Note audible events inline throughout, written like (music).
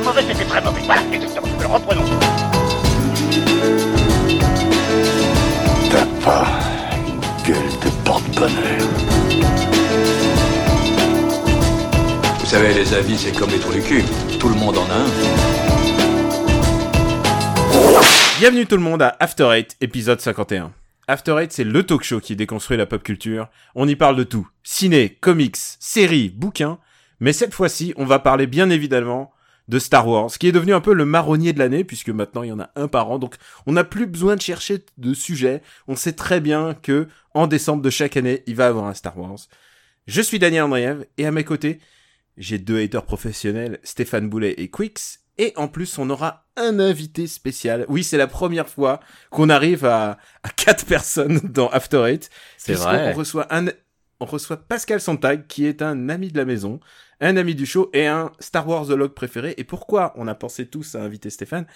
pas mauvais, c'était très mauvais. Voilà, exactement. Alors reprenons. T'as pas une gueule de porte-bonheur. Vous savez, les avis, c'est comme les trous du cul. Tout le monde en a un. Bienvenue tout le monde à After Eight, épisode 51. After Eight, c'est le talk show qui déconstruit la pop culture. On y parle de tout. Ciné, comics, séries, bouquins. Mais cette fois-ci, on va parler bien évidemment de Star Wars, qui est devenu un peu le marronnier de l'année, puisque maintenant il y en a un par an, donc on n'a plus besoin de chercher de sujet. On sait très bien que en décembre de chaque année, il va y avoir un Star Wars. Je suis Daniel Andriev, et à mes côtés, j'ai deux haters professionnels, Stéphane Boulet et Quix, et en plus, on aura un invité spécial. Oui, c'est la première fois qu'on arrive à, à quatre personnes dans After Eight. C'est vrai. On reçoit un, on reçoit Pascal Sontag, qui est un ami de la maison, un ami du show et un Star Warsologue préféré. Et pourquoi on a pensé tous à inviter Stéphane?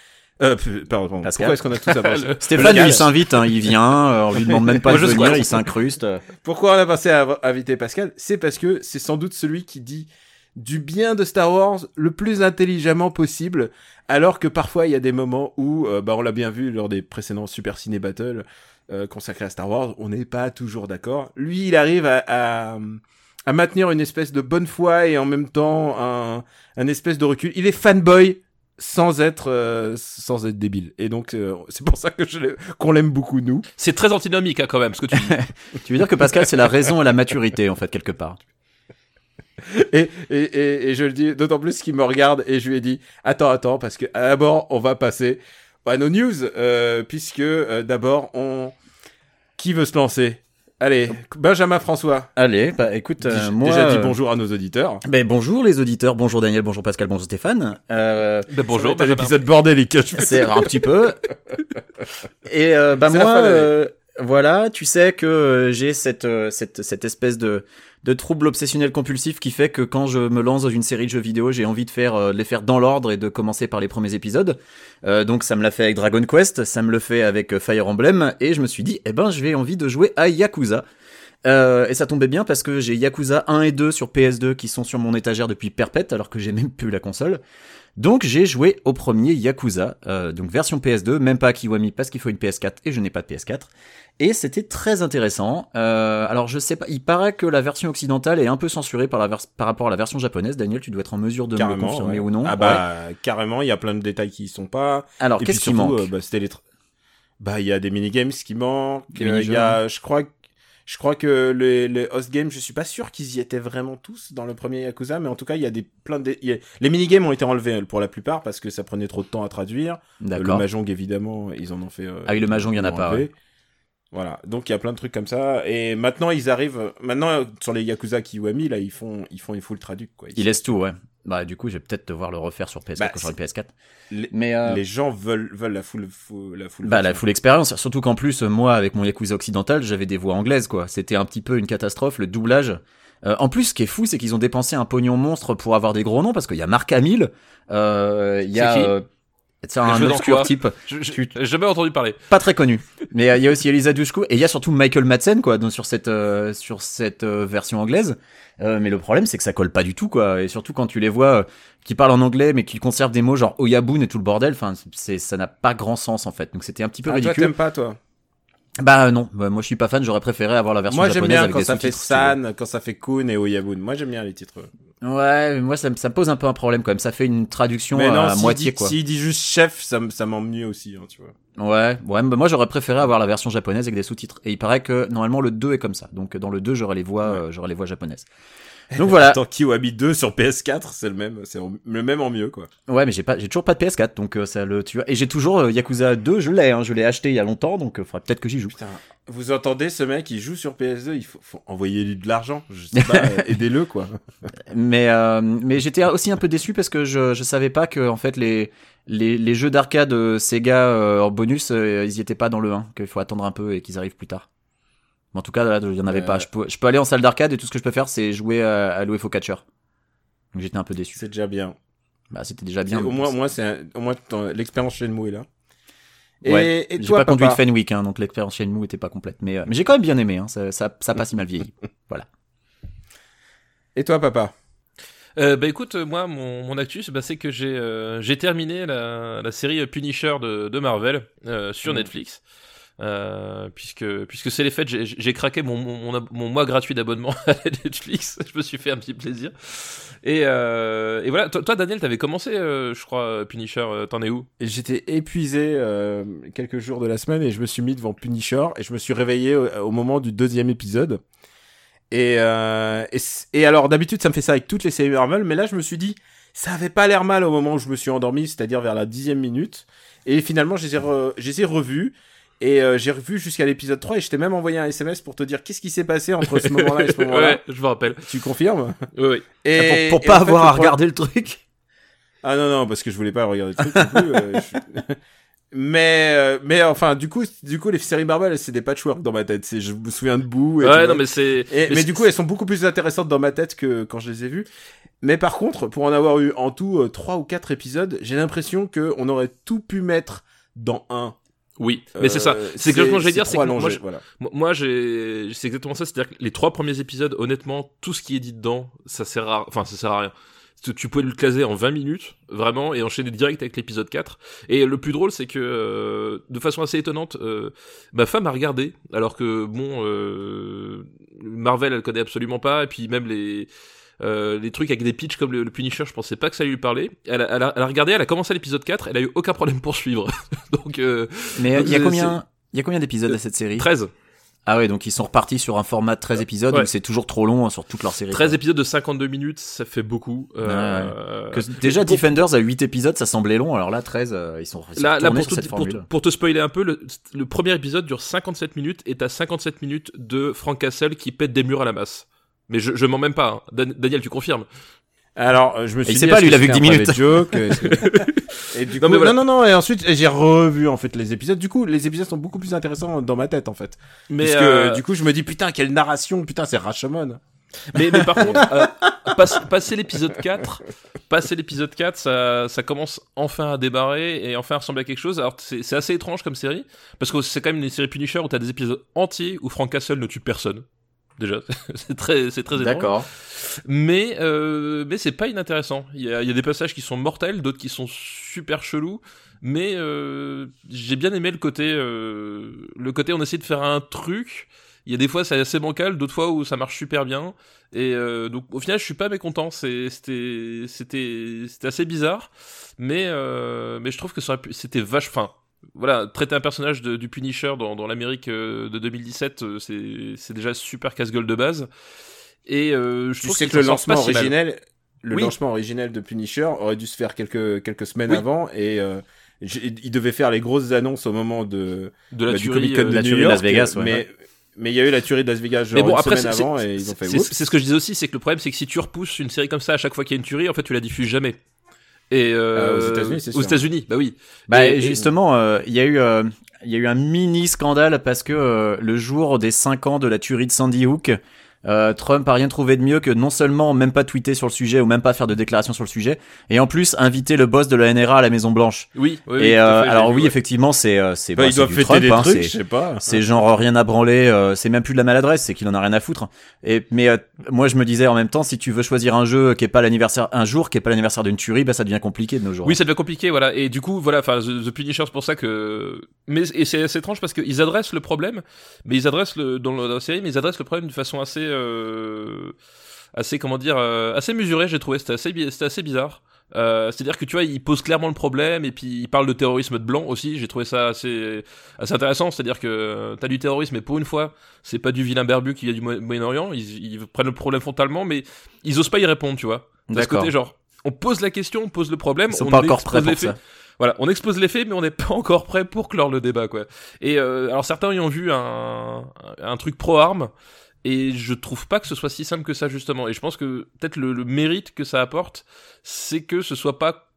Euh, pardon, Pascal. pourquoi est-ce qu'on a tous à (laughs) pensé Stéphane, il s'invite, hein, il vient, euh, on lui demande même pas de venir, il s'incruste. Pourquoi on a pensé à inviter Pascal? C'est parce que c'est sans doute celui qui dit du bien de Star Wars le plus intelligemment possible, alors que parfois il y a des moments où, euh, bah on l'a bien vu lors des précédents Super Ciné Battle euh, consacrés à Star Wars, on n'est pas toujours d'accord. Lui, il arrive à, à, à maintenir une espèce de bonne foi et en même temps un, un espèce de recul. Il est fanboy sans être euh, sans être débile et donc euh, c'est pour ça que qu'on l'aime beaucoup nous C'est très antinomique hein, quand même, ce que tu dis. (laughs) Tu veux dire que Pascal, c'est la raison et la maturité, en fait, quelque part. Et, et, et, et je le dis d'autant plus qu'il me regarde et je lui ai dit attends attends parce que d'abord on va passer à nos news euh, puisque euh, d'abord on qui veut se lancer? Allez. Benjamin François. Allez, bah écoute, euh, moi... déjà dit euh, bonjour à nos auditeurs. Ben, bonjour les auditeurs, bonjour Daniel, bonjour Pascal, bonjour Stéphane. Euh, Ben, bonjour, T'as Benjamin. l'épisode bordélique c'est un petit peu. Et euh, bah moi, fin euh, voilà, tu sais que j'ai cette, cette cette espèce de de trouble obsessionnel compulsif qui fait que quand je me lance dans une série de jeux vidéo, j'ai envie de euh, les faire dans l'ordre et de commencer par les premiers épisodes. Euh, donc ça me l'a fait avec Dragon Quest, ça me le fait avec euh, Fire Emblem et je me suis dit eh ben je vais envie de jouer à Yakuza. Et ça tombait bien parce que j'ai Yakuza 1 et 2 sur PS2 qui sont sur mon étagère depuis perpète alors que j'ai même plus la console. Donc j'ai joué au premier Yakuza, euh, donc version PS2, même pas à Kiwami parce qu'il faut une PS4 et je n'ai pas de PS4. Et c'était très intéressant. Euh, alors je sais pas, il paraît que la version occidentale est un peu censurée par, la vers- par rapport à la version japonaise. Daniel, tu dois être en mesure de me le confirmer ouais. ou non. ah Ouais. bah carrément il y a plein de détails qui y sont pas Alors qu'est-ce qui manque euh, bah, c'était les tr- bah il y a des minigames qui manquent il y a je crois je crois que les, les host games, je suis pas sûr qu'ils y étaient vraiment tous dans le premier Yakuza, mais en tout cas, il y a des plein de, a- les minigames ont été enlevés euh, pour la plupart parce que ça prenait trop de temps à traduire. Euh, Le D'accord. mahjong, évidemment, ils en ont fait. euh, Ah oui, le mahjong, il y en a ils pas. Voilà, donc il y a plein de trucs comme ça. Et maintenant, ils arrivent. Maintenant, sur les Yakuza Kiwami, là, ils font, ils font une full traduc, quoi. Il laisse tout, ouais. Bah du coup, je vais peut-être devoir le refaire sur PS4 Bah, quand j'aurai le PS4. Les, Mais euh, les gens veulent, veulent la full, full- la full. Bah la full expérience, surtout qu'en plus euh, moi avec mon Yakuza occidental j'avais des voix anglaises quoi. C'était un petit peu une catastrophe le doublage. Euh, en plus ce qui est fou c'est qu'ils ont dépensé un pognon monstre pour avoir des gros noms parce qu'il y a Marc Hamill, euh, il y a C'est un obscur quoi type, Je- je- Tu- jamais entendu parler. pas très connu. Mais euh, il y a aussi Elisa Dushku et il y a surtout Michael Madsen quoi donc sur cette euh, sur cette euh, version anglaise. Euh, mais le problème c'est que ça colle pas du tout quoi et surtout quand tu les vois euh, qui parlent en anglais mais qui conservent des mots genre Oyabun et tout le bordel, enfin c'est ça n'a pas grand sens en fait. Donc c'était un petit peu Ah, toi, ridicule. t'aimes pas, toi Bah euh, non, Bah, moi je suis pas fan, j'aurais préféré avoir la version Moi, j'aime japonaise bien avec quand des ça fait si. San, quand ça fait Kun et Oyabun. Moi, j'aime bien les titres. Ouais, mais moi ça, ça me pose un peu un problème quand même, ça fait une traduction Mais non, à moitié dit, quoi. S'il dit juste chef, ça, ça m'ennuie aussi, hein, tu vois. Ouais, ouais, bah, moi j'aurais préféré avoir la version japonaise avec des sous-titres. Et il paraît que normalement le 2 est comme ça. Donc dans le 2 j'aurais les voix euh, j'aurais les voix japonaises. Donc voilà. Attends, Kiwami 2 sur PS4, c'est le même, c'est le même en mieux, quoi. Ouais, mais j'ai pas j'ai toujours pas de PS4 donc euh, ça le tu vois et j'ai toujours euh, Yakuza 2, je l'ai hein, je l'ai acheté il y a longtemps donc euh, faudra peut-être que j'y joue. Putain, vous entendez ce mec, il joue sur PS2, il faut, faut envoyer lui de l'argent. Je sais pas, euh, (laughs) aidez-le, quoi. Mais euh, mais j'étais aussi un peu déçu parce que je je savais pas que en fait les les, les jeux d'arcade Sega en bonus ils y étaient pas dans le 1 qu'il faut attendre un peu et qu'ils arrivent plus tard. Mais en tout cas là il y en avait Euh. pas. Je peux je peux aller en salle d'arcade et tout ce que je peux faire c'est jouer à, à l'UFO Catcher. Donc j'étais un peu déçu. C'est déjà bien. Bah c'était déjà bien. au moins, au moins, c'est un- au moins l'expérience chez Shenmue est là. Et, Ouais, et J'ai toi, pas conduit de papa? Fenwick, hein, donc l'expérience chez nous était pas complète. Mais, euh, mais j'ai quand même bien aimé, hein, ça, ça, ça pas si mal vieilli. (laughs) Voilà. Et toi, papa? Euh, bah écoute, euh, moi, mon, mon actus, bah, c'est que j'ai euh, j'ai terminé la, la série Punisher de, de Marvel euh, sur Mhm. Netflix. Euh, puisque puisque c'est les fêtes, j'ai- craqué mon, mon, mois gratuit d'abonnement (laughs) à Netflix. (laughs) Je me suis fait un petit plaisir. Et, euh, et voilà, toi, toi, Daniel, t'avais commencé, euh, je crois, Punisher. T'en es où? J'étais épuisé quelques jours de la semaine et je me suis mis devant Punisher et je me suis réveillé au, moment du deuxième épisode. Et, et, alors d'habitude ça me fait ça avec toutes les séries Marvel, mais là je me suis dit ça avait pas l'air mal au moment où je me suis endormi, c'est-à-dire vers la dixième minute. Et finalement je les ai, je les ai revus et euh, j'ai revu jusqu'à l'épisode 3 et je t'ai même envoyé un SMS pour te dire qu'est-ce qui s'est passé entre ce moment-là et ce moment-là. (laughs) Ouais, je me rappelle. Tu confirmes? Ouais, ouais. et, pour, pour et pas fait, avoir le à regarder le truc. ah non non parce que je voulais pas regarder le truc non plus. euh, je- (laughs) mais euh, mais enfin du coup du coup les séries Marvel c'est des patchwork dans ma tête. C'est je me souviens de bout. Et Ouais, non, mais c'est. Mais, du coup elles sont beaucoup plus intéressantes dans ma tête que quand je les ai vues. Mais par contre pour en avoir eu en tout euh, trois ou quatre épisodes, j'ai l'impression que on aurait tout pu mettre dans un. Oui, mais c'est ça. Euh, C'est exactement ce que je dire. C'est moi, voilà. J'ai, c'est exactement ça. C'est-à-dire que les trois premiers épisodes, honnêtement, tout ce qui est dit dedans, ça sert à, enfin, ça sert à rien. Tu- Tu pouvais le caser en 20 minutes, vraiment, et enchaîner direct avec l'épisode 4. Et le plus drôle, c'est que, euh, de façon assez étonnante, euh, ma femme a regardé, alors que, bon, euh, Marvel, elle connaît absolument pas, et puis même les, euh, les trucs avec des pitchs comme le, le Punisher, je pensais pas que ça lui parlait. Elle a, elle a, elle a regardé, elle a commencé l'épisode 4, elle a eu aucun problème pour suivre. (laughs) Donc, euh, Mais Donc, il y a combien il y a combien d'épisodes à cette série 13. Ah ouais, donc ils sont repartis sur un format de 13 épisodes Ouais. c'est toujours trop long hein, sur toute leur série. 13 quoi. épisodes de 52 minutes, ça fait beaucoup. Euh, Que déjà pour- Defenders à 8 épisodes, ça semblait long, alors là 13 euh, ils sont, Là, là pour, sur cette pour te spoiler un peu, le, le premier épisode dure 57 minutes et t'as 57 minutes de Frank Castle qui pète des murs à la masse. Mais je, je mens même pas. hein. Dan- Daniel, tu confirmes Alors, euh, je me suis il dit, sait pas, lui, il a vu que c'était 10 un minutes. joke (laughs) et du Non, coup, mais voilà. non, non, non, et ensuite, j'ai revu, en fait, les épisodes. Du coup, les épisodes sont beaucoup plus intéressants dans ma tête, en fait. mais, Parce que, euh, du coup, je me dis, putain, quelle narration, putain, c'est Rashomon. mais, mais par contre, euh, (laughs) passe- passer l'épisode 4, passer l'épisode 4, ça, ça commence enfin à débarrer et enfin à ressembler à quelque chose. Alors, c'est c'est assez étrange comme série, parce que c'est quand même une série Punisher où t'as des épisodes entiers où Frank Castle ne tue personne. Déjà, (laughs) c'est très, c'est très. D'accord. Mais, euh, mais c'est pas inintéressant. Il y a, il y a des passages qui sont mortels, d'autres qui sont super chelous. Mais euh, j'ai bien aimé le côté, euh, le côté on essaie de faire un truc. Il y a des fois c'est assez bancal, d'autres fois où ça marche super bien. Et euh, donc au final je suis pas mécontent. C'est- C'était, c'était, c'était assez bizarre. Mais, euh, mais je trouve que c'était vache. Enfin, voilà, traiter un personnage de- du Punisher dans, dans l'Amérique euh, de 2017, euh, c'est, c'est déjà super casse-gueule de base. Et euh, je Tu trouve sais que le lancement si originel, le Oui. lancement originel de Punisher aurait dû se faire quelques, quelques semaines Oui. avant et, euh, il devait faire les grosses annonces au moment de, de la bah, du tuerie, Comic Con euh, de la New de York. Las Vegas, ouais. mais, mais il y a eu la tuerie de Las Vegas genre Mais bon, une après, semaine avant et ils ont fait c'est ce que je disais aussi, c'est que le problème, c'est que si tu repousses une série comme ça à chaque fois qu'il y a une tuerie, en fait, tu la diffuses jamais. Et euh, Euh, aux États-Unis, c'est Aux sûr. États-Unis, bah oui. Bah Et- justement, euh, il y a eu euh, il y a eu un mini scandale parce que euh, le jour des 5 ans de la tuerie de Sandy Hook, euh, Trump a rien trouvé de mieux que non seulement même pas tweeter sur le sujet ou même pas faire de déclaration sur le sujet, et en plus inviter le boss de la NRA à la Maison Blanche. Oui, oui, et euh, fait, alors vu, oui, ouais. effectivement, c'est euh, c'est Bah, bah, fêter Trump, des hein, trucs, je sais pas. c'est genre rien à branler, euh, c'est même plus de la maladresse, c'est qu'il en a rien à foutre. Et mais euh, moi je me disais en même temps, si tu veux choisir un jeu qui est pas l'anniversaire, un jour qui est pas l'anniversaire d'une tuerie, bah ça devient compliqué de nos jours. Oui, ça devient compliqué, voilà. Et du coup, voilà, enfin, The, The Punisher, c'est pour ça que. Mais et c'est assez étrange parce qu'ils adressent le problème, mais ils adressent le dans, la série, mais ils adressent le problème d'une façon assez, assez comment dire, euh, assez mesurée. J'ai trouvé, c'était assez, c'était assez bizarre. Euh, C'est-à-dire que tu vois, ils posent clairement le problème et puis ils parlent de terrorisme de blanc aussi. J'ai trouvé ça assez, assez intéressant. C'est-à-dire que euh, t'as du terrorisme, mais pour une fois, c'est pas du vilain berbu qui vient du Mo- Moyen-Orient. Ils, ils prennent le problème frontalement, mais ils osent pas y répondre, tu vois. D'accord. côté, genre, on pose la question, on pose le problème, Ils sont on pas encore expose prêts pour les faits. ça. Voilà, on expose les faits, mais on n'est (laughs) pas encore prêt pour clore le débat, quoi. Et euh, alors certains y ont vu un, un truc pro-armes, et je trouve pas que ce soit si simple que ça, justement. Et je pense que peut-être le, mérite que ça apporte, c'est que ce soit pas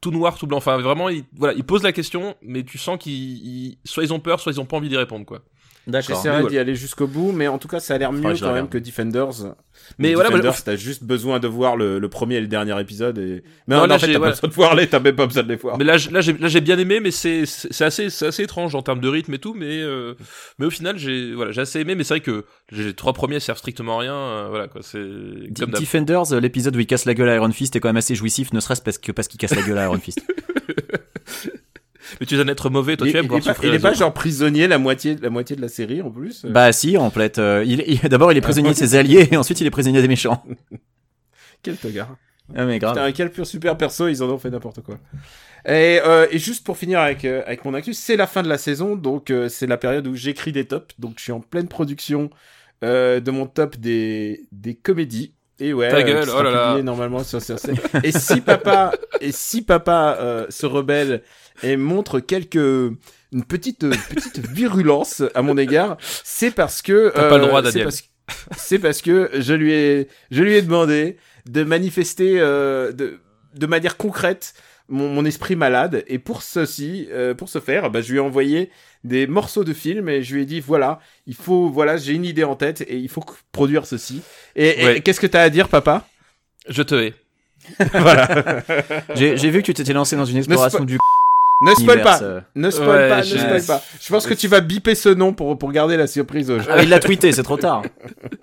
tout noir, tout blanc. Enfin, vraiment, ils, voilà, ils posent la question, mais tu sens qu'ils, ils- soit ils ont peur, soit ils ont pas envie d'y répondre, quoi. D'accord. J'essaierai Mais d'y aller jusqu'au bout, mais en tout cas, ça a l'air mieux que je quand même que Defenders. Mais voilà, Defenders, t'as juste besoin de voir le, le premier et le dernier épisode. Et... Mais Non, non, là, en fait, j'ai- t'as voilà. pas besoin de voir les, t'as même pas besoin de les voir. Mais là, j'ai, là, j'ai bien aimé, mais c'est, assez, c'est assez étrange en termes de rythme et tout, mais, euh, mais au final, j'ai, voilà, j'ai assez aimé, mais c'est vrai que les trois premiers servent strictement à rien, euh, voilà, quoi, c'est D- comme d'hab. Defenders, euh, l'épisode où il casse la gueule à Iron Fist est quand même assez jouissif, ne serait-ce parce que parce qu'il casse la gueule à Iron Fist. (laughs) Mais tu es un être mauvais, toi, il, tu aimes il est pas, souffrir il est pas genre prisonnier la moitié, la moitié de la série en plus. bah si, en fait, euh, il, il- (laughs) d'abord il est prisonnier de ses alliés et ensuite il est prisonnier des méchants. (laughs) Quel togard. Ah mais grave. Putain, quel pur super perso, ils en ont fait n'importe quoi. Et, euh, et juste pour finir avec, euh, avec mon actu, c'est la fin de la saison, donc euh, c'est la période où j'écris des tops, donc je suis en pleine production euh, de mon top des, des comédies. Et ouais, Ta euh, gueule, oh là là. normalement sur CRC. et si papa, et si papa euh, se rebelle et montre quelques une petite petite virulence à mon égard, c'est parce que T'as pas le droit, c'est Daniel. C'est parce que je lui ai je lui ai demandé de manifester euh, de de manière concrète mon, mon esprit malade. Et pour ceci euh, pour ce faire bah, je lui ai envoyé des morceaux de films et je lui ai dit voilà il faut voilà j'ai une idée en tête et il faut produire ceci. Et, qu'est-ce que t'as à dire papa? Je te hais. (laughs) voilà. (laughs) J'ai j'ai vu que tu t'étais lancé dans une exploration du ne spoil univers, pas euh. ne spoil Ouais, pas ne j'ai- spoil pas je pense que tu vas biper ce nom pour pour garder la surprise aux gens Ah, il l'a tweeté, c'est trop tard.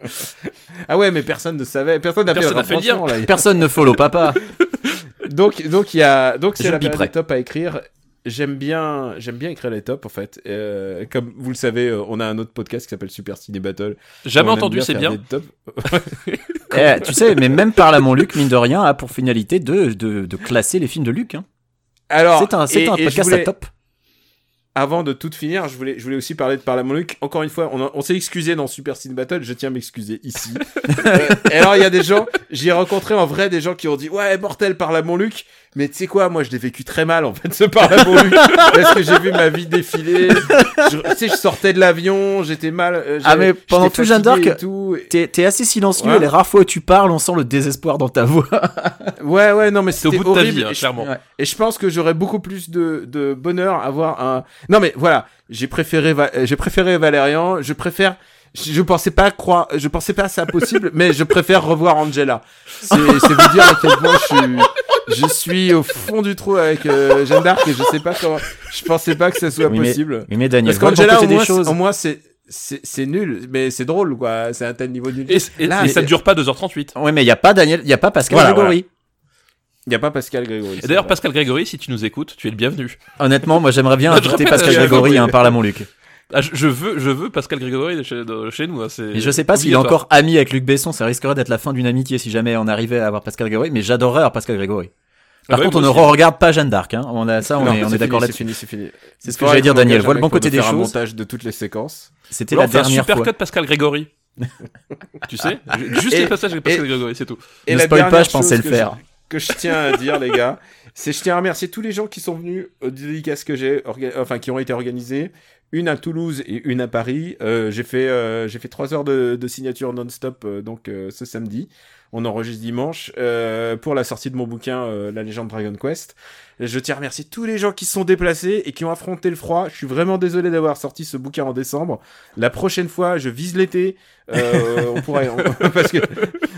(laughs) ah ouais mais personne ne savait personne n'a Personne fait, n'a fait le franchement, là, Personne ne follow papa. (laughs) donc donc il y a donc Je c'est la période tops à écrire j'aime bien j'aime bien écrire les tops en fait Euh, comme vous le savez euh, on a un autre podcast qui s'appelle Super Ciné Battle Jamais entendu, c'est bien. (laughs) Eh, tu sais, mais même par là mon Luc, mine de rien, a pour finalité de, de, de classer les films de Luc. Hein. Alors C'est un, c'est et- un et je podcast voulais- à top. avant de tout finir, je voulais, je voulais aussi parler de Parle à mon Luc. Encore une fois, on, a- on s'est excusé dans Super Cine Battle, je tiens à m'excuser ici. (laughs) Euh, et alors, il y a des gens, j'ai rencontré en vrai des gens qui ont dit Ouais, mortel, Parle à mon Luc. Mais tu sais quoi, moi je l'ai vécu très mal en fait, ce Luc. (laughs) parce que j'ai vu ma vie défiler. Je- Tu sais, je sortais de l'avion, j'étais mal. euh, Ah, mais pendant tout Jeanne d'Arc, et tout. Et- T'es t'es assez silencieux Ouais. et les rares fois où tu parles, on sent le désespoir dans ta voix. (laughs) Ouais, ouais, non, mais C'est au bout de ta vie, hein, Et je- clairement. Ouais. Et je pense que j'aurais beaucoup plus de, de bonheur à avoir un. Non mais voilà, j'ai préféré Va- euh, j'ai préféré Valérian. Je préfère. Je, pensais pas croire, je pensais pas ça possible, (laughs) mais je préfère revoir Angela. C'est c'est vous dire à quel point je suis, je suis au fond du trou avec euh, Jeanne d'Arc et je sais pas comment. Je pensais pas que ça soit Oui, mais- possible. Oui, mais Daniel, Parce qu'Angela au des moins, choses. moins c'est c'est c'est nul, mais c'est drôle quoi. C'est un tel niveau nul. Et, et- Là, et ça ne dure pas 2h38. Ouais, mais il y a pas Daniel, il y a pas Pascal Voilà, Grégory. Il y a pas Pascal Grégory. D'ailleurs, vrai. Pascal Grégory, si tu nous écoutes, tu es le bienvenu. Honnêtement, moi j'aimerais bien (laughs) inviter Pascal Grégory à un parle à mon Luc. Ah, je, je veux, je veux Pascal Grégory chez, de chez nous. hein, c'est Et je sais pas s'il est encore ami avec Luc Besson, ça risquerait d'être la fin d'une amitié si jamais on arrivait à avoir Pascal Grégory, mais j'adorerais avoir Pascal Grégory. Par Ah ouais, contre, on ne regarde pas Jeanne d'Arc, hein. On a ça, on Non, est, d'accord là-dessus. C'est fini, c'est fini. C'est ce que j'allais dire, Daniel. Vois le bon côté des un choses. montage de toutes les séquences. C'était la dernière super fois. cut Pascal Grégory. tu sais (laughs) Juste Et- les passages avec Pascal et- Grégory, c'est tout. Et Ne la spoil pas, je pensais le que faire. que je tiens à dire, les gars, c'est je tiens à remercier tous les gens qui sont venus aux dédicaces que j'ai, enfin qui ont été organisées, une à Toulouse et une à Paris. Euh, j'ai fait euh, j'ai fait trois heures de, de signature non-stop euh, donc euh, ce samedi. On enregistre dimanche euh, pour la sortie de mon bouquin euh, La légende Dragon Quest. Je tiens à remercier tous les gens qui sont déplacés et qui ont affronté le froid. Je suis vraiment désolé d'avoir sorti ce bouquin en décembre. La prochaine fois, je vise l'été. On pourrait on- (laughs) parce que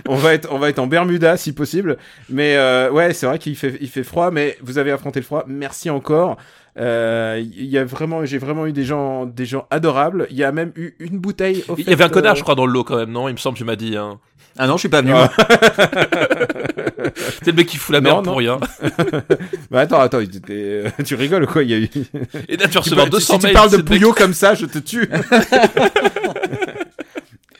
on va être on va être en Bermuda si possible. Mais ouais, c'est vrai qu'il fait il fait froid, mais vous avez affronté le froid. Merci encore. Euh, Il y a vraiment j'ai vraiment eu des gens des gens adorables. Il y a même eu une bouteille. Il y avait un connard, euh, je crois, dans le lot quand même, non? Il me semble, tu m'as dit. Hein. Ah non, je suis pas venu. Ah. (laughs) C'est le mec qui fout la merde non. pour rien. (laughs) Bah attends attends, euh, tu rigoles ou quoi? Il y a eu. Et là, tu Tu recevoir peux- 200 si tu mails. parles de c'est le mec- Pouillot comme ça, je te tue. (laughs)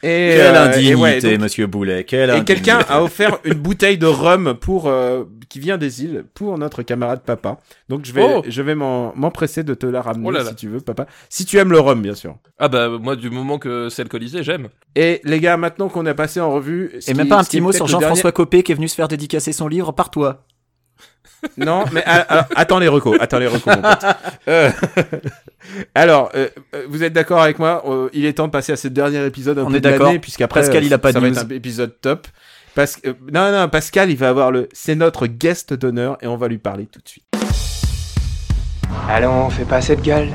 et, Quelle euh, et indignité, ouais, donc- monsieur Boulet. Quelle Et quelqu'un a offert une bouteille de rhum pour euh, qui vient des îles pour notre camarade papa. Donc je vais Oh. je vais m'empresser de te la ramener Oh là là. si tu veux papa. Si tu aimes le rhum bien sûr. Ah bah, moi, du moment que c'est alcoolisé, j'aime. Et les gars, maintenant qu'on a passé en revue Et qui- même pas un petit mot sur Jean-François Copé qui est venu se faire dédicacer son livre par toi. Non, mais ah, ah, attends les recos, attends les recos mon pote. Euh, (laughs) Alors, euh, euh, vous êtes d'accord avec moi euh, Il est temps de passer à ce dernier épisode un On peu est de l'année, d'accord. puisqu'après Pascal, il a pas ça de va news. être un épisode top. Parce que euh, non non Pascal il va avoir le c'est notre guest d'honneur et on va lui parler tout de suite. Allons, fais pas cette gueule.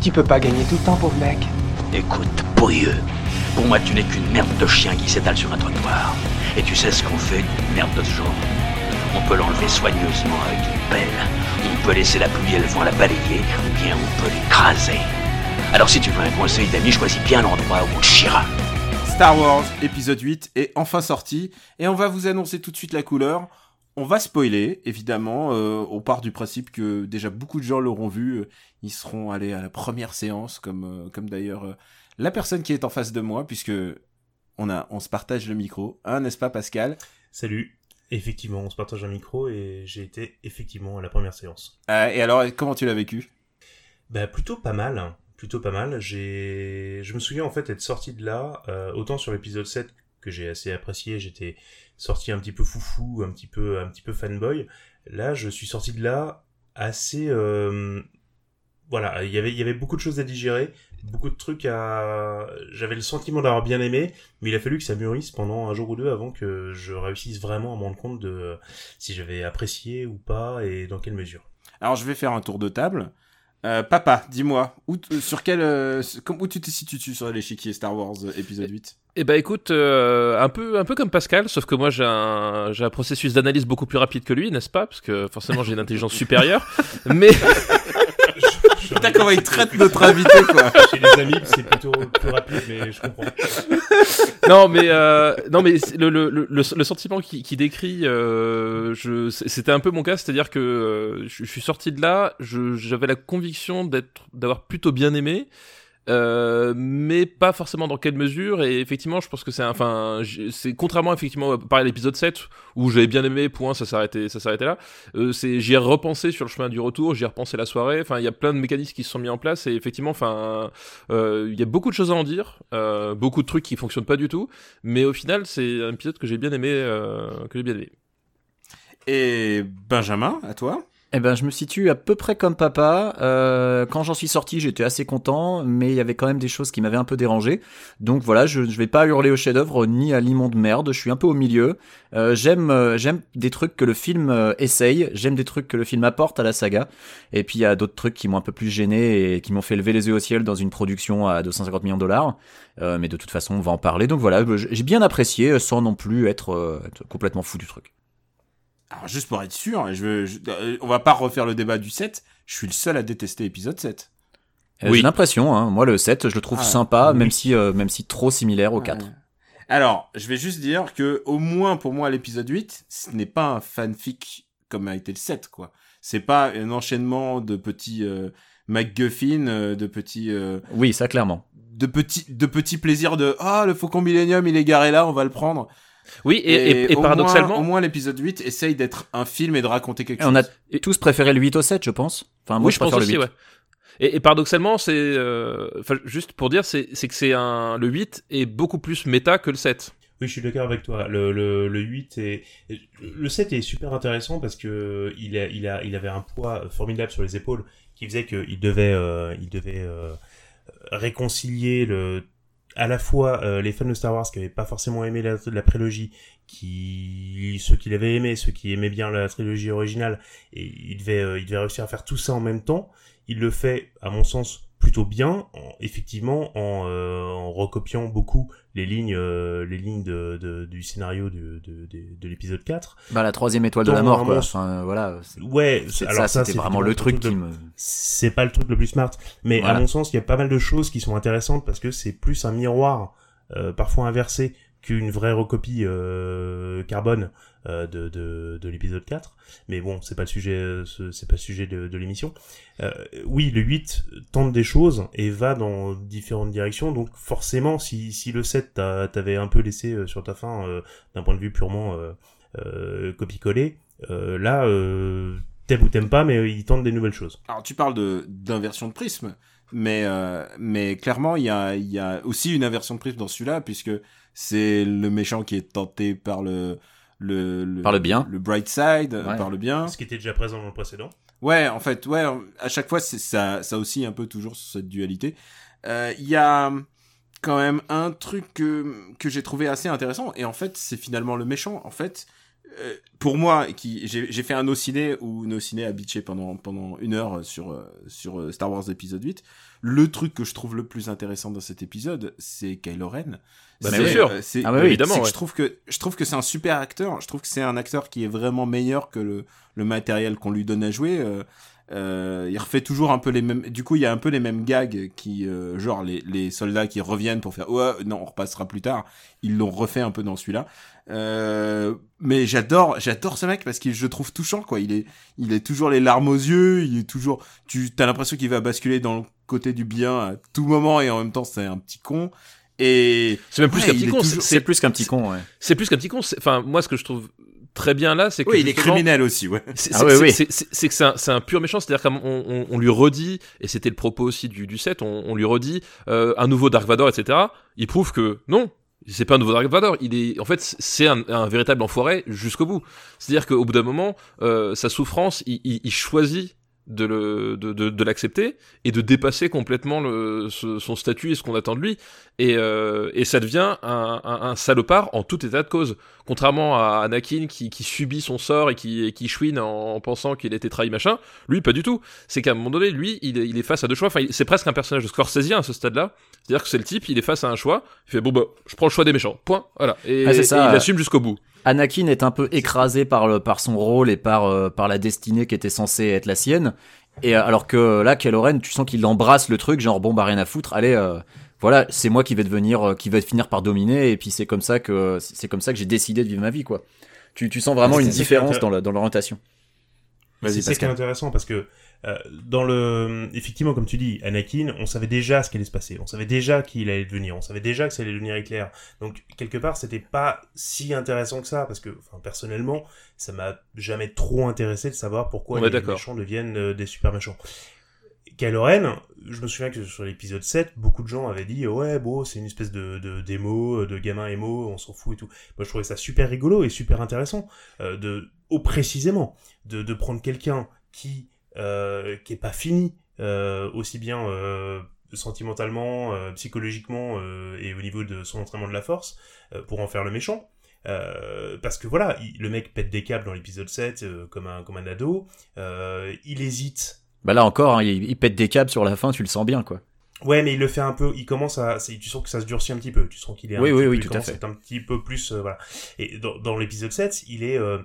Tu peux pas gagner tout le temps, pauvre mec. Écoute, pourrieux. Pour moi, tu n'es qu'une merde de chien qui s'étale sur un trottoir. Et tu sais ce qu'on fait d'une merde de ce genre On peut l'enlever soigneusement avec une pelle. On peut laisser la pluie et le vent la balayer, ou bien on peut l'écraser. Alors si tu veux un conseil d'ami, choisis bien l'endroit où on te chiera. Star Wars épisode 8 est enfin sorti et on va vous annoncer tout de suite la couleur. On va spoiler, évidemment. Euh, on part du principe que déjà beaucoup de gens l'auront vu. Ils seront allés à la première séance, comme, euh, comme d'ailleurs euh, la personne qui est en face de moi, puisque on, a, on se partage le micro. Hein, n'est-ce pas, Pascal? Salut. Effectivement, on se partage un micro et j'ai été effectivement à la première séance. Euh, Et alors, comment tu l'as vécu? Bah plutôt pas mal, plutôt pas mal. J'ai, je me souviens en fait être sorti de là, euh, autant sur l'épisode 7 que j'ai assez apprécié, j'étais sorti un petit peu foufou, un petit peu, un petit peu fanboy. Là, je suis sorti de là assez, euh, voilà, il y avait, il y avait beaucoup de choses à digérer, beaucoup de trucs à, j'avais le sentiment d'avoir bien aimé, mais il a fallu que ça mûrisse pendant un jour ou deux avant que je réussisse vraiment à me rendre compte de si j'avais apprécié ou pas et dans quelle mesure. Alors, je vais faire un tour de table. Euh, papa, dis-moi, où, t- sur quel, euh, où tu te situes sur l'échiquier Star Wars euh, épisode 8 Eh ben écoute, euh, un peu un peu comme Pascal, sauf que moi j'ai un j'ai un processus d'analyse beaucoup plus rapide que lui, n'est-ce pas? Parce que forcément j'ai une intelligence (laughs) supérieure. Mais Putain, comment il traite notre invité, quoi (laughs) Chez les amis, c'est plutôt plus rapide, mais je comprends. (laughs) non mais euh, non mais le, le, le, le sentiment qui, qui décrit, euh, je c'était un peu mon cas, c'est-à-dire que euh, je, je suis sorti de là, je- j'avais la conviction d'être d'avoir plutôt bien aimé. Euh, mais pas forcément dans quelle mesure et effectivement je pense que c'est enfin c'est contrairement effectivement à l'épisode 7 où j'avais bien aimé point ça s'arrêtait ça s'arrêtait là. Euh, c'est j'y ai repensé sur le chemin du retour j'y ai repensé la soirée enfin il y a plein de mécanismes qui se sont mis en place et effectivement enfin euh, il y a beaucoup de choses à en dire beaucoup de trucs qui fonctionnent pas du tout mais au final c'est un épisode que j'ai bien aimé que j'ai bien aimé. Et Benjamin, à toi? Eh ben, je me situe à peu près comme papa. Euh, quand j'en suis sorti, j'étais assez content, mais il y avait quand même des choses qui m'avaient un peu dérangé. Donc voilà, je ne vais pas hurler au chef-d'œuvre ni à l'immonde merde. Je suis un peu au milieu. Euh, j'aime, euh, j'aime des trucs que le film essaye. J'aime des trucs que le film apporte à la saga. Et puis il y a d'autres trucs qui m'ont un peu plus gêné et qui m'ont fait lever les yeux au ciel dans une production à 250 millions de dollars. Mais de toute façon, on va en parler. Donc voilà, j'ai bien apprécié, sans non plus être complètement fou du truc. Alors, juste pour être sûr, je veux, je- euh, on va pas refaire le débat du 7. Je suis le seul à détester épisode 7. Euh, Oui. J'ai l'impression, hein, moi le 7, je le trouve Ah, sympa, oui. même si euh, même si trop similaire au 4. Ouais. Alors, je vais juste dire que, au moins pour moi, l'épisode 8, ce n'est pas un fanfic comme a été le 7, quoi. C'est pas un enchaînement de petits euh, MacGuffin, euh, de petits, euh, Oui, ça clairement. de petits, de petits plaisirs de ah le Faucon Millennium il est garé là, on va le prendre. Oui et, et- et au paradoxalement moins, au moins l'épisode 8 essaye d'être un film et de raconter quelque Et chose. on a tous préféré le 8 au 7, je pense. Enfin, moi oui, je, je pense préfère aussi, le 8. ouais. Et, et paradoxalement, c'est, euh, juste pour dire, c'est, c'est que c'est un, le 8 est beaucoup plus méta que le 7. Oui, je suis d'accord avec toi. Le, le, le 8 est, le 7 est super intéressant parce que il a, il a, il avait un poids formidable sur les épaules qui faisait qu'il devait, euh, il devait euh, réconcilier le, à la fois euh, les fans de Star Wars qui avaient pas forcément aimé la, la prélogie, qui ceux qui l'avaient aimé, ceux qui aimaient bien la trilogie originale, et il devait, euh, il devait réussir à faire tout ça en même temps. Il le fait, à mon sens, plutôt bien, en- effectivement, en, euh, en recopiant beaucoup les lignes, euh, les lignes de, de- du scénario de, de, de, de l'épisode 4. Bah la troisième étoile de la mort, quoi. Enfin, voilà. c'est- Ouais, alors ça, c'est vraiment le truc qui me. c'est pas le truc le plus smart. Mais Voilà. à mon sens, il y a pas mal de choses qui sont intéressantes parce que c'est plus un miroir, euh, parfois inversé, qu'une vraie recopie euh, carbone euh, de, de, de l'épisode 4. Mais bon, c'est pas le sujet, euh, ce- c'est pas le sujet de, de l'émission. Euh, oui, le 8 tente des choses et va dans différentes directions. Donc forcément, si, si le 7 t'a- t'avait un peu laissé euh, sur ta fin euh, d'un point de vue purement euh, euh, copie-coller, euh, là, euh, t'aimes ou t'aimes pas, mais euh, il tente des nouvelles choses. Alors tu parles de d'inversion de prisme, mais euh, mais clairement il y a il y a aussi une inversion de prisme dans celui-là puisque c'est le méchant qui est tenté par le le, Par le bien. le bright side, Ouais. par le bien. Ce qui était déjà présent dans le précédent. Ouais, en fait, ouais, à chaque fois, c'est ça, ça aussi un peu toujours cette dualité. Euh, Il y a quand même un truc que, que j'ai trouvé assez intéressant, et en fait, c'est finalement le méchant. En fait, euh, pour moi, qui j'ai j'ai fait un no ciné où no ciné a bitché pendant pendant une heure sur euh, sur euh, Star Wars épisode 8. Le truc que je trouve le plus intéressant dans cet épisode, c'est Kylo Ren. Bah, C'est, bien sûr. euh, c'est- Ah bah oui, évidemment, c'est que ouais. je trouve que je trouve que c'est un super acteur. Je trouve que c'est un acteur qui est vraiment meilleur que le le matériel qu'on lui donne à jouer. Euh, euh, il refait toujours un peu les mêmes. Du coup, il y a un peu les mêmes gags qui, euh, genre les les soldats qui reviennent pour faire ouais non on repassera plus tard. Ils l'ont refait un peu dans celui-là. Euh, mais j'adore j'adore ce mec parce qu'il je le trouve touchant quoi. Il est il est toujours les larmes aux yeux. Il est toujours tu t'as l'impression qu'il va basculer dans le côté du bien à tout moment et en même temps c'est un petit con. Et C'est même plus Ouais, qu'un petit con. c'est- C'est plus qu'un petit con, ouais. C'est plus qu'un petit con. c'est- Enfin, moi, ce que je trouve très bien là, c'est que oui, il est criminel aussi, ouais. C'est Ah oui, c'est- oui. c'est- c'est- c'est que c'est un, c'est un pur méchant, c'est-à-dire qu'on on, on lui redit, et c'était le propos aussi du, du set, on, on lui redit euh, un nouveau Dark Vador, etc. Il prouve que non, c'est pas un nouveau Dark Vador, il est, en fait, c'est un, un véritable enfoiré jusqu'au bout. C'est-à-dire qu'au bout d'un moment, euh, sa souffrance, il, il- il choisit de le de, de, l'accepter et de dépasser complètement son statut et ce qu'on attend de lui. Et, euh, et ça devient un, un salopard en tout état de cause contrairement à Anakin qui, qui subit son sort et qui, et qui chouine en, en pensant qu'il a été trahi machin lui pas du tout. C'est qu'à un moment donné lui il est, il est face à deux choix. Enfin c'est presque un personnage de Scorsese à ce stade là c'est à dire que c'est le type il est face à un choix. Il fait bon bah je prends le choix des méchants. Point. Voilà. Et, Ah, c'est ça. et il assume jusqu'au bout. Anakin est un peu écrasé par le, par son rôle et par euh, par la destinée qui était censée être la sienne. Et euh, alors que là, Kylo Ren, tu sens qu'il embrasse le truc, genre bon bah rien à foutre. Allez, euh, voilà, c'est moi qui vais devenir, euh, qui va finir par dominer. Et puis c'est comme ça que c'est comme ça que j'ai décidé de vivre ma vie, quoi. Tu, tu sens vraiment une différence dans la- dans l'orientation. Vas-y, C'est ça qui est intéressant parce que euh, dans le, effectivement, comme tu dis, Anakin, on savait déjà ce qui allait se passer, on savait déjà qui il allait devenir, on savait déjà que ça allait devenir éclair. Donc quelque part, c'était pas si intéressant que ça parce que, enfin, personnellement, ça m'a jamais trop intéressé de savoir pourquoi les d'accord. méchants deviennent euh, des super méchants. Kylo je me souviens que sur l'épisode 7, beaucoup de gens avaient dit ouais bon c'est une espèce de démo de gamin émo, on s'en fout et tout. Moi je trouvais ça super rigolo et super intéressant euh, de au précisément de prendre quelqu'un qui euh, qui est pas fini euh, aussi bien euh, sentimentalement, psychologiquement et au niveau de son entraînement de la force pour en faire le méchant. Parce que voilà, il- le mec pète des câbles dans l'épisode 7 euh, comme un comme un ado, il hésite Bah là encore, hein, il, il pète des câbles sur la fin, tu le sens bien, quoi. Ouais, mais il le fait un peu. Il commence à. Tu sens que ça se durcit un petit peu. Tu sens qu'il est. un Oui, petit oui, peu- oui, tout à fait. un petit peu plus. euh, voilà. Et dans, dans l'épisode 7, il est. euh,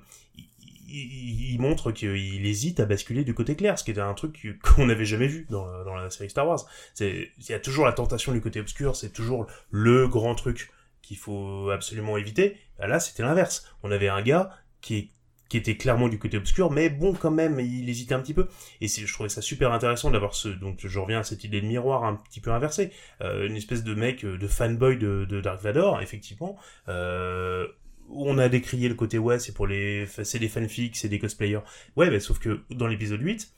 il, montre qu'il hésite à basculer du côté clair, ce qui est un truc (laughs) qu'on n'avait jamais vu dans, la- dans la série Star Wars. Il y a toujours la tentation du côté obscur. C'est toujours le grand truc qu'il faut absolument éviter. Bah Là, c'était l'inverse. On avait un gars qui est qui était clairement du côté obscur, mais bon, quand même, il hésitait un petit peu. Et je trouvais ça super intéressant d'avoir ce, donc je reviens à cette idée de miroir un petit peu inversée. Euh, une espèce de mec, euh, de fanboy de, Dark Vador, effectivement. Euh, on a décrié le côté, ouais, c'est pour les, c'est des fanfics, c'est des cosplayers. Ouais, mais sauf que dans l'épisode 8,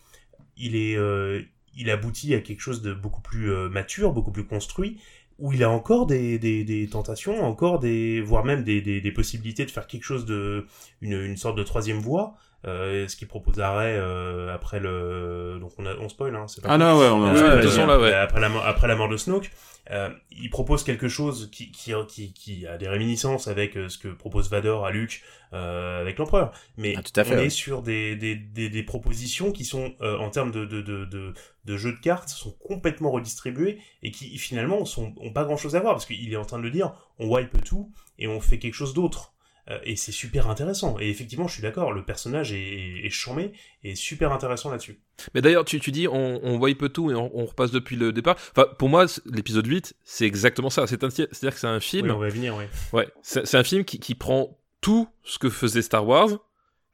il est, euh, il aboutit à quelque chose de beaucoup plus euh, mature, beaucoup plus construit, où il a encore des, tentations, encore des, voire même des, possibilités de faire quelque chose de, une sorte de troisième voie, euh, ce qu'il propose à Ray euh, après le, donc on a, on spoil, hein, c'est pas Ah non, ouais, on euh, Ouais, euh, façon, là, ouais. Après la, mort- après la mort de Snoke, euh, il propose quelque chose qui, qui, qui, qui a des réminiscences avec ce que propose Vador à Luke avec l'empereur. Mais Ah, tout à fait, on ouais. est sur des, des, des, des propositions qui sont, en termes de, de, de, de, de jeux de cartes, sont complètement redistribuées et qui finalement sont, ont pas grand chose à voir parce qu'il est en train de le dire, on wipe tout et on fait quelque chose d'autre. Euh, et c'est super intéressant. Et effectivement, je suis d'accord, le personnage est, est, est charmé et super intéressant là-dessus. Mais d'ailleurs, tu, tu dis, on, on wipe tout et on, on repasse depuis le départ. Enfin, pour moi, l'épisode 8, c'est exactement ça. C'est un- C'est-à-dire que c'est un film. Oui, on va venir, oui. Ouais, c'est un film qui, qui prend tout ce que faisait Star Wars,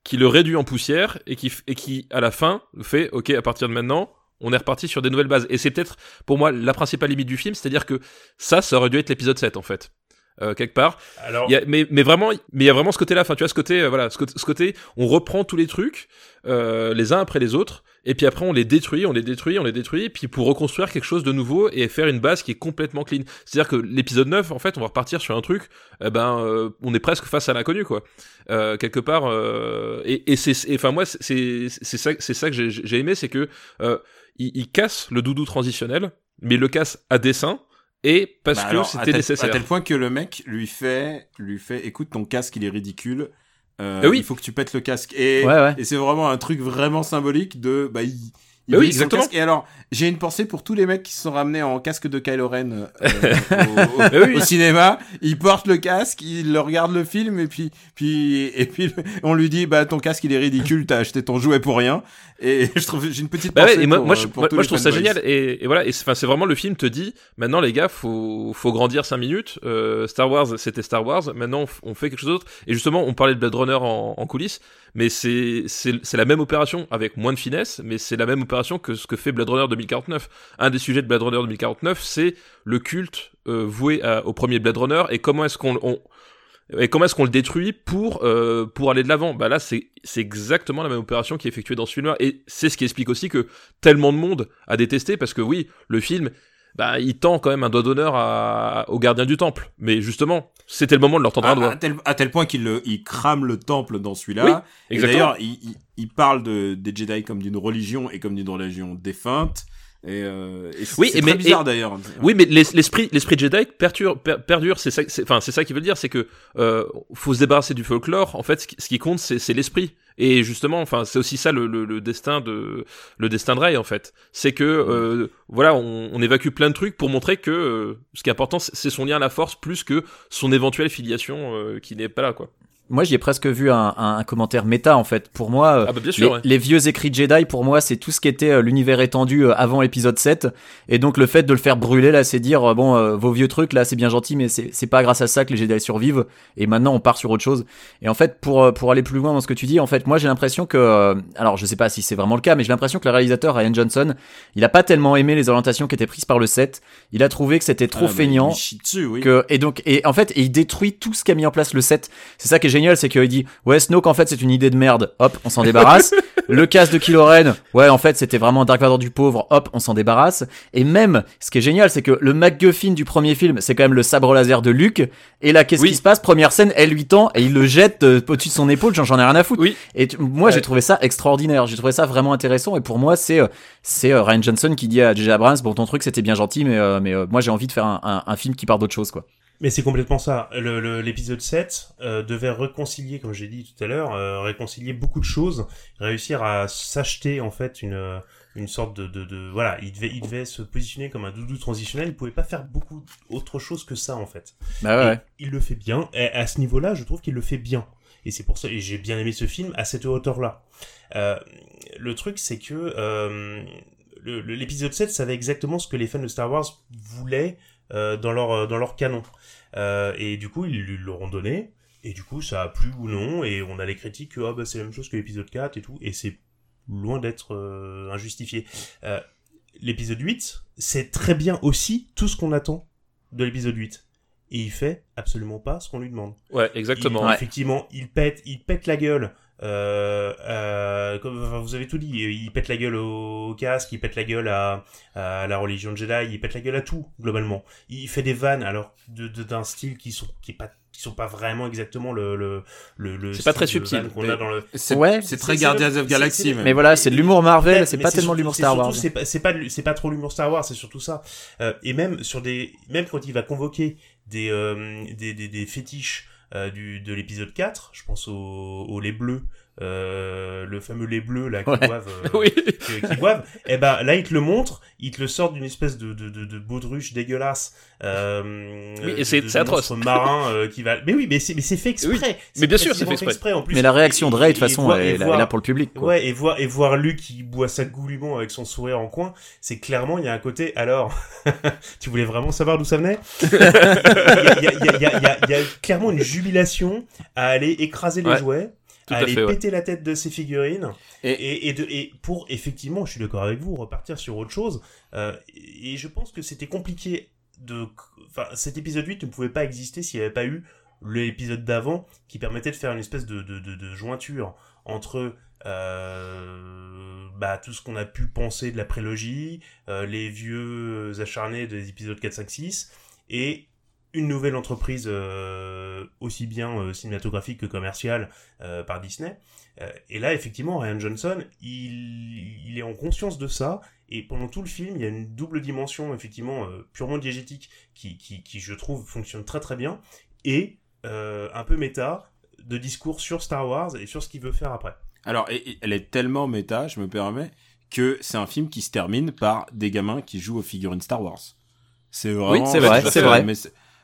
qui le réduit en poussière et qui, et qui à la fin, fait, ok, à partir de maintenant, on est reparti sur des nouvelles bases. Et c'est peut-être, pour moi, la principale limite du film, c'est-à-dire que ça, ça aurait dû être l'épisode 7, en fait. Euh, quelque part. Alors, Il y a- mais, mais vraiment, mais il y a vraiment ce côté-là. Enfin, tu vois, ce côté, euh, voilà, ce côté, ce côté, on reprend tous les trucs, euh, les uns après les autres, et puis après on les détruit, on les détruit, on les détruit, puis pour reconstruire quelque chose de nouveau et faire une base qui est complètement clean. C'est-à-dire que l'épisode 9, en fait, on va repartir sur un truc, eh ben, euh, on est presque face à l'inconnu, quoi. Euh, quelque part, euh, et, et c'est, enfin moi, c'est, c'est ça, c'est ça que j'ai, j'ai aimé, c'est que euh, il, il casse le doudou transitionnel, mais il le casse à dessein. Et parce Bah que alors, c'était nécessaire. À tel point que le mec lui fait, lui fait, écoute, ton casque il est ridicule. euh, Ah oui. il faut que tu pètes le casque. Et, Ouais, ouais. et c'est vraiment un truc vraiment symbolique de, bah, il, il Bah oui, exactement. Et alors, j'ai une pensée pour tous les mecs qui se sont ramenés en casque de Kylo Ren euh, (laughs) au, au- Bah oui. au cinéma. Ils portent le casque, ils regardent le film et puis, puis, et puis, (laughs) on lui dit, bah, ton casque il est ridicule, t'as acheté ton jouet pour rien. Et (laughs) je trouve, j'ai une petite Bah pensée ouais, et moi, pour, moi, euh, je, pour moi, je trouve ça génial et, et voilà et c'est vraiment le film te dit maintenant les gars faut faut grandir 5 minutes euh, Star Wars c'était Star Wars maintenant on, fait quelque chose d'autre et justement on parlait de Blade Runner en, en coulisses mais c'est c'est c'est la même opération avec moins de finesse mais c'est la même opération que ce que fait Blade Runner 2049 un des sujets de Blade Runner 2049 c'est le culte euh, voué au premier Blade Runner et comment est-ce qu'on on, et comment est-ce qu'on le détruit pour euh, pour aller de l'avant. Bah là, c'est c'est exactement la même opération qui est effectuée dans ce film-là, et c'est ce qui explique aussi que tellement de monde a détesté parce que oui, le film, bah il tend quand même un doigt d'honneur à, aux gardiens du temple, mais justement, c'était le moment de leur tendre à, un doigt. à tel, à tel point qu'il il crame le temple dans celui-là. Oui, Et d'ailleurs, il, il, il parle de, des Jedi comme d'une religion et comme d'une religion défunte. Et, euh, et Oui, et très mais- bizarre d'ailleurs. Oui, mais l'es- l'esprit, l'esprit Jedi perdure, per- perdure. C'est ça, enfin, c'est ça qui veut dire, c'est que euh, faut se débarrasser du folklore. En fait, ce qui, compte, c'est c'est l'esprit. Et justement, enfin, c'est aussi ça le, le, le destin de le destin de Rey, en fait. C'est que euh, voilà, on, on évacue plein de trucs pour montrer que euh, ce qui est important, c'est c'est son lien à la Force plus que son éventuelle filiation euh, qui n'est pas là, quoi. Moi, j'y ai presque vu un, un, un commentaire méta en fait. Pour moi, euh, Ah bah bien sûr. les, ouais. les vieux écrits de Jedi, pour moi, c'est tout ce qui était euh, l'univers étendu euh, avant l'épisode 7. Et donc, le fait de le faire brûler, là, c'est dire, euh, bon, euh, vos vieux trucs, là, c'est bien gentil, mais c'est pas grâce à ça que les Jedi survivent. Et maintenant, on part sur autre chose. Et en fait, pour, euh, pour aller plus loin dans ce que tu dis, en fait, moi, j'ai l'impression que, euh, alors, je sais pas si c'est vraiment le cas, mais j'ai l'impression que le réalisateur, Ryan Johnson, il a pas tellement aimé les orientations qui étaient prises par le 7. Il a trouvé que c'était trop Ah, feignant. Il chie dessus, oui. Que, et donc, et en fait, et il détruit tout ce qu'a mis en place le 7. C'est ça qui est génial, c'est qu'il dit, ouais, Snoke, en fait, c'est une idée de merde. Hop, on s'en débarrasse. (laughs) le casque de Kylo Ren, ouais, en fait, c'était vraiment Dark Vador du pauvre. Hop, on s'en débarrasse. Et même, ce qui est génial, c'est que le MacGuffin du premier film, c'est quand même le sabre laser de Luke. Et là, qu'est-ce Oui. qui se passe? Première scène, elle lui tend et il le jette euh, au-dessus de son épaule. J'en j'en ai rien à foutre. Oui. Et tu- moi, Ouais. j'ai trouvé ça extraordinaire. J'ai trouvé ça vraiment intéressant. Et pour moi, c'est euh, c'est euh, Ryan Johnson qui dit à J.J. Abrams, bon, ton truc, c'était bien gentil, mais mais moi, j'ai envie de faire un, un, un film qui part d'autre chose, quoi. Mais c'est complètement ça. L'épisode 7 euh, devait réconcilier, comme j'ai dit tout à l'heure, euh, réconcilier beaucoup de choses, réussir à s'acheter en fait une euh, une sorte de, de, de- voilà, il devait il devait se positionner comme un doudou transitionnel. Il pouvait pas faire beaucoup autre chose que ça en fait. Bah ouais, il le fait bien. Et à ce niveau-là, je trouve qu'il le fait bien. Et c'est pour ça, et j'ai bien aimé ce film à cette hauteur-là. Euh, le truc, c'est que l'épisode 7 savait exactement ce que les fans de Star Wars voulaient dans leur euh, dans leur canon. Euh, et du coup, ils lui l'auront donné. Et du coup, ça a plu ou non. Et on a les critiques que ah, bah, c'est la même chose que l'épisode 4 et tout. Et c'est loin d'être euh, injustifié. Euh, l'épisode 8, c'est très bien aussi tout ce qu'on attend de l'épisode 8. Et il fait absolument pas ce qu'on lui demande. Ouais, exactement. Il- Ouais. Effectivement, il pète, il pète la gueule. Euh, euh, comme, enfin, vous avez tout dit. Il pète la gueule au casque, il pète la gueule à, à la religion de Jedi, il pète la gueule à tout globalement. Il fait des vannes alors de de- d'un style qui sont qui est pas qui sont pas vraiment exactement le le le, le C'est pas très subtil, qu'on a dans le C'est Ouais. très Guardians of Galaxy. Mais voilà, c'est de l'humour Marvel, c'est pas tellement l'humour Star Wars. C'est pas, c'est pas, c'est pas trop l'humour Star Wars, c'est surtout ça. Euh, et même sur des, même quand il va convoquer des, euh, des, des, des fétiches du, de l'épisode 4, je pense au, au lait bleu, euh, le fameux lait bleu là qui Ouais. boivent, euh, (laughs) oui. qui, qui boivent. Et ben là il te le montre, il te le sort d'une espèce de, de, de, de baudruche dégueulasse. Euh, Oui, c'est- atroce. marin euh, qui va. Mais oui, mais c'est mais c'est fait exprès. Oui, mais bien sûr, c'est fait exprès. En plus, Mais la réaction de Ray, de toute façon, voir- elle, est là pour le public. Quoi. Ouais, et voir, et voir Luc qui boit ça goulûment avec son sourire en coin, c'est clairement, il y a un côté, alors, (laughs) tu voulais vraiment savoir d'où ça venait? (laughs) Il y, a- y, a- y, a- y, a- y clairement une jubilation à aller écraser les Ouais, jouets, tout à aller fait, ouais. péter la tête de ses figurines, Et- et, et, de, et pour, effectivement, je suis d'accord avec vous, repartir sur autre chose, euh, et je pense que c'était compliqué de... Enfin, cet épisode 8 ne pouvait pas exister s'il n'y avait pas eu l'épisode d'avant qui permettait de faire une espèce de, de, de, de jointure entre euh, bah, tout ce qu'on a pu penser de la prélogie, euh, les vieux acharnés des épisodes 4, 5, 6, et une nouvelle entreprise euh, aussi bien euh, cinématographique que commerciale euh, par Disney. Euh, et là, effectivement, Ryan Johnson, il, il est en conscience de ça, et pendant tout le film, il y a une double dimension, effectivement, euh, purement diégétique, qui, qui, qui, je trouve, fonctionne très très bien, et euh, un peu méta, de discours sur Star Wars et sur ce qu'il veut faire après. Alors, et- et elle est tellement méta, je me permets, que c'est un film qui se termine par des gamins qui jouent aux figurines Star Wars. C'est vraiment. c'est vrai, c'est vrai.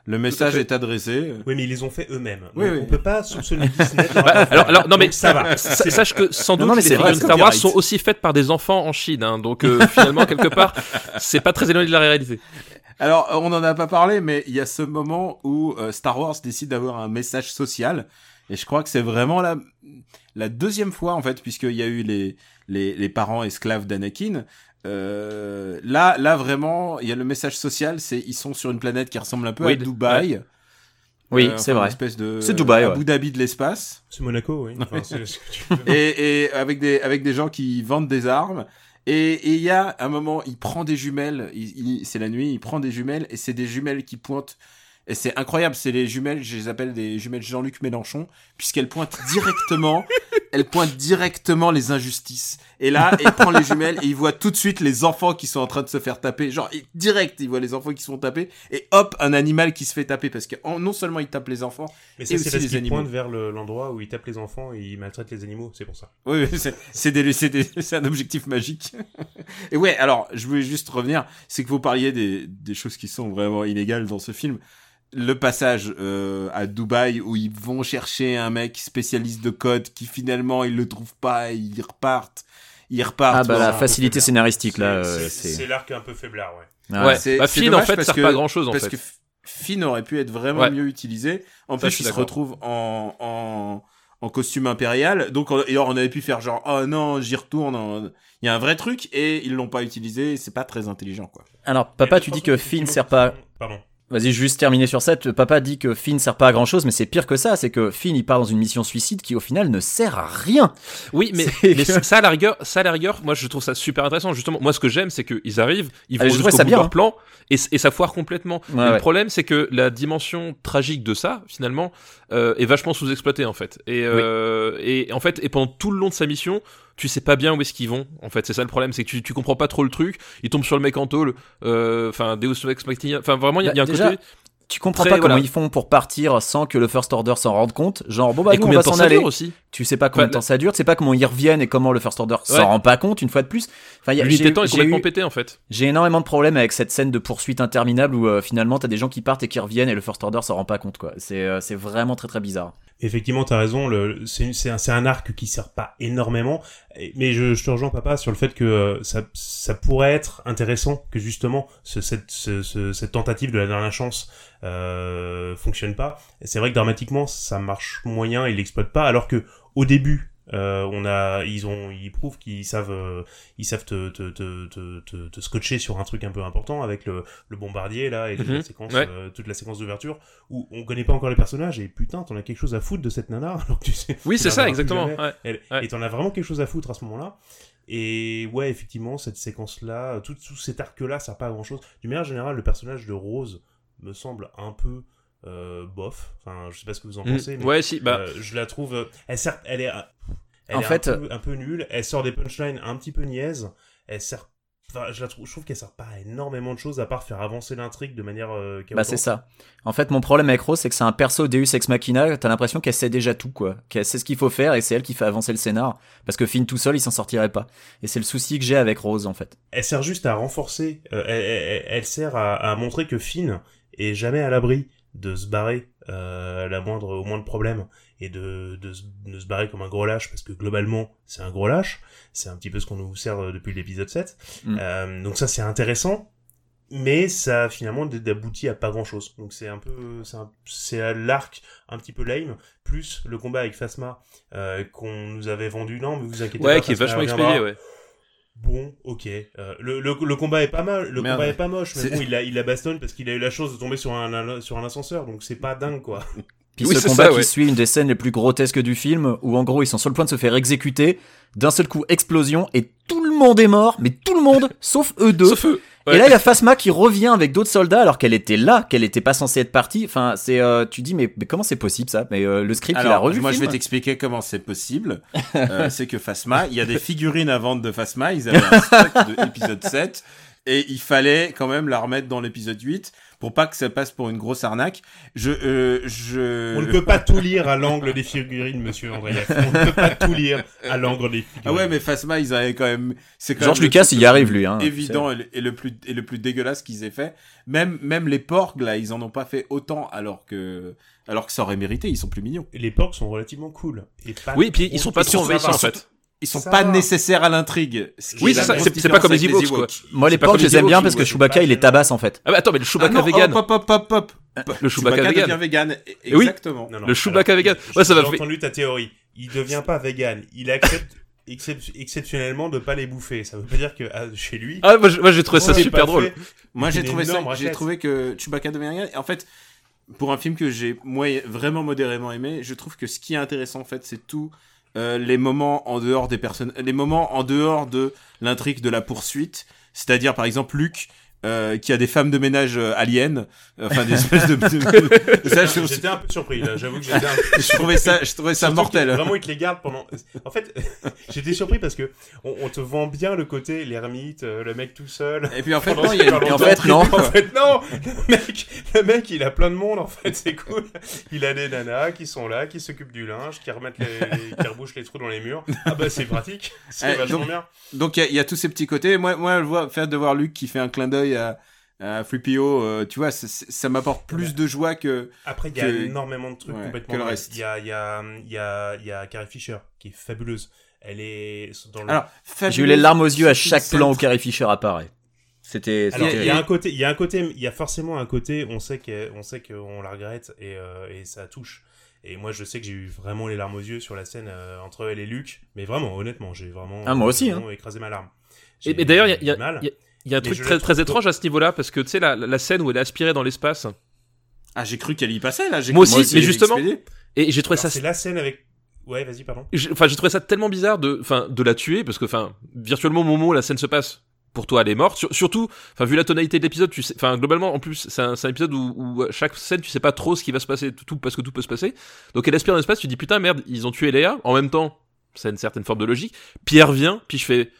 Le message est adressé. Oui, mais ils les ont fait eux-mêmes. Oui, oui. On peut pas soupçonner Disney. (laughs) Bah, alors, alors, non, mais Donc, ça va. (laughs) Sa- Sache que sans Non, doute non, mais les figurines Star Wars sont aussi faites par des enfants en Chine, hein, donc euh, (laughs) finalement quelque part c'est pas très éloigné de la réalité. Alors, on n'en a pas parlé, mais il y a ce moment où euh, Star Wars décide d'avoir un message social. Et je crois que c'est vraiment la, la deuxième fois, en fait, puisqu'il y a eu les, les, les parents esclaves d'Anakin. Euh, là, là, vraiment, il y a le message social, c'est ils sont sur une planète qui ressemble un peu Oui, à Dubaï. Oui, Euh, c'est enfin, vrai. Une espèce de C'est Dubaï, Abu ouais. Dhabi de l'espace. C'est Monaco, oui. (laughs) Enfin, c'est ce que tu veux. et, et avec des avec des gens qui vendent des armes et et il y a un moment il prend des jumelles il, il- c'est la nuit il prend des jumelles et c'est des jumelles qui pointent et c'est incroyable c'est les jumelles je les appelle des jumelles Jean-Luc Mélenchon puisqu'elles pointent directement (laughs) elles pointent directement les injustices et là il prend les jumelles et il voit tout de suite les enfants qui sont en train de se faire taper genre il- direct il voit les enfants qui se font taper et hop un animal qui se fait taper parce que en- non seulement il tape les enfants Mais ça, c'est aussi parce les animaux. pointe vers le- l'endroit où il tape les enfants et il maltraite les animaux, c'est pour ça. Oui, c'est un objectif magique. (laughs) Et ouais, alors, je voulais juste revenir, c'est que vous parliez des, des choses qui sont vraiment illégales dans ce film. Le passage euh, à Dubaï où ils vont chercher un mec spécialiste de code qui finalement ils le trouvent pas et ils repartent. Ils repartent. Ah bah la facilité scénaristique là, C'est- euh, c'est l'arc un peu faiblard, ouais. Ah, Ouais. C'est Bah, Finn, en fait, parce sert que- pas à grand-chose, en parce fait. que Finn aurait pu être vraiment Ouais. mieux utilisé. En Ça, plus, il se retrouve en, en, en costume impérial. Donc, on, et alors, on avait pu faire genre, oh non, j'y retourne. Il y a un vrai truc et ils l'ont pas utilisé. et C'est pas très intelligent, quoi. Alors papa, tu dis que Finn sert pas. Pardon. Vas-y, juste terminer sur ça. Papa dit que Finn sert pas à grand chose, mais c'est pire que ça. C'est que Finn il part dans une mission suicide qui au final ne sert à rien. Oui, mais, (laughs) mais que- ça à la rigueur, ça à la rigueur, moi je trouve ça super intéressant. Justement, moi ce que j'aime, c'est qu'ils arrivent, ils vont Allez, je jusqu'au bout de leur hein. plan et, et ça foire complètement. Ouais, Le problème, c'est que la dimension tragique de ça, finalement, euh, est vachement sous-exploitée en fait. Et, euh, et en fait, et pendant tout le long de sa mission, tu sais pas bien où est-ce qu'ils vont. En fait, c'est ça le problème, c'est que tu, tu comprends pas trop le truc. Ils tombent sur le mec en tôle. euh, Enfin, Deus Ex Machina. Enfin, vraiment, il y, a- y a un Bah, déjà, côté. Tu comprends Très, pas comment ils font pour partir sans que le First Order s'en rende compte. Genre bon bah et nous, on combien va s'en aller. aussi Tu sais pas combien de Enfin, temps ça dure. Tu sais pas comment ils reviennent et comment le First Order Ouais. s'en rend pas compte une fois de plus. Enfin, il y a- L'unité temps est complètement eu- pété en fait. J'ai énormément de problèmes avec cette scène de poursuite interminable où euh, finalement t'as des gens qui partent et qui reviennent et le First Order s'en rend pas compte quoi. C'est euh, c'est vraiment très très bizarre. Effectivement, t'as raison. Le, c'est, un, c'est un arc qui sert pas énormément. Mais je, je te rejoins, papa, sur le fait que euh, ça, ça pourrait être intéressant que justement ce, cette, ce- ce- cette tentative de la dernière chance euh, fonctionne pas. Et c'est vrai que dramatiquement, ça marche moyen. Ils l'exploitent pas. Alors que au début, euh, on a, ils ont, ils prouvent qu'ils savent, euh, ils savent te, te, te, te, te, scotcher sur un truc un peu important avec le, le bombardier là et toute Mhm. la séquence, Ouais. euh, toute la séquence d'ouverture où on connaît pas encore les personnages et putain, t'en as quelque chose à foutre de cette nana (laughs) alors que tu sais. Oui, c'est ça, exactement. ouais. Elle- Ouais. Et t'en as vraiment quelque chose à foutre à ce moment-là. Et ouais, effectivement, cette séquence-là, tout, tout cet arc-là, ça sert pas à grand-chose. Du manière générale, le personnage de Rose me semble un peu euh, bof. Enfin, je sais pas ce que vous en Mm. pensez, mais Ouais, si, bah. euh, je la trouve. euh, Elle sert, elle est, elle En est fait, un, peu, un peu nulle. Elle sort des punchlines un petit peu niaises. Elle sert. Enfin, je la trouve, je trouve qu'elle sert pas à énormément de choses à part faire avancer l'intrigue de manière. Euh, Bah c'est ça. En fait mon problème avec Rose c'est que c'est un perso Deus Ex Machina. T'as l'impression qu'elle sait déjà tout quoi. Qu'elle sait ce qu'il faut faire et c'est elle qui fait avancer le scénar. Parce que Finn tout seul il s'en sortirait pas. Et c'est le souci que j'ai avec Rose en fait. elle sert juste à renforcer, euh, elle, elle- elle sert à, à montrer que Finn est jamais à l'abri de se barrer euh, à la moindre, au moindre problème et de, de, se- de se barrer comme un gros lâche parce que globalement c'est un gros lâche, c'est un petit peu ce qu'on nous sert euh, depuis l'épisode 7. Mm. Euh, donc ça c'est intéressant, mais ça finalement d- d'aboutit à pas grand chose. Donc c'est un peu, c'est à l'arc un petit peu lame, plus le combat avec Phasma euh, qu'on nous avait vendu, non mais vous inquiétez pas. Ouais, qui est vachement expédié, ouais. Bon, ok. Euh, le, le, le combat est pas mal. Le Merde. combat est pas moche, mais C'est- bon, il la, il la bastonne parce qu'il a eu la chance de tomber sur un, sur un ascenseur, donc c'est pas dingue, quoi. (laughs) Puis Oui, ce combat ça, qui ouais. suit une des scènes les plus grotesques du film, où en gros ils sont sur le point de se faire exécuter, d'un seul coup explosion, et tout le monde est mort, mais tout le monde, sauf eux deux. Sauf eux. Et là il y a Phasma qui revient avec d'autres soldats alors qu'elle était là, qu'elle était pas censée être partie. Enfin c'est, euh, tu dis mais, mais comment c'est possible ça? Mais euh, le script il a Alors, revu. moi, le je vais t'expliquer comment c'est possible. (laughs) Euh, c'est que Phasma, il y a des figurines à vendre de Phasma. Ils avaient un stock de l'épisode 7. Et il fallait quand même la remettre dans l'épisode 8. Pour pas que ça passe pour une grosse arnaque. Je, euh, je. On ne peut pas tout lire à l'angle des figurines, monsieur Andreev. On ne peut pas tout lire à l'angle des figurines. Ah ouais, mais Phasma, ils avaient quand même. C'est quand George même Lucas, il y arrive, lui, hein, évident et le, et le plus et le plus dégueulasse qu'ils aient fait. Même même les porgs là, ils en ont pas fait autant alors que alors que ça aurait mérité. Ils sont plus mignons. Les porcs sont relativement cool. Et pas Oui, puis ils sont pas trop trop envahissants en fait. Ils sont Ça pas va. nécessaires à l'intrigue. ce Oui, c'est pas comme les Ewoks, quoi. Moi, les porcs, je les aime bien parce que Chewbacca, c'est il est tabasse en fait. Ah bah attends, mais le Ah Chewbacca non, vegan. hop, hop, hop, hop, hop. Le Chewbacca vegan. devient vegan. Oui. Exactement. Non, non, Le Chewbacca vegan. Ouais, ça J'ai va fait- entendu ta théorie. Il devient pas vegan. Il accepte (laughs) excep- exceptionnellement de pas les bouffer. Ça veut pas dire que ah, chez lui. Ah, moi, j'ai trouvé ça super drôle. Moi, j'ai trouvé ça, j'ai trouvé que Chewbacca devient vegan. En fait, pour un film que j'ai moi vraiment modérément aimé, je trouve que ce qui est intéressant en fait, c'est tout euh, les moments en dehors des personnes, les moments en dehors de l'intrigue de la poursuite. C'est-à-dire par exemple Luke. Euh, qui a des femmes de ménage euh, aliens, euh, enfin des espèces de, de- (laughs) je, J'étais un peu surpris. J'avoue que j'étais un (laughs) je trouvais ça, je trouvais ça mortel. Vraiment, ils te les gardent pendant. En fait, (laughs) j'étais surpris parce que on, on te vend bien le côté l'ermite, euh, le mec tout seul. Et puis en fait, non, il y a en fait, non. En fait, non. Le mec, le mec, il a plein de monde. En fait, c'est cool. Il a des nanas qui sont là, qui s'occupent du linge, qui remettent les, qui rebouchent les trous dans les murs. Ah bah c'est pratique. C'est Eh, vachement donc- bien. Donc il y y, a tous ces petits côtés. Moi, moi, le voir- faire de voir Luke qui fait un clin d'œil à, à 3PO, euh, tu vois, ça, ça m'apporte plus de joie que. Après, il y a que- énormément de trucs ouais, complètement. que le reste. Il y a, il y a, il y a, il y a Carrie Fisher qui est fabuleuse. Elle est dans le. Alors, J'ai eu les larmes aux yeux à chaque plan où Carrie Fisher apparaît. C'était. Il y a un côté, il y a un côté, il y a forcément un côté, on sait qu'on on sait qu'on la regrette et, euh, et ça touche. Et moi, je sais que j'ai eu vraiment les larmes aux yeux sur la scène euh, entre elle et Luc. Mais vraiment, honnêtement, j'ai vraiment, Ah, moi aussi, vraiment écrasé ma larme. Et, d'ailleurs, il y a, il y a- eu mal. il y a- il y a un Mais truc très, très étrange à ce niveau-là, parce que tu sais, la, la scène où elle est aspirée dans l'espace, Ah, j'ai cru qu'elle y passait là. j'ai Moi cru aussi, qu'elle mais y justement- et j'ai trouvé Alors, ça c'est la scène avec. Ouais, vas-y, pardon. enfin j'ai trouvé ça tellement bizarre de enfin de la tuer parce que enfin virtuellement au moment où la scène se passe pour toi elle est morte Sur- surtout enfin vu la tonalité de l'épisode tu sais enfin globalement en plus c'est un, c'est un épisode où, où à chaque scène tu sais pas trop ce qui va se passer tout, parce que tout peut se passer donc elle aspire dans l'espace tu dis putain merde ils ont tué Léa en même temps a une certaine forme de logique Pierre vient puis je fais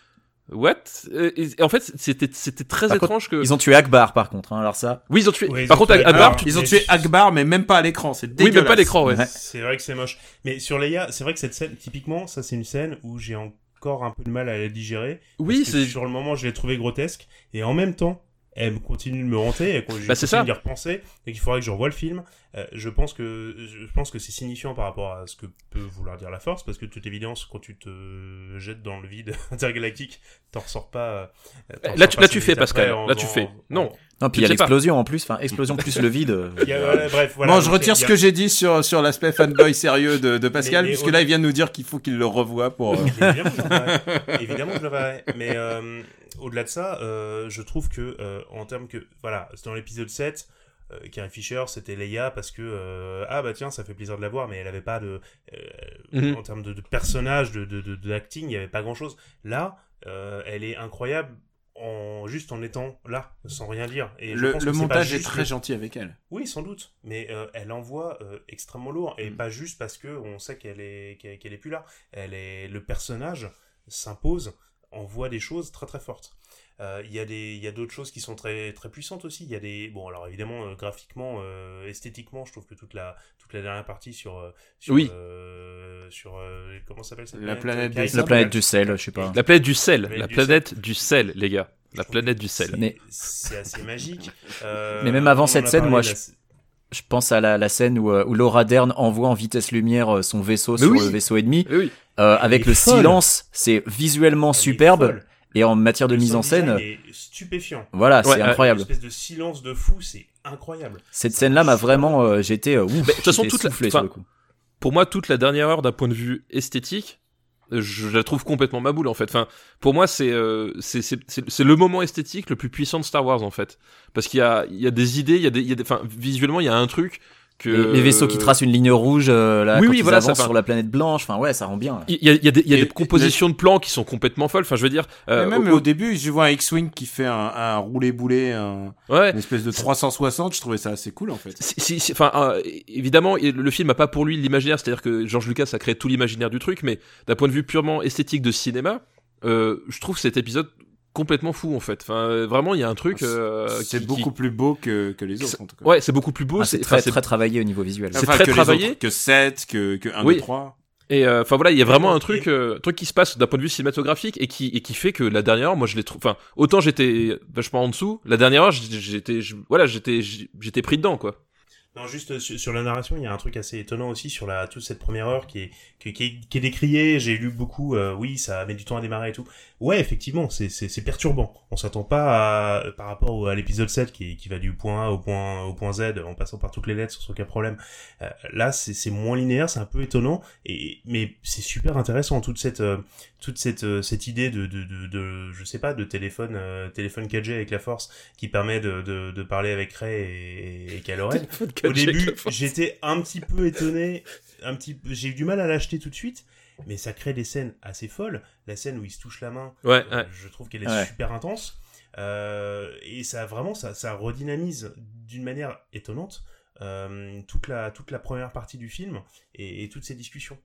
what? Et, et en fait c'était c'était très Par contre, étrange que Ils ont tué Akbar par contre. hein, alors ça. oui ils ont tué Ouais, ils par ont contre tué Akbar Ils ont Mais- tué Akbar, mais même pas à l'écran. C'est oui dégueulasse. même pas à l'écran ouais, Ouais. C'est vrai que c'est moche. Mais sur Leia, c'est vrai que cette scène, typiquement, ça c'est une scène où j'ai encore un peu de mal à la digérer. oui c'est sur le moment, je l'ai trouvé grotesque. Et en même temps, elle continue de me hanter. Et quand je Bah, continue d'y repenser. Et qu'il faudrait que je revoie le film. euh, je pense que je pense que c'est signifiant par rapport à ce que peut vouloir dire la Force, parce que de toute évidence, quand tu te jettes dans le vide (laughs) intergalactique, t'en ressors pas. euh, Là, ressors tu- pas là, tu fais, Pascal. en Là, tu fais. Non. Non, puis il y a l'explosion en plus. Enfin, explosion plus le vide. (laughs) euh, y a- bref, voilà. bon, je retire y ce a- que j'ai dit sur, sur l'aspect fanboy sérieux de, de Pascal, Mais- mais puisque au- là, il vient de nous dire qu'il faut qu'il le revoie pour. euh, (laughs) Évidemment, je le verrai. Évidemment, je le verrai. Mais euh, au-delà de ça, euh, je trouve que, euh, en termes que. Voilà, dans l'épisode 7, euh, Carrie Fisher, c'était Leia parce que. euh, ah bah tiens, ça fait plaisir de la voir, mais elle avait pas de. euh, Mhm. En termes de, de personnage, de, de, de, de acting, il n'y avait pas grand-chose. Là, euh, elle est incroyable. En, juste en étant là, sans rien dire. Et je le pense montage est très gentil avec elle. oui, sans doute, mais euh, elle envoie euh, extrêmement lourd et Mm. pas juste parce que on sait qu'elle est qu'elle qu'elle est plus là. Elle est le personnage s'impose, envoie des choses très très fortes. Euh, Il y a des il y a d'autres choses qui sont très très puissantes aussi. Il y a des bon alors évidemment euh, graphiquement euh, esthétiquement, je trouve que toute la toute la dernière partie sur euh, sur Oui. euh, sur euh, comment s'appelle cette La planète des La planète du sel, je sais pas. la planète du sel planète la du planète du sel les gars la planète du sel c'est- Mais- c'est assez magique. Euh, Mais même avant cette scène, moi, je- Je pense à la, la scène où, où Laura Dern envoie en vitesse lumière son vaisseau Mais sur oui. le vaisseau ennemi. Oui. Euh, avec le folle. silence, c'est visuellement elle est superbe. Et en matière de Le mise en scène, est stupéfiant. voilà, Ouais, c'est ouais. incroyable. Une espèce de silence de fou, c'est incroyable. Cette scène-là m'a vraiment, euh, j'étais, euh, ouf, de toute façon, toute la- sur le coup. pour moi, toute la dernière heure d'un point de vue esthétique, euh, je la trouve complètement ma boule en fait. Enfin, pour moi, c'est euh, c'est c'est c'est c'est le moment esthétique le plus puissant de Star Wars en fait, parce qu'il y a il y a des idées, il y a des il y a des enfin visuellement il y a un truc que Les, les vaisseaux qui tracent une ligne rouge, euh, là, Oui, quand oui, ils voilà, ça avancent va. sur la planète blanche, enfin ouais, ça rend bien. il y a, il y a des, il y a Et- des compositions de plans qui sont complètement folles. Enfin, je veux dire, euh, Mais même au- au début, je vois un X-Wing qui fait un, un roulé-boulé, un, ouais, une espèce de 360, je trouvais ça assez cool en fait. Si, si, si- enfin, euh, évidemment, le film a pas pour lui l'imaginaire, c'est-à-dire que George Lucas a créé tout l'imaginaire du truc, mais d'un point de vue purement esthétique de cinéma, euh, je trouve cet épisode complètement fou en fait. Enfin, vraiment, il y a un truc. euh, c'est beaucoup qui- plus beau que, que les autres, en tout cas. Ouais, c'est beaucoup plus beau. Ah, c'est très, très travaillé au niveau visuel. c'est très que travaillé. autres, que 7, que, que 1, Oui. 2, 3. Et euh, enfin voilà, il y a vraiment un truc, euh, truc qui se passe d'un point de vue cinématographique et qui et qui fait que la dernière heure, moi je l'ai trouvé. Enfin, autant j'étais vachement en dessous, la dernière heure, j'étais, voilà, j'étais, j'étais pris dedans quoi. Non, juste euh, sur, sur la narration, il y a un truc assez étonnant aussi sur la toute cette première heure qui est qui, qui est, qui est décriée. J'ai lu beaucoup. euh, oui, ça met du temps à démarrer et tout. Ouais, effectivement, c'est c'est c'est perturbant. On s'attend pas à, par rapport à l'épisode 7 qui qui va du point A au point au point Z en passant par toutes les lettres sans aucun problème. Euh, là, c'est c'est moins linéaire, c'est un peu étonnant et mais c'est super intéressant toute cette euh, toute cette euh, cette idée de de de, de je sais pas de téléphone euh, téléphone 4G avec la force qui permet de de, de parler avec Ray et, et Kylo Ren. Au début, j'étais un petit peu étonné, un petit peu, j'ai eu du mal à l'acheter tout de suite, mais ça crée des scènes assez folles. La scène où il se touche la main, Ouais, euh, ouais. je trouve qu'elle est Ouais. super intense. Euh, et ça vraiment, ça, ça redynamise d'une manière étonnante euh, toute la toute la première partie du film et, et toutes ces discussions.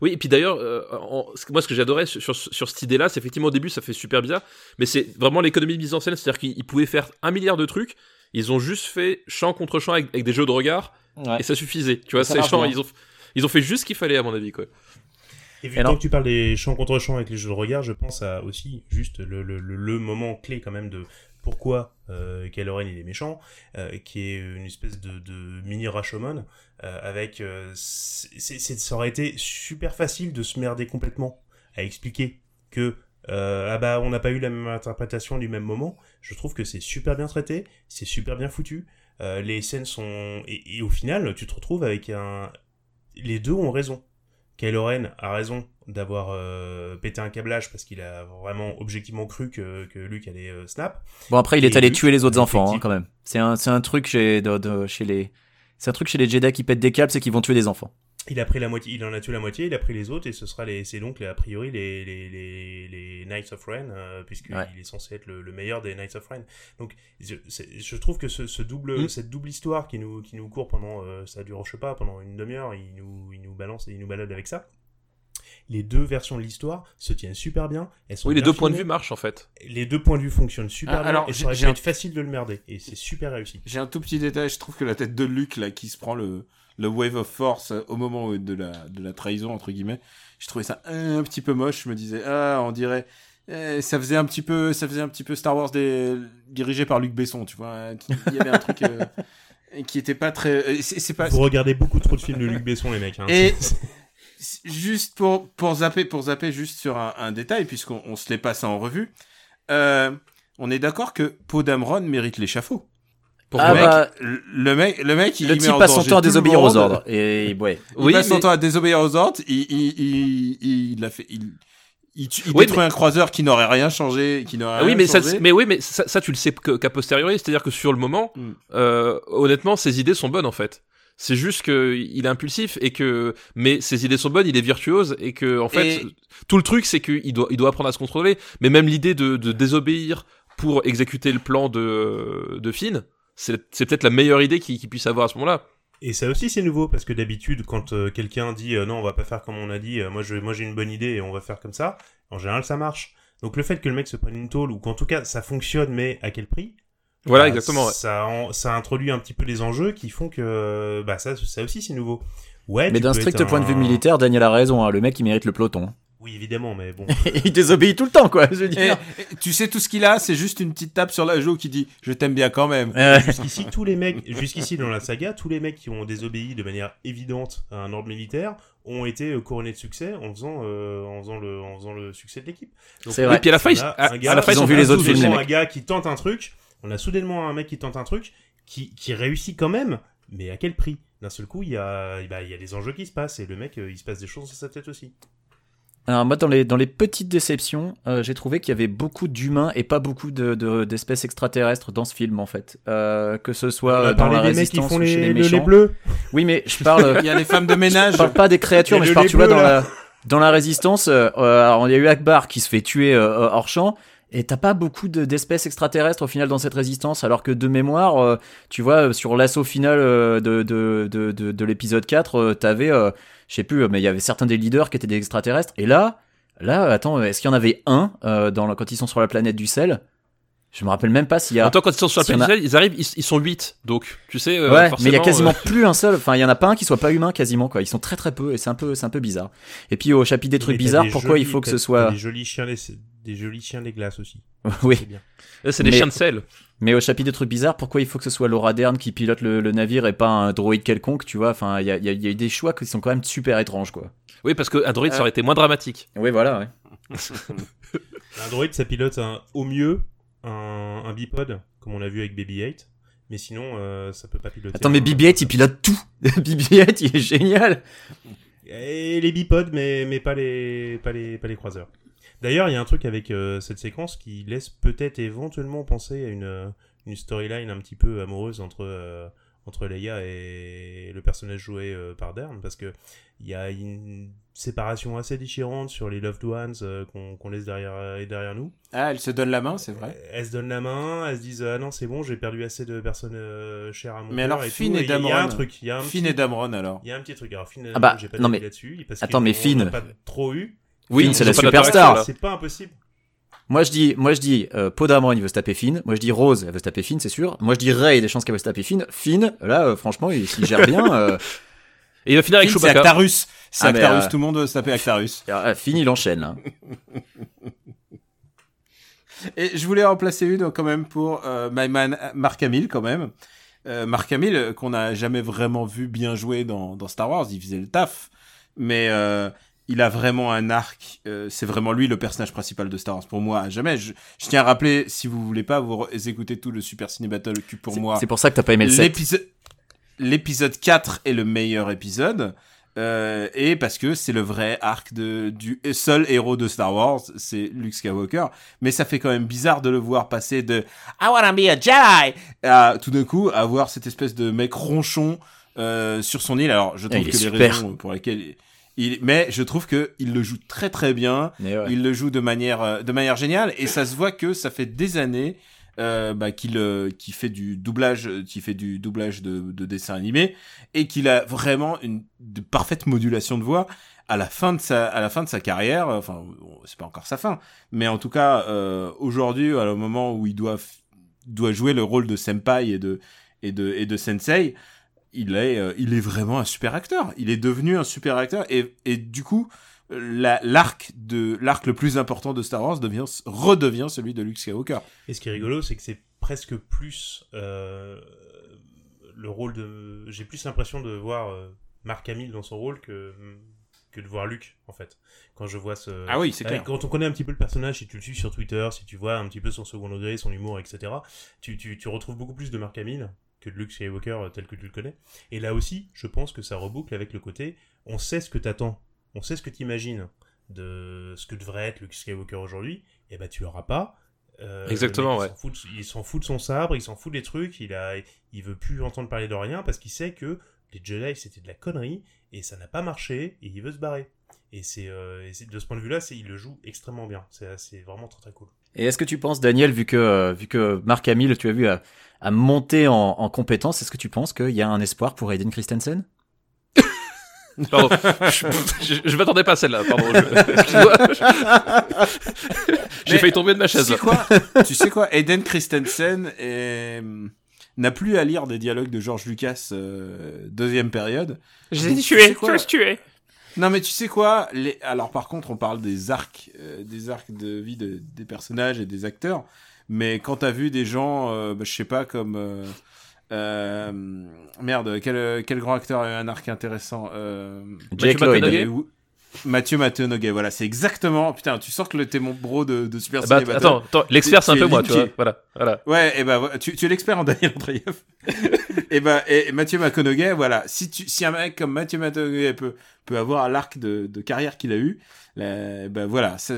Oui, et puis d'ailleurs, euh, moi ce que j'adorais sur, sur, sur cette idée-là, c'est effectivement au début ça fait super bien, mais c'est vraiment l'économie de mise en scène, c'est-à-dire qu'ils ils pouvaient faire un milliard de trucs, ils ont juste fait champ contre champ avec, avec des jeux de regard, Ouais. et ça suffisait. Tu vois, Ça ces bien. ils ont, ils ont fait juste ce qu'il fallait à mon avis quoi. Et vu tant que tu parles des champs contre champs avec les jeux de regard, je pense à aussi juste le, le, le, le moment clé quand même de pourquoi euh, Kylo Ren il est méchant, euh, qui est une espèce de, de mini Rashomon euh, avec euh, c'est, c'est- ça aurait été super facile de se merder complètement à expliquer que euh, ah bah on n'a pas eu la même interprétation du même moment. Je trouve que c'est super bien traité, c'est super bien foutu. Euh, les scènes sont et, et au final tu te retrouves avec un les deux ont raison. Kylo Ren a raison d'avoir euh, pété un câblage parce qu'il a vraiment objectivement cru que, que Luke allait euh, snap. Bon après il est Et allé Luke, tuer les autres enfants hein, quand même. C'est un c'est un truc chez de, de- chez les c'est un truc chez les Jedi qui pètent des câbles, c'est qu'ils vont tuer des enfants. Il a pris la moitié, il en a tué la moitié, il a pris les autres et ce sera les, c'est donc a priori les les les, les Knights of Ren euh, puisqu'il Ouais. est censé être le, le meilleur des Knights of Ren. Donc je, trouve que ce, ce double Mm. cette double histoire qui nous qui nous court pendant euh, ça dure je sais pas pendant une demi-heure, il nous il nous balance et il nous balade avec ça. Les deux versions de l'histoire se tiennent super bien. Elles sont Oui, les deux points de vue marchent en fait. Les deux points de vue fonctionnent super Ah, bien alors, et j'ai- ça aurait pu un- être facile de le merder et c'est super réussi. J'ai un tout petit détail, je trouve que la tête de Luke, là, qui se prend le, le Wave of Force au moment de la, de la trahison, entre guillemets, je trouvais ça un petit peu moche. Je me disais, ah, on dirait, eh, ça faisait un petit peu, ça faisait un petit peu Star Wars des, dirigé par Luc Besson, tu vois. hein, Il y avait un truc euh, qui était pas très, euh, c'est c'est pas, Vous regardez beaucoup trop de films de Luc Besson les mecs. Hein. Et- juste pour, pour zapper, pour zapper juste sur un, un détail, puisqu'on on se les passe en revue, euh, on est d'accord que Poe Dameron mérite l'échafaud. Pour Ah le, mec, bah, le- mec, le mec, il le type passe son temps à désobéir aux ordres et ouais. Il Oui, passe son mais- temps à désobéir aux ordres. Il, il, il, il, il a fait, il, il, tue- il Oui, détruit un croiseur qui n'aurait rien changé, qui n'aurait Ah oui, rien mais ça, mais oui, mais ça, ça, tu le sais qu'à posteriori, c'est-à-dire que sur le moment, Mm. euh, honnêtement, ses idées sont bonnes en fait. C'est juste que il est impulsif et que, mais ses idées sont bonnes, il est virtuose et que en fait, Et- tout le truc c'est qu'il doit, il doit apprendre à se contrôler. Mais même l'idée de, de désobéir pour exécuter le plan de de Finn, c'est c'est peut-être la meilleure idée qu'il qu'il puisse avoir à ce moment-là. Et ça aussi c'est nouveau parce que d'habitude quand euh, quelqu'un dit euh, non on va pas faire comme on a dit, euh, moi je moi j'ai une bonne idée et on va faire comme ça, en général ça marche. Donc le fait que le mec se prenne une tôle ou qu'en tout cas ça fonctionne mais à quel prix? Voilà, bah, exactement. ouais. Ça en- ça introduit un petit peu des enjeux qui font que bah ça ça aussi c'est nouveau. Ouais. Mais d'un strict point de vue militaire, Daniel a raison. hein, Le mec, il mérite le peloton. Oui évidemment mais bon. (laughs) il désobéit tout le temps, quoi. Je veux Et- dire. et tu sais tout ce qu'il a, c'est juste une petite tape sur la joue qui dit je t'aime bien quand même. Euh, Jusqu'ici, tous les mecs, jusqu'ici dans la saga, tous les mecs qui ont désobéi de manière évidente à un ordre militaire ont été euh, couronnés de succès en faisant, euh, en faisant le, en faisant le succès de l'équipe. C'est vrai. Oui, puis à la fin, ils- on a ont vu les autres films, soudainement mecs. un gars qui tente un truc. On a soudainement un mec qui tente un truc qui, qui réussit quand même, mais à quel prix? D'un seul coup, il y a, bah, il y a des enjeux qui se passent et le mec, euh, il se passe des choses dans sa tête aussi. Alors moi, dans les, dans les petites déceptions, euh, j'ai trouvé qu'il y avait beaucoup d'humains et pas beaucoup de, de- d'espèces extraterrestres dans ce film, en fait. Euh, que ce soit On a euh, dans la des mecs qui résistance font ou chez les, méchants. bleu. Oui, mais je parle... (laughs) Il y a les femmes de ménage. Je parle pas des créatures, mais je parle, tu vois, dans là. la, dans la résistance, euh, euh, alors, il y a eu Akbar qui se fait tuer euh, hors champ, et t'as pas beaucoup de- d'espèces extraterrestres au final dans cette résistance, alors que de mémoire, euh, tu vois, euh, sur l'assaut final euh, de, de, de, de, de l'épisode 4, euh, t'avais, euh, je sais plus, mais il y avait certains des leaders qui étaient des extraterrestres, et là, Là, attends, est-ce qu'il y en avait un euh, dans, le- quand ils sont sur la planète du sel? Je me rappelle même pas s'il y a. Attends, quand ils sont sur la s'il y en a- planète, ils arrivent, ils, ils sont 8. Donc, tu sais, euh, ouais, mais il y a quasiment euh, plus un seul. (laughs) Enfin, il y en a pas un qui soit pas humain quasiment quoi. Ils sont très très peu et c'est un peu c'est un peu bizarre. Et puis au chapitre des trucs bizarres, des pourquoi il faut que ce soit Des jolis chiens, des jolis chiens des glaces aussi. (laughs) oui. C'est c'est des mais- chiens de sel. Mais au chapitre des trucs bizarres, pourquoi il faut que ce soit Laura Dern qui pilote le, le navire et pas un droïde quelconque, tu vois? Enfin, il y a, il y a- il y a eu des choix qui sont quand même super étranges, quoi. Oui, parce que Android, Euh. ça aurait été moins dramatique. Oui, voilà. Ouais. (laughs) Un droïde, ça pilote un, au mieux un, un bipod, comme on a vu avec BB-8. Mais sinon, euh, ça peut pas piloter. Attends, mais un- BB-8, il pilote tout. (laughs) BB-8, il est génial. Et les bipodes, mais, mais pas, les, pas, les, pas les croiseurs. D'ailleurs, il y a un truc avec euh, cette séquence qui laisse peut-être éventuellement penser à une, euh, une storyline un petit peu amoureuse entre, euh, entre Leia et le personnage joué euh, par Dern, parce que il y a une séparation assez déchirante sur les loved ones euh, qu'on laisse derrière, euh, derrière nous. Ah, elle se donne la main, c'est vrai. Elles se donnent la main, elles se disent ah non c'est bon j'ai perdu assez de personnes euh, chères à mon Mais cœur alors, et Finn tout. et a- il y a un Dameron. truc, il y a un Finn petit- et Dameron, alors. il y a un petit truc. Alors Finn et Ah bah, Dameron, j'ai pas non, mais- là-dessus attends, mais Finn- pas trop eu. Oui, c'est la superstar. C'est pas impossible. Moi, je dis, moi, je dis, euh, Poe Dameron, il veut se taper Finn. Moi, je dis Rose, elle veut se taper Finn, c'est sûr. Moi, je dis Ray, il y a des chances qu'elle veut se taper Finn. Finn, là, euh, franchement, il s'il gère bien. euh, (laughs) Et il va finir avec Finn, c'est Chewbacca. Actarus. C'est Ah, Actarus, euh, tout le monde veut se taper Actarus. euh, (laughs) Finn, il enchaîne, là. Et je voulais en placer une quand même pour euh, my man Mark Hamill quand même. Euh, Mark Hamill qu'on n'a jamais vraiment vu bien jouer dans, dans Star Wars, il faisait le taf, mais euh, il a vraiment un arc. euh, c'est vraiment lui le personnage principal de Star Wars pour moi. Jamais. Je, je tiens à rappeler, si vous voulez pas, vous écoutez tout le Super Ciné Battle pour moi. C'est pour ça que t'as pas aimé le 7. L'épisode l'épisode 4 est le meilleur épisode. Euh, et parce que c'est le vrai arc de, du seul héros de Star Wars, c'est Luke Skywalker. Mais ça fait quand même bizarre de le voir passer de I wanna be a Jedi à tout d'un coup avoir cette espèce de mec ronchon euh, sur son île. Alors je trouve que les super. raisons pour lesquelles il, mais je trouve que il le joue très très bien. Ouais. Il le joue de manière euh, de manière géniale et ça se voit que ça fait des années euh, bah, qu'il euh, qu'il fait du doublage, euh, qu'il fait du doublage de, de dessins animés et qu'il a vraiment une de parfaite modulation de voix à la fin de sa à la fin de sa carrière. Enfin, c'est pas encore sa fin, mais en tout cas euh, aujourd'hui, à le moment où il doit doit jouer le rôle de senpai et de et de et de sensei, il est euh, il est vraiment un super acteur. Il est devenu un super acteur et et du coup la- l'arc de l'arc le plus important de Star Wars devient redevient celui de Luke Skywalker. Et ce qui est rigolo, c'est que c'est presque plus euh, le rôle de. J'ai plus l'impression de voir euh, Mark Hamill dans son rôle que que de voir Luke en fait. Quand je vois ce. Ah oui, c'est Euh, clair. Quand on connaît un petit peu le personnage, si tu le suis sur Twitter, si tu vois un petit peu son second degré, son humour, etc., tu, tu, tu retrouves beaucoup plus de Mark Hamill que de Luke Skywalker euh, tel que tu le connais. Et là aussi, je pense que ça reboucle avec le côté on sait ce que t'attends, on sait ce que t'imagines de ce que devrait être Luke Skywalker aujourd'hui, et bah tu l'auras pas. Euh, Exactement, mec, ouais. Il s'en fout de- fout son sabre, il s'en fout des trucs, il a, il veut plus entendre parler de rien parce qu'il sait que les Jedi c'était de la connerie et ça n'a pas marché et il veut se barrer. Et c'est euh, de ce point de vue-là, c'est il le joue extrêmement bien. C'est c'est vraiment très très cool. Et est-ce que tu penses, Daniel, vu que, euh, vu que Mark Hamill, tu as vu, a, a monté en, en compétence, est-ce que tu penses qu'il y a un espoir pour Hayden Christensen? (laughs) Pardon. je je, je m'attendais pas à celle-là, pardon. (laughs) J'ai failli tomber de ma Tu chaise. sais là. quoi (laughs) Tu sais quoi? Aiden Christensen est- n'a plus à lire des dialogues de George Lucas euh, deuxième période. Je l'ai tu tué, sais tu tué. Non mais tu sais quoi les... Alors par contre on parle des arcs, euh, des arcs de vie de- des personnages et des acteurs. Mais quand t'as vu des gens, euh, bah, je sais pas comme euh, euh, merde, quel, quel grand acteur a eu un arc intéressant euh, Jake Lloyd. Euh, Mathieu McConaughey, voilà, c'est exactement. Putain, tu sens que le- t'es mon bro de, de Super Bah, Ciné attends, attends, l'expert c'est un Tu peu es moi, tu vois. Voilà, voilà. Ouais, et ben voilà, tu, tu es l'expert en Daniel Andreev. (laughs) et ben et Mathieu McConaughey, voilà, si tu si un mec comme Mathieu McConaughey peut peut avoir l'arc de, de carrière qu'il a eu, là, ben voilà, ça-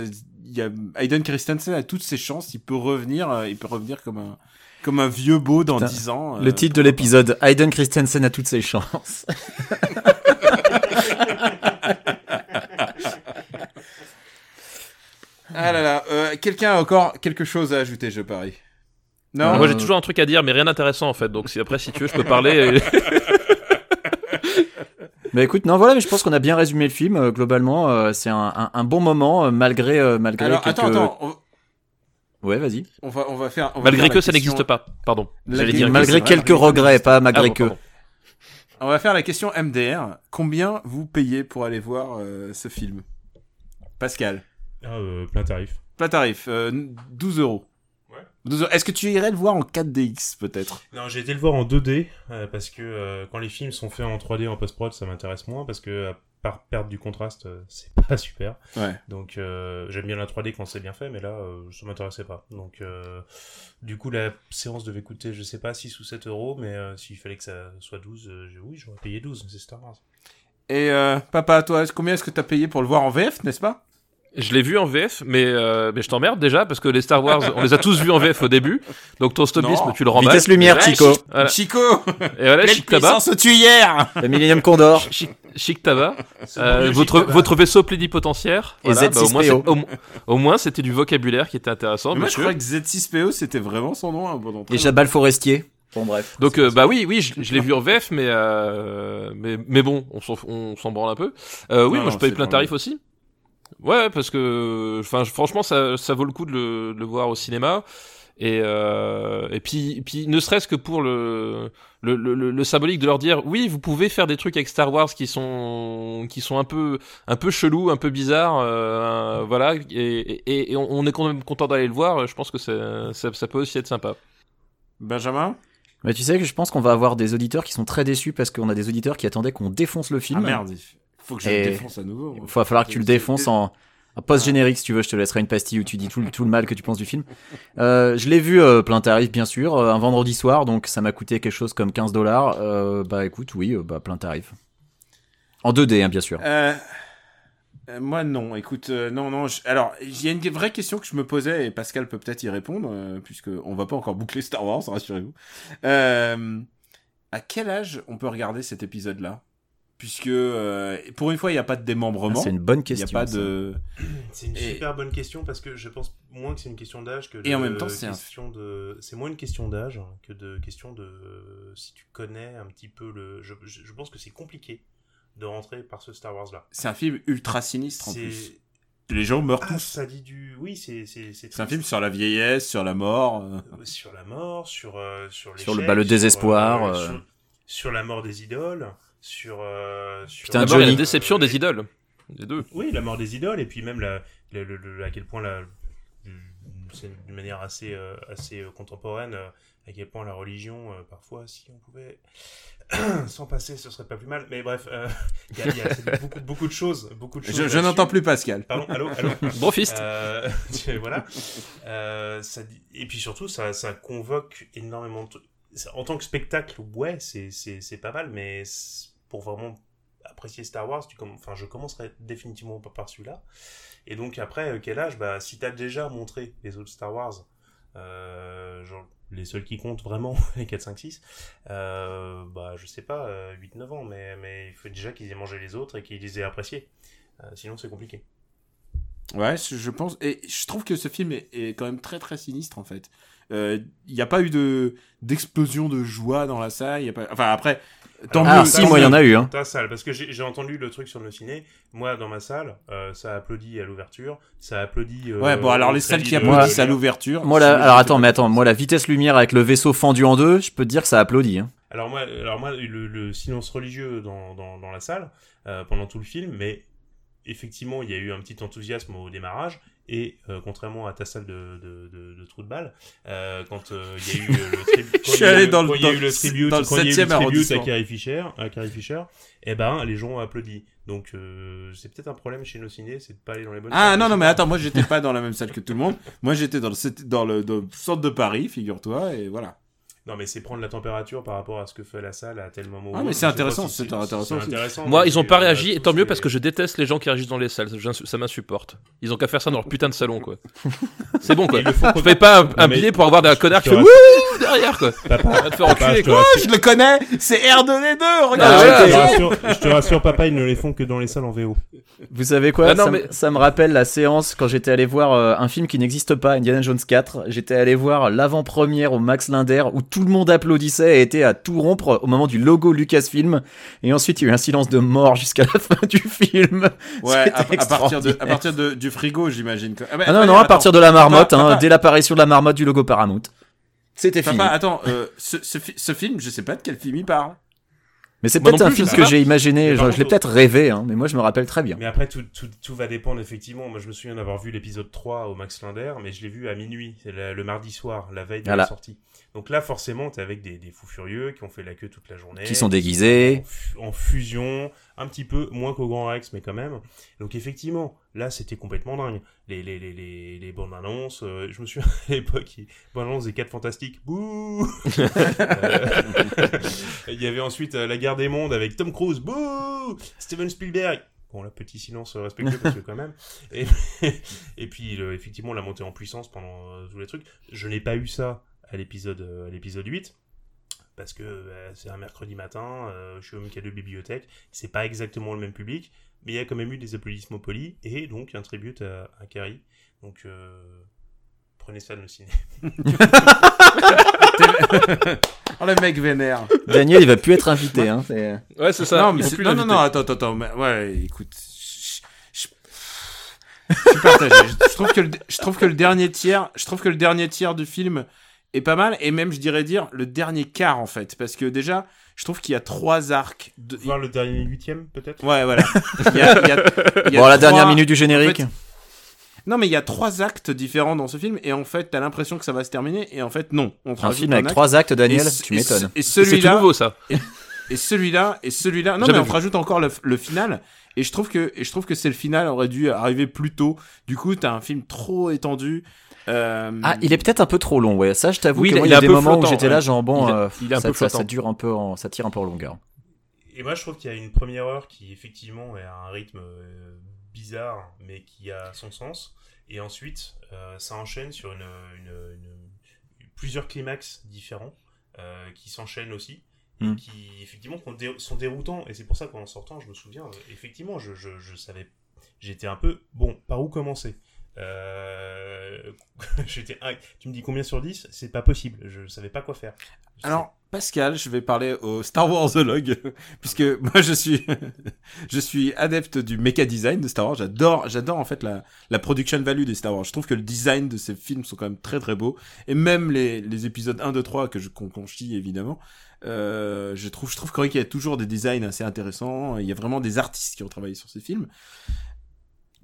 il y a Hayden Christensen a toutes ses chances, il peut revenir, euh, il peut revenir comme un comme un vieux beau dans Putain, 10 ans. euh, Le titre de l'épisode, Hayden Christensen a toutes ses chances. (laughs) Ah là là, euh, quelqu'un a encore quelque chose à ajouter, je parie. Non, Moi j'ai toujours un truc à dire, mais rien d'intéressant en fait. Donc si après si tu veux, je peux parler. et- (laughs) Mais écoute, non, voilà, mais je pense qu'on a bien résumé le film. euh, globalement, euh, c'est un, un, un bon moment, euh, malgré, euh, malgré Alors, quelques... attends, attends. On, Ouais, vas-y. on va, on va faire. on va Malgré faire que ça n'existe pas. Pardon. La- J'allais dire. malgré quelques malgré regrets, pas malgré Ah bon, que. pardon. On va faire la question MDR. Combien vous payez pour aller voir euh, ce film? Pascal. Ah, euh, plein tarif. Plat tarif, euh, 12 euros. Ouais. 12 euros. Est-ce que tu irais le voir en 4DX peut-être? Non, j'ai été le voir en 2D euh, parce que euh, quand les films sont faits en 3D en post-prod, ça m'intéresse moins parce que à part perdre du contraste, euh, (laughs) c'est pas super. Ouais. Donc euh, j'aime bien la 3D quand c'est bien fait, mais là euh, ça m'intéressait pas. Donc euh, du coup la séance devait coûter, je sais pas, 6 ou 7 euros, mais euh, s'il fallait que ça soit 12, euh, j'ai- oui j'aurais payé 12, c'est Star Wars. Et euh, papa, toi, combien est-ce que t'as payé pour le voir en VF, n'est-ce pas? Je l'ai vu en VF, mais, euh, mais je t'emmerde déjà parce que les Star Wars, on les a tous vus en VF au début. Donc ton snobisme, Non. tu le remballes. Vitesse lumière, Ouais, Chico. Voilà. Chico Et voilà, Chic Tabac. puissance tu hier Le Millennium Condor. Chic. C'est Euh, bon, votre, votre vaisseau plénipotentiaire. Et Voilà, bah, au, moins, Z6PO. c'est- au, mo- au moins, c'était du vocabulaire qui était intéressant. Moi, je crois que Z6PO, c'était vraiment son nom. hein, très Et Jabal Forestier. Bon, bref. Donc euh, bah oui, oui, je, je l'ai vu en VF, mais euh, mais mais bon, on s'en on s'en branle un peu. Euh, oui, Non, moi je paye plein tarif aussi. Ouais, parce que enfin franchement ça ça vaut le coup de le, de le voir au cinéma. Et euh, et puis et puis ne serait-ce que pour le le, le le symbolique de leur dire oui vous pouvez faire des trucs avec Star Wars qui sont qui sont un peu un peu chelous un peu bizarres euh, voilà et, et, et on est quand même content d'aller le voir je pense que ça, ça ça peut aussi être sympa Benjamin? Mais tu sais que je pense qu'on va avoir des auditeurs qui sont très déçus parce qu'on a des auditeurs qui attendaient qu'on défonce le Ah film. merde, il faut que je Et- le défonce à nouveau. Il va falloir que tu le défonces en, en post-générique si tu veux. Je te laisserai une pastille où tu dis tout, le- tout le mal que tu penses du film. Euh, je l'ai vu euh, plein tarif, bien sûr, euh, un vendredi soir, donc ça m'a coûté quelque chose comme 15 dollars. Euh, bah écoute, oui, euh, bah plein tarif. En 2D, hein, bien sûr. Euh, euh, moi non, écoute, euh, non, non. je- Alors, il y a une vraie question que je me posais et Pascal peut peut-être y répondre euh, puisque on va pas encore boucler Star Wars, (laughs) rassurez-vous. Euh, à quel âge on peut regarder cet épisode-là? Puisque euh, pour une fois, il n'y a pas de Ah, démembrement. c'est une bonne Il n'y question. a pas de. (clears throat) C'est une Et- super bonne question parce que je pense moins que c'est une question d'âge que de Et en même temps, c'est un- question de c'est moins une question d'âge hein, que de question de si tu connais un petit peu le je, pense que c'est compliqué de rentrer par ce Star Wars là. C'est un film ultra sinistre en plus. Les gens meurent ah, tous. ça dit du oui, c'est c'est c'est C'est un film sur la vieillesse, sur la mort. euh. Euh, sur la mort, sur euh, sur, Sur le- bah, le sur, désespoir, euh, euh. sur, sur la mort des idoles, sur, euh, sur Putain, La mort et la Johnny. déception des idoles les deux Oui, la mort des idoles, et puis même la, le- le- le- à quel point la, c'est d'une manière assez, euh, assez euh, contemporaine, euh, à quel point la religion, euh, parfois, si on pouvait (coughs) s'en passer, ce serait pas plus mal. Mais bref, euh, il y a, y beaucoup, beaucoup de choses, beaucoup de choses. Je, n'entends plus Pascal. Pardon, allô, allô. (laughs) bon fist Euh, (laughs) voilà. Euh, ça et puis surtout, ça, ça convoque énormément de En tant que spectacle, ouais, c'est, c'est, c'est pas mal, mais pour vraiment apprécier Star Wars, tu comm- enfin, je commencerai définitivement pas par celui-là. Et donc après, euh, quel âge? Bah, Si t'as déjà montré les autres Star Wars, euh, genre les seuls qui comptent vraiment, (laughs) les 4, 5, 6, euh, bah je sais pas, 8-9 ans, mais, il faut déjà qu'ils aient mangé les autres et qu'ils les aient appréciés. Euh, sinon, c'est compliqué. Ouais, je pense. Et je trouve que ce film est, quand même très très sinistre en fait. Euh, Il n'y a pas eu de d'explosion de joie dans la salle. Y a pas... Enfin après, tant Ah, mieux. si, tant moi, il y en a eu, hein. Ta salle, parce que j'ai j'ai entendu le truc sur le ciné. Moi, dans ma salle, euh, ça applaudit à l'ouverture, ça applaudit. euh, Ouais, bon alors les salles qui applaudissent de- à l'ouverture. Moi, la, alors attends, mais attends, moi, la vitesse lumière avec le vaisseau fendu en deux, je peux te dire que ça applaudit. Hein. Alors moi, alors moi, le, le silence religieux dans, dans, dans la salle euh, pendant tout le film, mais effectivement, il y a eu un petit enthousiasme au démarrage. Et euh, contrairement à ta salle de, de, de, de trou de balle, euh, quand euh, il y a eu le, le tri- (laughs) quand il y a eu le- quand il y a eu le- tribute, dans le quand il y a eu le 7e tribute à. Carrie Fisher, à Carrie Fisher, eh ben les gens ont applaudi. Donc euh, c'est peut-être un problème chez nos ciné, c'est de pas aller dans les bonnes. Ah salles. non non mais attends, moi j'étais pas dans la même salle que tout le monde. Moi j'étais dans le sept- dans le, dans le centre de Paris, figure-toi, et voilà. Non, mais c'est prendre la température par rapport à ce que fait la salle à tel moment. Ah, mais c'est intéressant, si c'est intéressant intéressant, Moi, ils ont pas a réagi, et tant mieux parce que je déteste les gens qui réagissent dans les salles. Ça m'insupporte. Ils ont qu'à faire ça dans leur putain de salon, quoi. (laughs) C'est bon, quoi. Je fais pas un, billet pour avoir un connard qui fait wouh derrière, quoi. Papa, te faire enculer, quoi. rassure- Je le connais, c'est R2D2, Ah, regarde. je te rassure- je te rassure, papa, ils ne les font que dans les salles en VO. Vous savez quoi Ah non, ça, mais- me- ça me rappelle la séance quand j'étais allé voir euh, un film qui n'existe pas, Indiana Jones 4. J'étais allé voir l'avant-première au Max Linder où tout le monde applaudissait et était à tout rompre au moment du logo Lucasfilm. Et ensuite, il y a eu un silence de mort jusqu'à la (laughs) fin du film. Ouais, à, partir, de, à extraordinaire. partir de, du frigo, j'imagine. bah, Ah non, non, à partir de la marmotte, hein, dès l'apparition de la marmotte du logo Paramount. C'était fini. Attends, euh, ce, ce film, je sais pas de quel film il parle. Mais c'est peut-être un film que j'ai imaginé, genre, je l'ai peut-être rêvé, hein, mais moi je me rappelle très bien. Mais après, tout, tout, tout va dépendre, effectivement. Moi, je me souviens d'avoir vu l'épisode 3 au Max Linder, mais je l'ai vu à minuit, c'est le, le mardi soir, la veille de Voilà. la sortie. Donc là, forcément, t'es avec des, des fous furieux qui ont fait la queue toute la journée. Qui sont déguisés. En, en fusion, un petit peu moins qu'au Grand Rex, mais quand même. Donc effectivement, là, c'était complètement dingue. Les, les, les, les, les bandes annonces, euh, je me souviens (laughs) à l'époque, les bandes annonces des 4 Fantastiques. Bouh (laughs) Euh, Il y avait ensuite euh, La Guerre des Mondes avec Tom Cruise. Bouh Steven Spielberg. Bon, là, petit silence respectueux parce que quand même. (laughs) Et, et puis, le- effectivement, la montée en puissance pendant tous les trucs. Je n'ai pas eu ça à l'épisode à l'épisode 8. Parce que euh, c'est un mercredi matin, euh, je suis au Mikado Bibliothèque, c'est pas exactement le même public, mais il y a quand même eu des applaudissements polis, et donc un tribute à, à Carrie. Donc, euh, prenez ça de le ciné. (laughs) Oh, le mec vénère. Daniel, il va plus être invité. Hein, Ouais, c'est ça. non, mais vont c'est- plus non, non, non, attends, attends, attends. mais- ouais, écoute. Je, je- je suis partagé. Je, je trouve que le, je trouve que le dernier tiers, je trouve que le dernier tiers du film est pas mal, et même, je dirais dire, le dernier quart, en fait. Parce que déjà, je trouve qu'il y a trois arcs. De... Voir le dernier huitième, peut-être Ouais, voilà. Il y a- il y a- il y a Bon, la trois- dernière minute du générique. en fait, Non, mais il y a trois actes différents dans ce film, et en fait, t'as l'impression que ça va se terminer, et en fait, non. On un film avec acte. trois actes, Daniel, Et tu m'étonnes. Et C'est tout celui-là, nouveau, ça. et celui-là, et celui-là. Non, Jamais mais on vu. te rajoute encore le, le final. Et je trouve que, et je trouve que c'est le final aurait dû arriver plus tôt. Du coup, t'as un film trop étendu. Euh, Ah, il est peut-être un peu trop long, ouais. Ça, je t'avoue Oui, que il- moi, il il y est a un des peu moments où j'étais ouais. là, genre bon, Il est- euh, il est un ça, peu ça, ça dure un peu, en, ça tire un peu en longueur. Et moi, je trouve qu'il y a une première heure qui, effectivement, est à un rythme euh, bizarre, mais qui a son sens. Et ensuite, euh, ça enchaîne sur une, une- une- plusieurs climax différents euh, qui s'enchaînent aussi. Et Mm. qui, effectivement, sont dé- sont déroutants. Et c'est pour ça qu'en sortant, je me souviens, effectivement, je, je, je savais. J'étais un peu. Bon, par où commencer? Euh, (laughs) j'étais Tu me dis combien sur 10 C'est pas possible. Je savais pas quoi faire. Alors, Pascal, je vais parler au Star Warsologue, (laughs) puisque moi je suis, (laughs) je suis adepte du méca design de Star Wars. J'adore, j'adore en fait la, la production value des Star Wars. Je trouve que le design de ces films sont quand même très très beaux. Et même les, les épisodes 1, 2, 3 que je chie évidemment, euh, je trouve, je trouve quand même qu'il y a toujours des designs assez intéressants. Il y a vraiment des artistes qui ont travaillé sur ces films.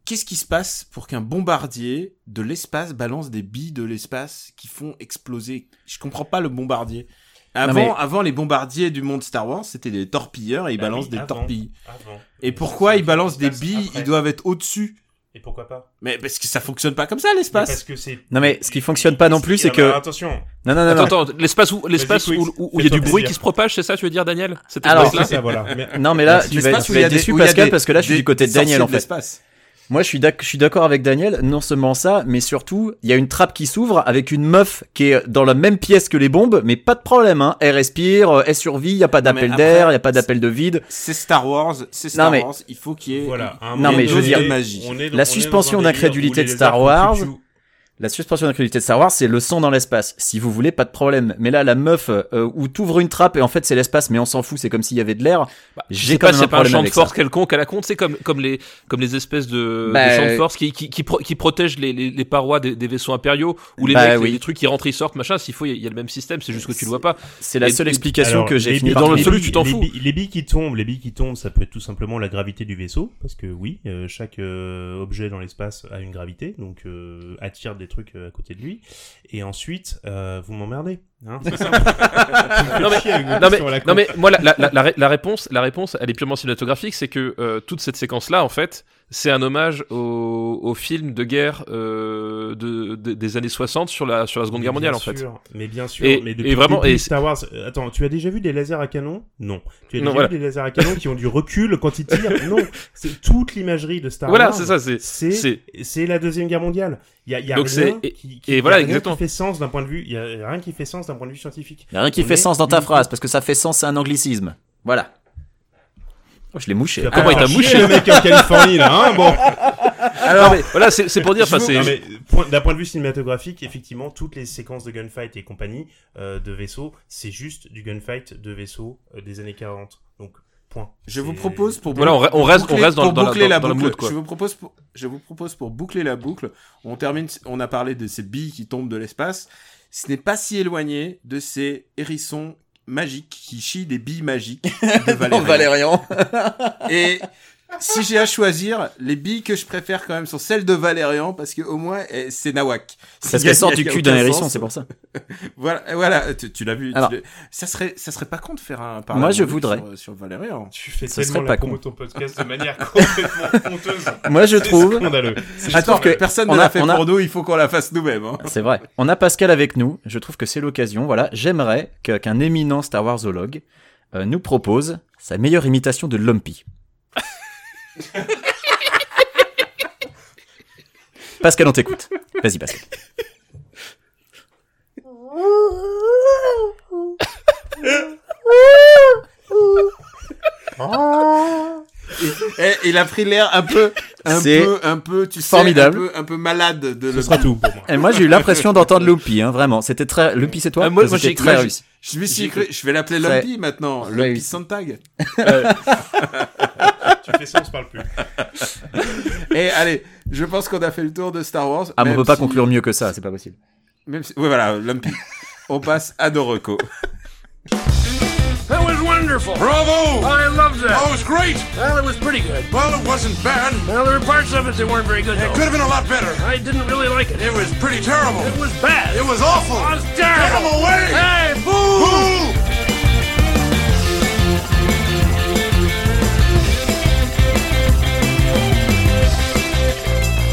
Qu'est-ce qui se passe pour qu'un bombardier de l'espace balance des billes de l'espace qui font exploser? Je comprends pas le bombardier. Avant, mais- avant les bombardiers du monde Star Wars, c'était des torpilleurs et ils Bah balancent oui, des avant. torpilles. Avant. Et pourquoi ils balancent des billes? Après. Ils doivent être au-dessus. Et pourquoi pas? Mais parce que ça fonctionne pas comme ça Parce l'espace. que c'est. Non, mais ce qui fonctionne pas non plus, c'est que- Attention. Non, non, non, non. Attends, attends, l'espace où, l'espace où, Quick, où- où il y a du bruit plaisir. qui se propage, c'est ça, tu veux dire, Daniel? Alors, C'est ça, voilà. Non, mais là, tu vas, tu vas il y a être déçu, où il y a Pascal, parce que là, je suis du côté de Daniel, en fait. Moi, je suis d'ac- je suis d'accord avec Daniel. Non seulement ça, mais surtout, il y a une trappe qui s'ouvre avec une meuf qui est dans la même pièce que les bombes, mais pas de problème, hein. Elle respire, euh, elle survit, il y a pas d'appel d'air, il y a pas d'appel de vide. C'est Star Wars, c'est Star mais- Wars. Il faut qu'il y ait. Voilà. un Non, moment mais je veux donné, dire, magie. dans- La suspension d'incrédulité de Star Wars. La suspension d'incrédulité de Star Wars, c'est le son dans l'espace. Si vous voulez, pas de problème. Mais là, la meuf euh, où t'ouvres une trappe et en fait c'est l'espace, mais on s'en fout, c'est comme s'il y avait de l'air. Bah, je J'ai sais quand pas, même c'est un pas un champ de force ça. quelconque à la compte, c'est comme, comme les, comme les espèces de, Bah, de champs de euh, force qui, qui, qui, pro- qui protègent les, les, les parois des, des vaisseaux impériaux, ou les Bah, mecs, oui. les, les trucs qui rentrent, ils sortent, machin, s'il faut, il y, a- il y a le même système, c'est juste que tu le vois pas. C'est la seule explication Alors, que j'ai par dans l'absolu, tu t'en fous. billes- Les billes qui tombent, les billes qui tombent, ça peut être tout simplement la gravité du vaisseau, parce que oui, euh, chaque euh, objet dans l'espace a une gravité, donc euh, attire des trucs euh, à côté de lui. Et ensuite, euh, vous m'emmerdez. Hein, (laughs) Non mais, non, mais, non moi la, la, la, la ré- la réponse la réponse elle est purement cinématographique c'est que euh, toute cette séquence là en fait c'est un hommage au, au film de guerre euh, de, de- des années 60 sur la sur la Seconde Mais Guerre mondiale en fait. sûr, Mais bien sûr, Et- mais et depuis vraiment, le début, et- Star Wars. euh, Attends, tu as déjà vu des lasers à canon? Non. Tu as Non, déjà voilà. vu des lasers à canon qui ont du recul quand ils tirent? (laughs) Non. C'est toute l'imagerie de Star Voilà Wars. c'est ça c'est C'est la deuxième guerre mondiale. Il y a, y a Donc rien c'est- et- qui, qui- et il y a voilà, rien exactement. qui fait sens d'un point de vue. Il y a rien qui fait sens d'un point de vue scientifique. Il y a rien qui On fait sens dans ta phrase parce que ça fait sens, c'est un anglicisme. Voilà. Oh, je l'ai mouché. Tu vas Comment il t'a mouché le mec en Californie là, hein Bon. (laughs) Alors, mais, voilà, c'est c'est pour dire, enfin, c'est. Non, mais point- d'un point de vue cinématographique, effectivement, toutes les séquences de gunfight et compagnie euh, de vaisseaux, c'est juste du gunfight de vaisseaux euh, des années 40. Donc, point. Je vous propose pour Voilà, on re- on reste- on boucler- reste dans- dans la- boucler dans- la dans la boucle. mood, quoi. Je vous propose pour, je vous propose pour boucler la boucle. On termine. On a parlé de ces billes qui tombent de l'espace. Ce n'est pas si éloigné de ces hérissons magiques qui chient des billes magiques (laughs) de Valérian. Valérian. Et si j'ai à choisir, les billes que je préfère quand même sont celles de Valérian parce que au moins eh, c'est Nawak. Parce qu'elle sort du cul d'un hérisson, c'est pour ça. (laughs) Voilà, voilà. Tu, tu l'as vu. Alors- ça serait, ça serait pas con de faire un. Moi, je voudrais. sur, sur Valérian. Tu fais Ça tellement serait la pas con. ton podcast de manière (laughs) complètement honteuse. Moi, je C'est trouve. scandaleux. Attends, que personne on ne a- l'a fait a- pour nous. Il faut qu'on la fasse nous-mêmes. hein. C'est vrai. On a Pascal avec nous. Je trouve que c'est l'occasion. Voilà. J'aimerais qu'un éminent Star Wars zoologue euh, nous propose sa meilleure imitation de Lumpy. (laughs) Pascal, on t'écoute. Vas-y, Pascal. (laughs) Eh, il a pris l'air un peu, un C'est peu, un peu, tu sais, formidable. un peu, un peu malade de Ce le. sera tout pour moi. Et moi, j'ai eu l'impression d'entendre Lumpy, hein, vraiment. C'était très. Lumpy, c'est toi? Ah, moi- moi, C'était j'ai- très moi, réussi. Je me suis J'ai cru, je vais l'appeler Très- Lumpy maintenant, Ouais. Lumpy Santag. Tu fais ça, on se parle plus. (laughs) Et allez, je pense qu'on a fait le tour de Star Wars. Ah, mais on peut pas conclure mieux que ça, c'est pas possible. Même si... Oui, voilà, Lumpy. (laughs) On passe à Doroko. That was wonderful. Bravo! I loved that. Oh, it was great! Well, it was pretty good. Well, it wasn't bad. Well, there were parts of it that weren't very good. It could have been a lot better. I didn't really like it. It was pretty terrible. It was bad. It was awful. It was Get him terrible. away! Hey, boo! Boo!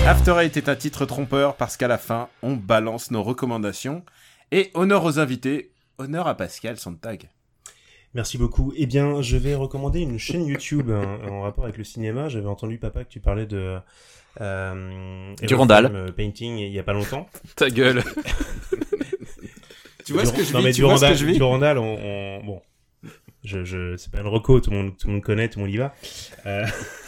After Eight est un titre trompeur parce qu'à la fin, on balance nos recommandations. Et honneur aux invités, honneur à Pascal Santag. Merci beaucoup. Eh bien, je vais recommander une chaîne YouTube hein, en rapport avec le cinéma. J'avais entendu, papa, que tu parlais de... Euh, Durandal. Painting il y a pas longtemps. (laughs) Ta gueule. Tu vois ce que je non, vis mais Tu vois ce Durandal, que je vis Durandal, on, on- bon, je, je, c'est pas une reco, tout le monde, tout le monde connaît, tout le monde y va. Euh... (laughs)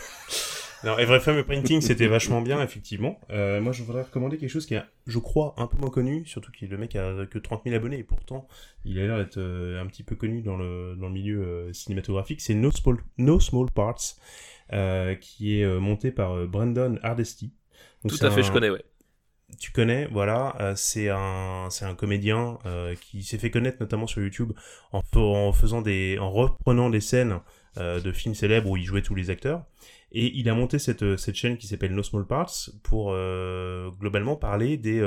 non, Everyframe Painting, c'était vachement bien, effectivement. Euh, moi, je voudrais recommander quelque chose qui est, je crois, un peu moins connu, surtout que le mec a que 30 000 abonnés, et pourtant, il a l'air d'être euh, un petit peu connu dans le, dans le milieu euh, cinématographique. C'est No Small, no Small Parts, qui est monté par Brandon Hardesty. Donc, Tout à fait, un- je connais, ouais. tu connais, voilà, euh, c'est un c'est un comédien euh, qui s'est fait connaître notamment sur YouTube en faisant des en reprenant des scènes euh, de films célèbres où il jouait tous les acteurs. Et il a monté cette euh, cette chaîne qui s'appelle No Small Parts pour euh, globalement parler des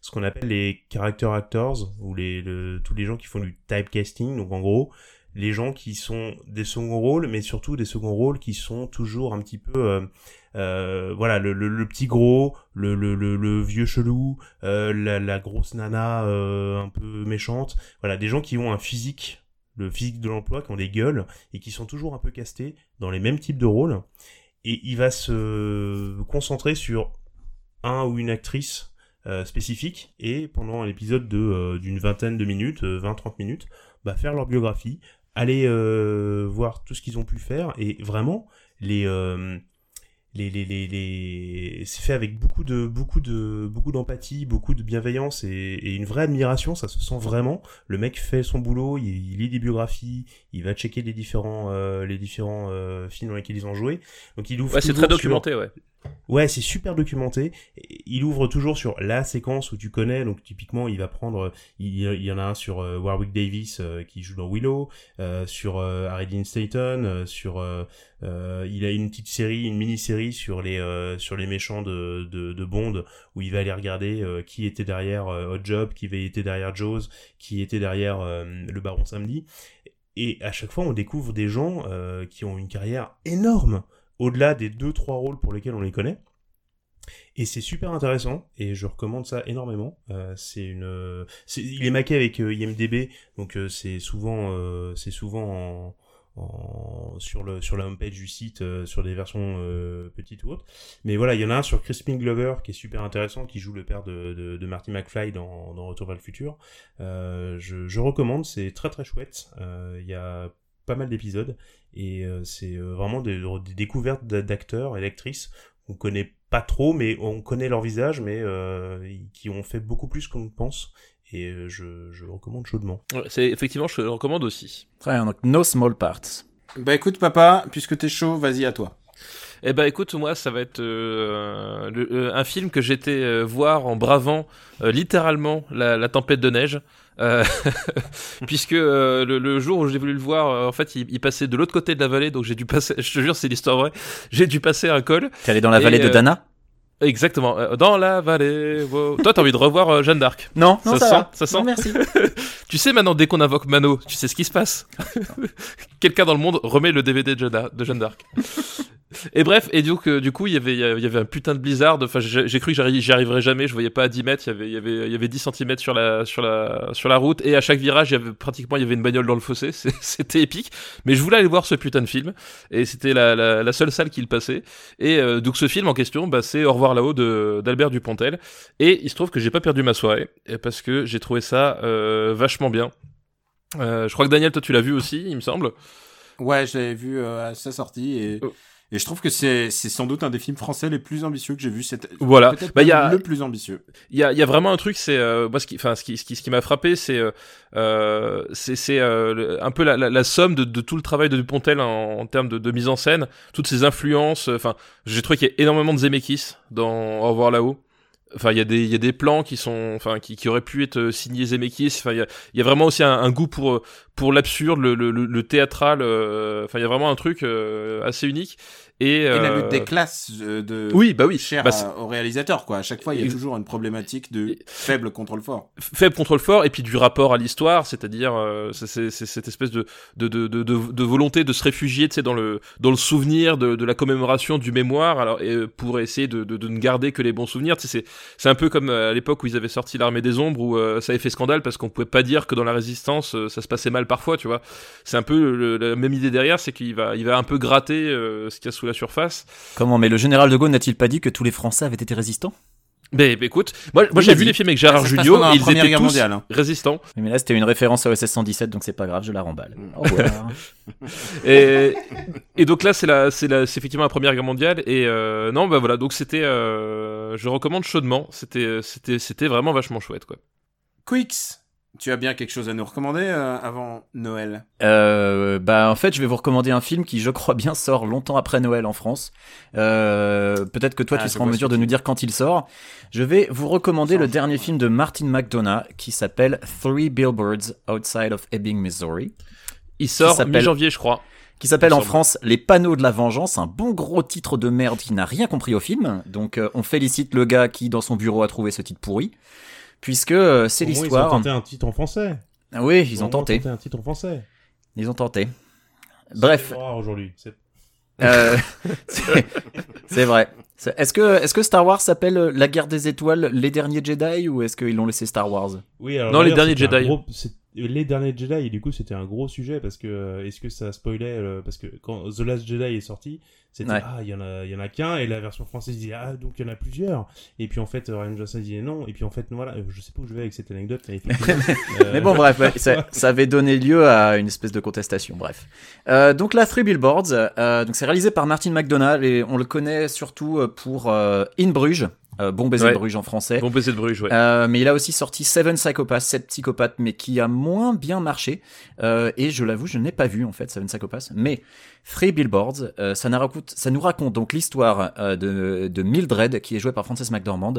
ce qu'on appelle les character actors ou les le- tous les gens qui font du typecasting. Donc en gros les gens qui sont des seconds rôles mais surtout des seconds rôles qui sont toujours un petit peu voilà le, le, petit gros le, le, vieux chelou la, grosse nana un peu méchante. Voilà des gens qui ont un physique le physique de l'emploi qui ont des gueules et qui sont toujours un peu castés dans les mêmes types de rôles. Et il va se concentrer sur un ou une actrice euh, spécifique et pendant l'épisode de euh, d'une vingtaine de minutes 20-30 minutes bah, faire leur biographie aller euh, voir tout ce qu'ils ont pu faire et vraiment les euh, les, les, les, les... c'est fait avec beaucoup de beaucoup de beaucoup d'empathie, beaucoup de bienveillance et, et une vraie admiration. Ça se sent vraiment. Le mec fait son boulot, il, il lit des biographies, il va checker les différents euh, les différents euh, films dans lesquels ils ont joué. Donc il ouvre Ouais, c'est très sur- documenté, ouais. Ouais, c'est super documenté. Il ouvre toujours sur la séquence où tu connais. Donc typiquement, il va prendre. Il, y en a un sur euh, Warwick Davis euh, qui joue dans Willow, euh, sur Harry Dean Stanton, sur. il a une petite série, une mini-série sur les sur les méchants de, de, Bond où il va aller regarder qui était derrière Hot Job, qui était derrière Jaws, qui était derrière le Baron Samedi. Et à chaque fois, on découvre des gens qui ont une carrière énorme au-delà des deux trois rôles pour lesquels on les connaît. Et c'est super intéressant et je recommande ça énormément. Euh, c'est une, c'est- il est maqué avec euh, IMDb, donc euh, c'est souvent, euh, c'est souvent en, en- sur le sur la homepage du site, euh, sur des versions euh, petites ou autres. Mais voilà, il y en a un sur Crispin Glover qui est super intéressant, qui joue le père de, de, de Marty McFly dans, dans Retour vers le futur. Euh, je, je recommande, c'est très très chouette. Euh, Il y a pas mal d'épisodes et euh, c'est euh, vraiment des, des découvertes d'a- d'acteurs et d'actrices qu'on connaît pas trop, mais on connaît leur visage, mais euh, qui ont fait beaucoup plus qu'on ne pense. Et euh, je, je le recommande chaudement. Ouais, C'est effectivement, je le recommande aussi. Très bien, donc No Small Parts. Bah écoute papa, puisque t'es chaud, vas-y à toi. Eh ben écoute, moi ça va être euh, le- euh, un film que j'étais euh, voir en bravant euh, littéralement la, la tempête de neige. Euh, (laughs) puisque euh, le, le jour où j'ai voulu le voir, euh, en fait, il, il passait de l'autre côté de la vallée, donc j'ai dû passer. (laughs) Je te jure, c'est l'histoire vraie. J'ai dû passer un col. T'es allé dans la Et, vallée de euh, Dana? Exactement, euh, dans la vallée. wow. Toi, t'as envie de revoir euh, Jeanne d'Arc? Non, non, Ça ça, sent, va. ça sent? Non, merci. (laughs) Tu sais maintenant, dès qu'on invoque Mano, tu sais ce qui se passe? Quelqu'un dans le monde remet le DVD de Jeanne d'Arc. Et bref, et donc, euh, du coup, il y avait, il y avait un putain de blizzard. Enfin, j'ai cru que j'y arriverais jamais. Je voyais pas à 10 mètres. Il y avait, il y avait, il y avait 10 cm sur la, sur la, sur la route. Et à chaque virage, il y avait pratiquement, il y avait une bagnole dans le fossé. (laughs) C'était épique. Mais je voulais aller voir ce putain de film. Et c'était la, la, la seule salle qui le passait. Et euh, donc, ce film en question, bah, c'est Au revoir là-haut d'Albert Dupontel. Et il se trouve que j'ai pas perdu ma soirée. Parce que j'ai trouvé ça euh, vachement bien. Euh, je crois que Daniel, toi, tu l'as vu aussi, il me semble. Ouais, je l'avais vu euh, à sa sortie et, Oh. Et je trouve que c'est c'est sans doute un des films français les plus ambitieux que j'ai vu. Cette... Voilà. Peut-être Bah, y a- le plus ambitieux. Il y a, il y a vraiment un truc, c'est euh, moi ce qui, enfin ce qui, ce qui, ce qui m'a frappé, c'est euh, euh, c'est c'est euh, un peu la, la, la somme de, de tout le travail de Dupontel en, en termes de, de mise en scène, toutes ses influences. Enfin, j'ai trouvé qu'il y a énormément de Zemeckis dans Au revoir là-haut. Enfin, il y a des y a des plans qui sont enfin qui, qui auraient pu être euh, signés Zemeckis. Enfin, il y a, y a vraiment aussi un, un goût pour euh, pour l'absurde, le, le, le, le théâtral. euh, Enfin, il y a vraiment un truc euh, assez unique. Et, Et la euh, lutte des classes euh, de Oui, bah oui. cher Bah, au réalisateur quoi. À chaque fois, il y a toujours une problématique de faible contre le fort. faible contre le fort et puis du rapport à l'histoire c'est-à-dire euh, c'est cette espèce de de, de, de, volonté de se réfugier tu sais dans le dans le souvenir de, de la commémoration du mémoire alors et, euh, pour essayer de, de, de ne garder que les bons souvenirs tu sais c'est c'est un peu comme euh, à l'époque où ils avaient sorti l'armée des ombres où euh, ça avait fait scandale parce qu'on pouvait pas dire que dans la résistance euh, ça se passait mal parfois tu vois c'est un peu le- la même idée derrière c'est qu'il va il va un peu gratter euh, ce qu'il y a sous la surface. Comment Mais le général de Gaulle n'a-t-il pas dit que tous les Français avaient été résistants? Mais, mais écoute moi, j'ai vu les films avec Gérard Jugnot ils Première étaient Guerre tous mondiale, hein. résistants. Mais là, c'était une référence à OSS 117, donc c'est pas grave, je la remballe. (laughs) Au et, et donc là c'est la c'est la c'est effectivement la première guerre mondiale et euh, non bah voilà donc c'était euh, je recommande chaudement. C'était c'était c'était vraiment vachement chouette quoi. Quicks, tu as bien quelque chose à nous recommander euh, avant Noël? Euh, bah en fait je vais vous recommander un film qui je crois bien sort longtemps après Noël en France. Euh, Peut-être que toi Ah, tu je seras en mesure de nous dire quand il sort. Je vais vous recommander le dernier film de Martin McDonough qui s'appelle Three Billboards Outside of Ebbing, Missouri. il sort s'appelle- mi-janvier je crois Qui s'appelle en. France Les panneaux de la vengeance, un bon gros titre de merde qui n'a rien compris au film. Donc euh, on félicite le gars qui dans son bureau a trouvé ce titre pourri. Puisque euh, c'est moins, Ils ont l'histoire. tenté un titre en français. Ah oui, ils ont tenté. un titre en français. Ils ont tenté. Bref. Aujourd'hui. C'est- Euh, (laughs) c'est vrai. Est-ce que, est-ce que Star Wars s'appelle euh, La guerre des étoiles, les derniers Jedi, ou est-ce qu'ils l'ont laissé Star Wars? Oui, alors Non, les derniers Jedi. gros- Les derniers Jedi, et du coup, c'était un gros sujet parce que euh, est-ce que ça spoilait euh, parce que quand The Last Jedi est sorti, c'était Ouais. ah il y en a il y en a qu'un et la version française disait ah donc il y en a plusieurs et puis en fait euh, Ryan Johnson disait non et puis en fait voilà euh, je sais pas où je vais avec cette anecdote mais (laughs) euh, Mais bon, bref, ouais, ça, (laughs) ça avait donné lieu à une espèce de contestation. Bref. Euh, donc, la Three Billboards, euh, donc c'est réalisé par Martin McDonald et on le connaît surtout pour In Bruges, euh, Bon baiser Ouais. de Bruges en français. bon baiser de Bruges ouais Euh, mais il a aussi sorti Seven Psychopaths, 7 psychopathes, mais qui a moins bien marché. Euh, et je l'avoue, je n'ai pas vu en fait Seven Psychopaths. Mais Three Billboards, euh, ça, nous raconte, ça nous raconte donc l'histoire euh, de, de Mildred, qui est jouée par Frances McDormand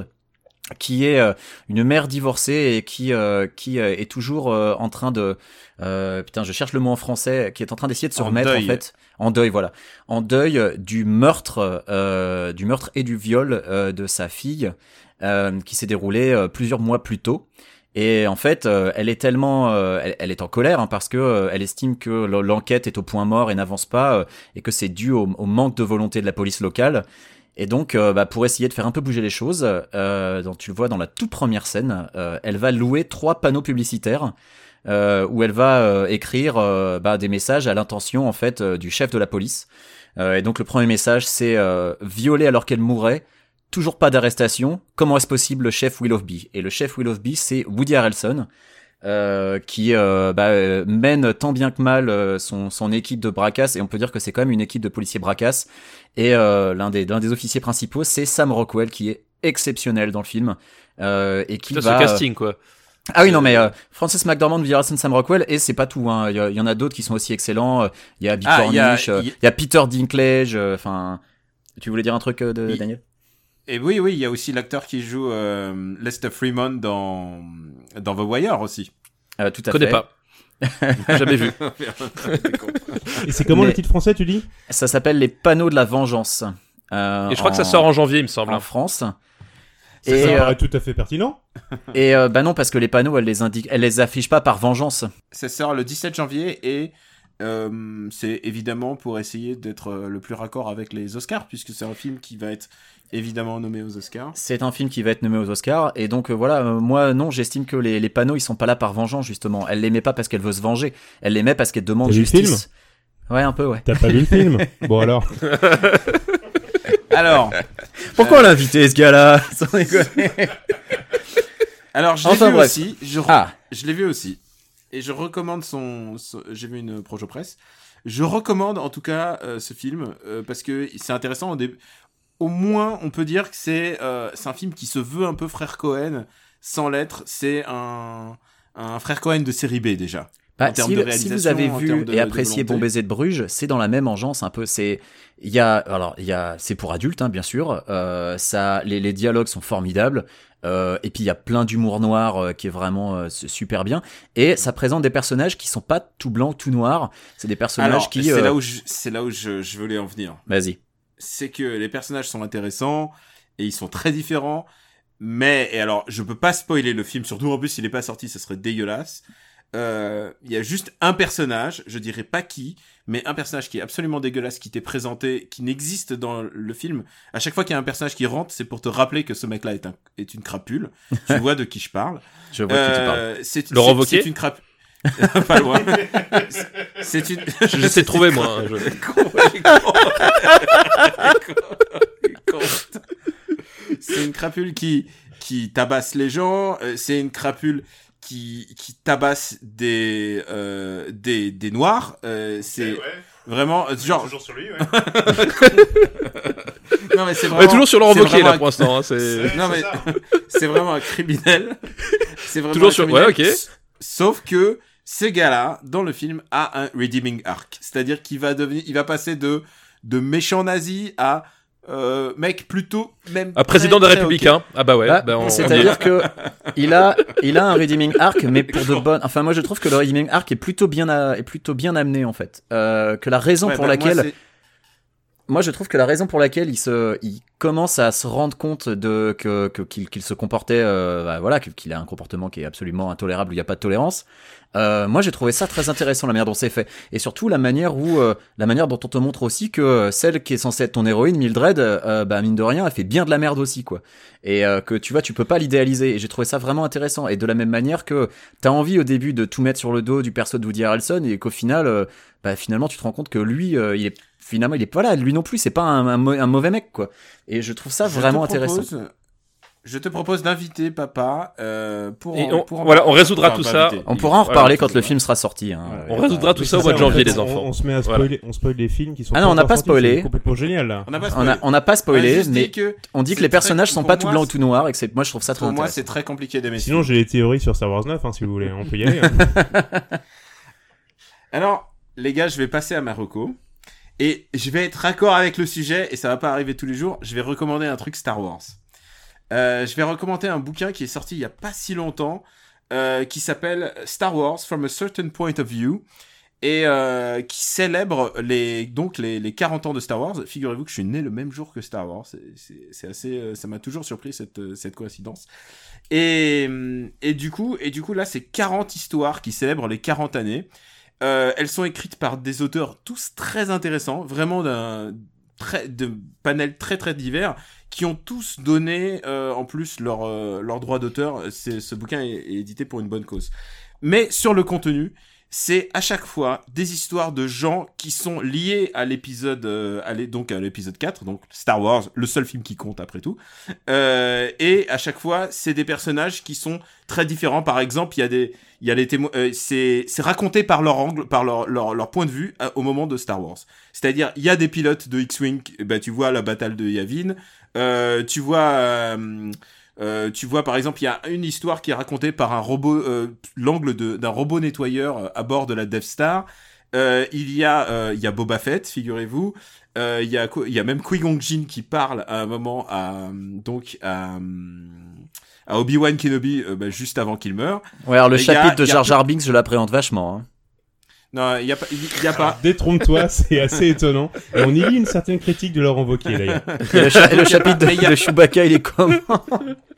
qui est euh, une mère divorcée et qui euh, qui est toujours euh, en train de euh, putain je cherche le mot en français qui est en train d'essayer de se En remettre deuil. en fait en deuil voilà en deuil du meurtre euh, du meurtre et du viol euh, de sa fille euh, qui s'est déroulé euh, plusieurs mois plus tôt et en fait, euh, elle est tellement, euh, elle, est en colère hein, parce que euh, elle estime que l'enquête est au point mort et n'avance pas euh, et que c'est dû au, manque de volonté de la police locale. Et donc, euh, bah, pour essayer de faire un peu bouger les choses, euh, donc tu le vois dans la toute première scène, euh, elle va louer trois panneaux publicitaires euh, où elle va euh, écrire euh, bah, des messages à l'intention en fait euh, du chef de la police. Euh, et donc le premier message c'est euh, violée alors qu'elle mourrait. Toujours pas d'arrestation. Comment est-ce possible le chef Willoughby Et le chef Willoughby, c'est Woody Harrelson, euh, qui euh, bah, mène tant bien que mal euh, son, son équipe de bracasse et on peut dire que c'est quand même une équipe de policiers bracasse et euh, l'un des l'un des officiers principaux c'est Sam Rockwell qui est exceptionnel dans le film euh, et qui Putain, va ce casting, quoi. Ah oui non mais euh, Francis McDormand, Harrelson, Sam Rockwell et c'est pas tout hein. il y, en a d'autres qui sont aussi excellents Euh, il y a Bill Ah, il y a- Cornish euh, il- il y a Peter Dinklage euh, enfin tu voulais dire un truc euh, de Daniel? Et oui, oui, il y a aussi l'acteur qui joue euh, Lester Freeman dans, dans The Wire aussi. euh, tout à Je connais fait pas. Jamais vu. (laughs) Et c'est comment Mais- le titre français, tu dis? Ça s'appelle les panneaux de la vengeance euh, Et je crois que ça sort en janvier, il me semble. en France et, me euh, paraît tout à fait pertinent. (laughs) et euh, bah non parce que les panneaux elles les indiquent elles les affichent pas par vengeance Ça sort le 17 janvier et euh, c'est évidemment pour essayer d'être le plus raccord avec les Oscars, puisque c'est un film qui va être évidemment nommé aux Oscars. C'est un film qui va être nommé aux Oscars et donc euh, voilà, euh, moi non, j'estime que les, les panneaux ils sont pas là par vengeance justement. Elle les met pas parce qu'elle veut se venger, elle les met parce qu'elle demande T'as vu le justice. Ouais, un peu ouais. T'as pas vu le film? (laughs) Bon alors. (laughs) Alors, Pourquoi on l'a invité ce gars-là (laughs) Sans déconner. alors je l'ai Enfin, vu bref. aussi. Je, re- Ah, je l'ai vu aussi. Et je recommande son. son- J'ai vu une projo presse. Je recommande en tout cas euh, ce film euh, parce que c'est intéressant. Au, moins, on peut dire que c'est euh, c'est un film qui se veut un peu frère Cohen sans l'être. C'est un, un frère Cohen de série B déjà. Bah, En si, de si vous avez vu de- et apprécié. Bon baiser de Bruges, c'est dans la même engeance un peu. C'est il y a alors il y a c'est pour adultes hein, bien sûr. Euh, ça les, les dialogues sont formidables. Euh, et puis il y a plein d'humour noir euh, qui est vraiment euh, super bien. Et ça présente des personnages qui sont pas tout blancs, tout noirs. C'est des personnages Alors, qui. c'est euh, là où je, c'est là où je, je voulais en venir. Vas-y. c'est que les personnages sont intéressants et ils sont très différents. Mais, et alors, je peux pas spoiler le film, surtout en plus s'il est pas sorti, ce serait dégueulasse. Euh, Il y a juste un personnage, je dirais pas qui, mais un personnage qui est absolument dégueulasse, qui t'est présenté, qui n'existe dans le film. À chaque fois qu'il y a un personnage qui rentre, c'est pour te rappeler que ce mec-là est, un, est une crapule. (laughs) tu vois de qui je parle. Je vois de qui tu parles. Euh, c'est Laurent c'est- Wauquiez C'est une crapule. (laughs) pas loin. (laughs) C'est une. J'essaie de trouver, moi. hein, je- C'est une crapule qui, qui tabasse les gens, euh, c'est une crapule qui, qui tabasse des, euh, des, des noirs, euh, c'est vraiment, euh, genre, sur lui, ouais. (laughs) non mais c'est vraiment, toujours sur Laurent Wauquiez, là, pour l'instant. hein, c'est- non mais (laughs) c'est vraiment un criminel. (laughs) C'est vraiment Toujours un sur- ouais, ok. Sauf que ce gars-là, dans le film, a un redeeming arc. C'est-à-dire qu'il va devenir, il va passer de, de méchant nazi à, euh, mec plutôt même. Ah, président très, des très Républicains. Ah bah ouais. Bah, bah, on- C'est-à-dire que il a, il a un redeeming arc, mais pour de bonnes. Enfin, moi, je trouve que le redeeming arc est plutôt bien, est plutôt bien amené en fait. Euh, que la raison Ouais, pour bah, laquelle, moi, je trouve que la raison pour laquelle il se, il commence à se rendre compte de que qu'il qu'il se comportait, euh, bah, voilà, qu'il a un comportement qui est absolument intolérable où il n'y a pas de tolérance. Euh, moi, j'ai trouvé ça très intéressant la manière dont c'est fait, et surtout la manière où, euh, la manière dont on te montre aussi que celle qui est censée être ton héroïne, Mildred, euh, bah mine de rien, elle fait bien de la merde aussi, quoi. Et euh, que tu vois, tu peux pas l'idéaliser. Et j'ai trouvé ça vraiment intéressant. Et de la même manière que t'as envie au début de tout mettre sur le dos du perso de Woody Harrelson, et qu'au final, bah finalement, tu te rends compte que lui, il est finalement, il est pas là. Lui non plus, c'est pas un, un, mau- un mauvais mec, quoi. Et je trouve ça Je vraiment intéressant. propose- Je te propose d'inviter papa euh, pour, Et en- on- pour en voilà, parler. on résoudra Enfin, tout ça. inviter. On pourra en Voilà, reparler quand le film sera sorti. Hein. Voilà. On pas- résoudra tout ça au mois de janvier, les enfants. On, se met à Voilà. spoiler, on spoil des films qui sont Ah non, on n'a pas spoilé. c'est complètement génial là. On n'a pas On spoilé. a, on n'a pas On a spoilé, juste dit mais que on dit que les personnages sont pas tout blancs ou tout noirs et que c'est, moi je trouve ça très Pour moi, intéressant. c'est très compliqué d'aimer. Sinon, j'ai des théories sur Star Wars 9, hein, si vous voulez. On peut y aller. hein. (laughs) Alors, les gars, je vais passer à Marocco. Et je vais être raccord avec le sujet, et ça va pas arriver tous les jours. Je vais recommander un truc Star Wars. Euh, je vais recommander un bouquin qui est sorti il y a pas si longtemps, euh, qui s'appelle Star Wars from a Certain Point of View, et euh, qui célèbre les donc les, les 40 ans de Star Wars. Figurez-vous que je suis né le même jour que Star Wars. C'est- assez, ça m'a toujours surpris cette cette coïncidence. Et et du coup et du coup là c'est 40 histoires qui célèbrent les 40 années. Euh, elles sont écrites par des auteurs tous très intéressants, vraiment d'un de panels très très divers, qui ont tous donné euh, en plus leur euh, leur droit d'auteur. Ce bouquin est édité pour une bonne cause. Mais sur le contenu, c'est à chaque fois des histoires de gens qui sont liés à l'épisode, euh, donc à l'épisode 4, donc Star Wars, le seul film qui compte après tout. Euh, et à chaque fois, c'est des personnages qui sont très différents. Par exemple, il y a des, il y a les témoins, euh, c'est, raconté par leur angle, par leur, leur, point de vue au moment de Star Wars. C'est-à-dire, il y a des pilotes de X-Wing, bah, tu vois la bataille de Yavin, tu vois, euh, tu vois par exemple, il y a une histoire qui est racontée par un robot, euh, l'angle de- d'un robot nettoyeur euh, à bord de la Death Star. Euh, il y a, euh, il y a Boba Fett, figurez-vous. Euh, il y a, il y a même Qui-Gon Jinn qui parle à un moment à, donc à, à Obi-Wan Kenobi bah, juste avant qu'il meure. Ouais, alors le a- chapitre de Jar Jar Binks, je l'appréhende vachement. hein. Non, il y a pas, il y a pas. (laughs) Détrompe-toi, c'est assez étonnant. Et on y lit une certaine critique de Laurent Wauquiez d'ailleurs. (laughs) Le, cha- le chapitre de, Mais il y a- de Chewbacca, il est comment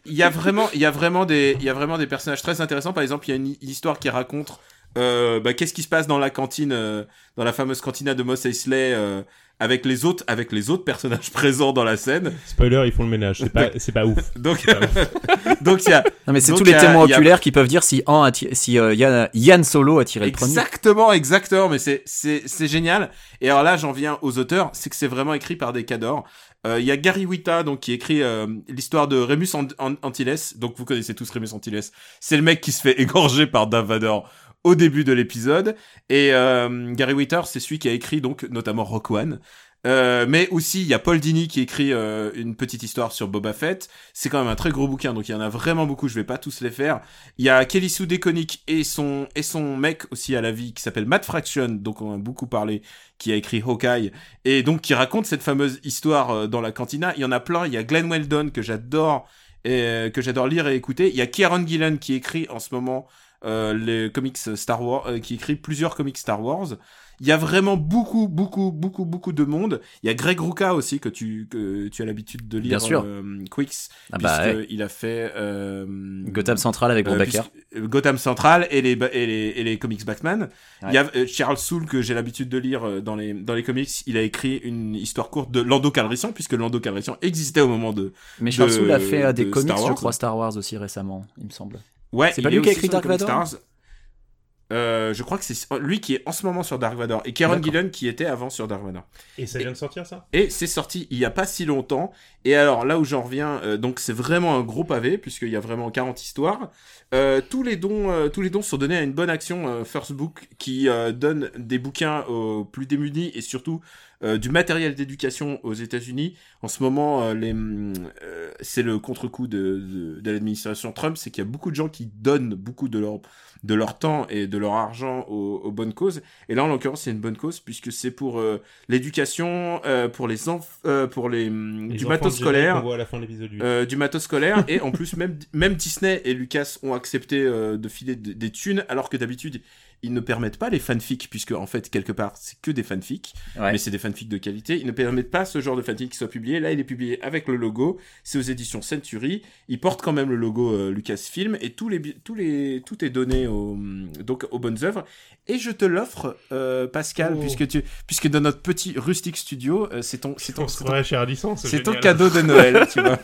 il y a vraiment il y a vraiment des il y a vraiment des personnages très intéressants par exemple il y a une, une histoire qui raconte euh, bah, qu'est-ce qui se passe dans la cantine euh, dans la fameuse cantina de Mos Eisley euh, avec les autres avec les autres personnages (laughs) présents dans la scène. Spoiler, ils font le ménage. C'est pas, c'est pas ouf. (laughs) donc (laughs) donc il y a Non, mais c'est tous les a- témoins a- oculaires qui peuvent dire si, Han si euh, Yann, Yann Solo a tiré le premier. exactement exactement mais c'est c'est c'est génial. Et alors là j'en viens aux auteurs c'est que c'est vraiment écrit par des cadors. Euh, il y a Gary Whitta donc qui écrit euh, l'histoire de Remus Ant- Ant- Antilles. Donc vous connaissez tous Remus Antilles. C'est le mec qui se fait égorger par Darth Vader au début de l'épisode et euh, Gary Whitta c'est celui qui a écrit donc notamment Rock One Euh, mais aussi, il y a Paul Dini qui écrit euh, une petite histoire sur Boba Fett. C'est quand même un très gros bouquin, donc il y en a vraiment beaucoup. Je vais pas tous les faire. Il y a Kelly Sue DeConnick et son et son mec aussi à la vie qui s'appelle Matt Fraction, donc on a beaucoup parlé, qui a écrit Hawkeye et donc qui raconte cette fameuse histoire dans la cantina. Il y en a plein. Il y a Glenn Weldon que j'adore et que j'adore lire et écouter. Il y a Kieron Gillen qui écrit en ce moment les comics Star Wars, euh, qui écrit plusieurs comics Star Wars. Il y a vraiment beaucoup, beaucoup, beaucoup, beaucoup de monde. Il y a Greg Rucka aussi que tu que tu as l'habitude de lire. Bien sûr. euh, Quicks, Ah bah, puisque ouais. il a fait euh, Gotham Central avec euh, puisque- euh, Gotham Central et les, et les, et les comics Batman. Ouais. Il y a euh, Charles Soule que j'ai l'habitude de lire euh, dans les, dans les comics. Il a écrit une histoire courte de Lando Calrissian, puisque Lando Calrissian existait au moment de. Mais Charles de- Soule a fait euh, des de comics, je crois, Star Wars aussi récemment, il me semble. Ouais, C'est pas lui qui a écrit Dark Vador. Euh, je crois que c'est lui qui est en ce moment sur Dark Vador et Kieron D'accord. Gillen qui était avant sur Dark Vador. Et ça vient de sortir ça? Et c'est sorti il y a pas si longtemps. Et alors là où j'en reviens, euh, donc c'est vraiment un gros pavé puisqu'il y a vraiment 40 histoires. Euh, tous les dons, euh, tous les dons sont donnés à une bonne action euh, First Book qui euh, donne des bouquins aux plus démunis et surtout euh, du matériel d'éducation aux États-Unis. En ce moment, euh, les, hum, euh, c'est le contre-coup de, de, de l'administration Trump, c'est qu'il y a beaucoup de gens qui donnent beaucoup de leur de leur temps et de leur argent aux, aux bonnes causes. Et là, en l'occurrence, c'est une bonne cause puisque c'est pour l'éducation, pour les enf- euh, pour les, Les du enfants matos scolaire. voit à la fin de l'épisode 8. Du matos scolaire et en plus même même Disney et Lucas ont accepté de filer de- des thunes alors que d'habitude ils ne permettent pas les fanfics puisque en fait quelque part c'est que des fanfics Ouais. mais c'est des fanfics de qualité ils ne permettent pas ce genre de fanfic qui soit publié là il est publié avec le logo c'est aux éditions Century il porte quand même le logo euh, Lucasfilm et tous les bi- tous les tout est donné aux donc aux bonnes œuvres et je te l'offre euh, Pascal Oh. puisque tu puisque dans notre petit rustic studio euh, c'est ton c'est ton c'est ton- c'est ton cadeau de Noël (laughs) tu vois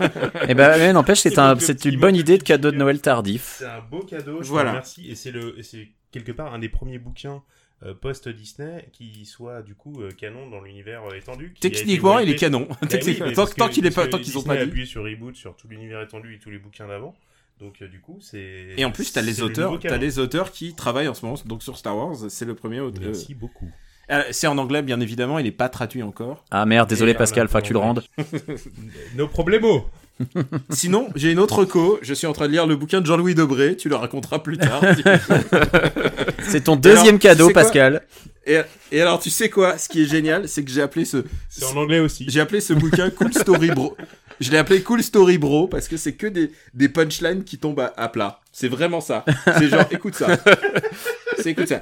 Et ben, ouais, n'empêche, c'est un, une bonne idée de cadeau de. Noël tardif. C'est un beau cadeau, je Voilà. te remercie. Et c'est le, et c'est quelque part un des premiers bouquins euh, post-Disney qui soit du coup euh, canon dans l'univers euh, étendu. Techniquement, il est canon. Bah oui, (laughs) mais tant, tant que- qu'il est parce pas, tant qu'ils ont pas appuyé sur reboot sur tout l'univers étendu et tous les bouquins d'avant. Donc euh, du coup, c'est. Et en plus, t'as les c'est le auteurs, canon. les auteurs qui travaillent en ce moment donc sur Star Wars. C'est le premier auteur. Merci beaucoup. C'est en anglais, bien évidemment. Il est pas traduit encore. Ah merde, désolé Et Pascal, faut que tu le rendes. (laughs) Nos problèmes. (laughs) Sinon, j'ai une autre co. Je suis en train de lire le bouquin de Jean-Louis Debré. Tu le raconteras plus tard. (laughs) C'est ton deuxième alors, cadeau, Pascal. et, et alors, tu sais quoi? Ce qui est génial, c'est que j'ai appelé ce, C'est en anglais aussi. j'ai appelé ce bouquin Cool Story Bro. (laughs) Je l'ai appelé Cool Story Bro parce que c'est que des, des punchlines qui tombent à, à plat. C'est vraiment ça. C'est genre, écoute ça. C'est écoute ça.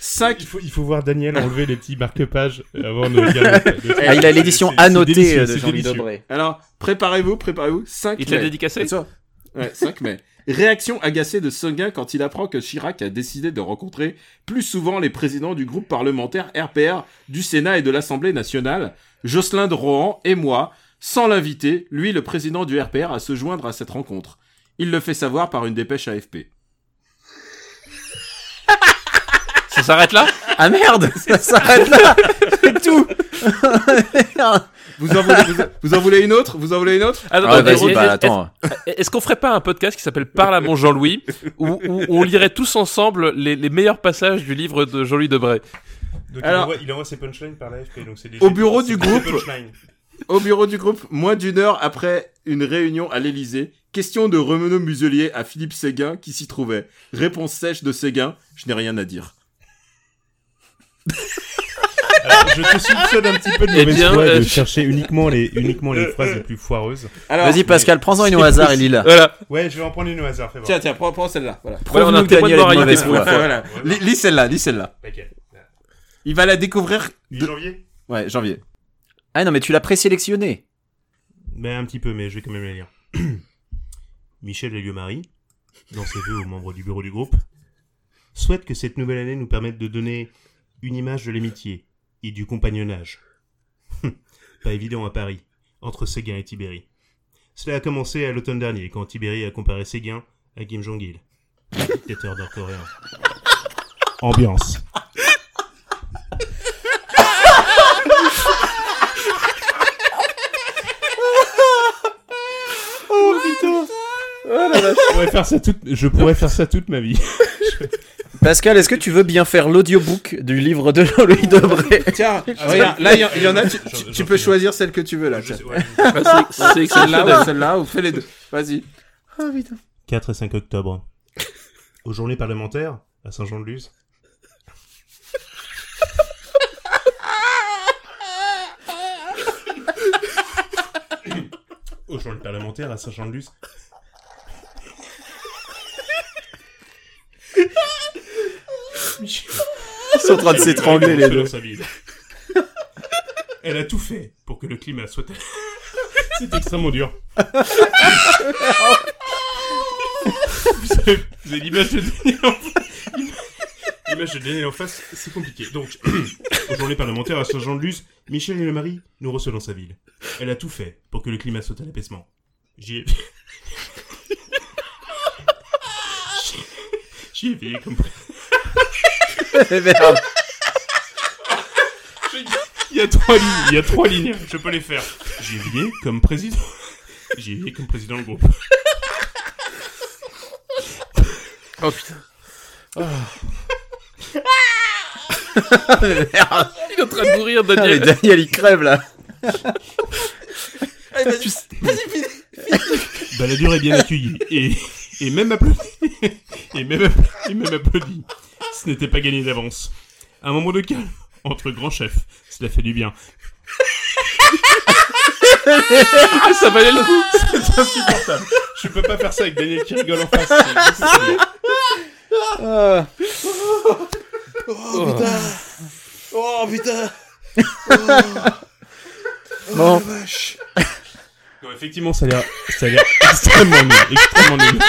5 Il faut, il faut voir Daniel enlever les petits marque-pages avant de le- Ah, il a l'édition annotée euh, de Jean-Louis. Debré. Alors, préparez-vous, préparez-vous. 5 Il te l'a mai. dédicacé C'est ça. Ouais, 5 mai. Réaction agacée de Seguin quand il apprend que Chirac a décidé de rencontrer plus souvent les présidents du groupe parlementaire RPR du Sénat et de l'Assemblée nationale, Jocelyn de Rohan et moi, sans l'inviter, lui le président du RPR, à se joindre à cette rencontre. Il le fait savoir par une dépêche AFP. (laughs) s'arrête là? Ah merde, ça s'arrête là, c'est tout. Vous en voulez, vous, vous en voulez une autre? Vous en voulez une autre? Ah, non, Ah, non, vas-y, est- bah est- attends. Est-ce qu'on ferait pas un podcast qui s'appelle Parle à mon Jean-Louis où, où on lirait tous ensemble les, les meilleurs passages du livre de Jean-Louis Debray? Donc Alors- il, envoie, il envoie ses punchlines par l'AFP. Donc c'est des Au bureau du groupe. Au bureau du groupe, moins d'une heure après une réunion à l'Elysée, question de Renaud Muselier à Philippe Séguin qui s'y trouvait. Réponse sèche de Séguin, je n'ai rien à dire. Alors, je te soupçonne un petit peu de Eh mauvaise bien, foi euh, de je- chercher uniquement les, uniquement les phrases les plus foireuses. Vas-y Pascal, prends-en une au hasard et possible. lis-la. Voilà. Ouais, je vais en prendre une au hasard, fais voir. Tiens, tiens, prends, prends celle-là. Voilà. Voilà, on a témoin de est de mauvaise foi. voilà. Lis, celle-là, lis celle-là. Il va la découvrir. 8 janvier? Ouais, janvier. Ah non mais tu l'as présélectionné. Mais un petit peu, mais je vais quand même la lire. (clears throat) Michel Elio-Marie, dans ses vœux aux membres du bureau du groupe, souhaite que cette nouvelle année nous permette de donner une image de l'amitié et du compagnonnage. (laughs) Pas évident à Paris, entre Séguin et Tibéri. Cela a commencé à l'automne dernier, quand Tibéri a comparé Séguin à Kim Jong-il, dictateur nord-coréen. Ambiance. (laughs) Je pourrais faire ça toute, je pourrais faire ça toute ma vie. (laughs) Pascal, est-ce que tu veux bien faire l'audiobook du livre de Jean-Louis Debré (laughs) Tiens, Ah, regarde, là, il y, en- il y en a, tu, peux choisir celle que tu veux, là. Ouais. Bah, c'est- Celle-là ou celle-là, ou fais les deux. Vas-y. 4 et 5 octobre. Aux journées parlementaires, à Saint-Jean-de-Luz. (laughs) Aux journées parlementaires, à Saint-Jean-de-Luz. Ils sont en train de s'étrangler les deux. Elle a tout fait pour que le climat soit... (laughs) C'est extrêmement dur. vous avez, l'image de Daniel en face. L'image de en face, c'est compliqué. Donc, (coughs) aux journées parlementaires à Saint-Jean-de-Luz, Michel et le mari nous reçoivent dans sa ville. Elle a tout fait pour que le climat soit à l'apaisement. J'y ai... J'y ai veillé comme... (laughs) Merde. Il y a trois lignes, il y a trois lignes, je peux les faire. J'ai veillé comme président. J'ai veillé comme président du groupe. Oh putain. (laughs) Merde. Il est en train de mourir, Ah, mais Daniel. Daniel il crève là. Balladur est bien accueilli et, et même applaudi. (laughs) Et même, et même applaudi. Ce n'était pas gagné d'avance. Un moment de calme entre grands chefs, cela fait du bien. (laughs) Ah, ça valait le coup. (laughs) C'est insupportable. Je peux pas faire ça avec Daniel qui rigole en face. c'est impossible. Ah. Oh putain. Bon, Effectivement, ça a l'air, ça a l'air (laughs) extrêmement nul, extrêmement nul.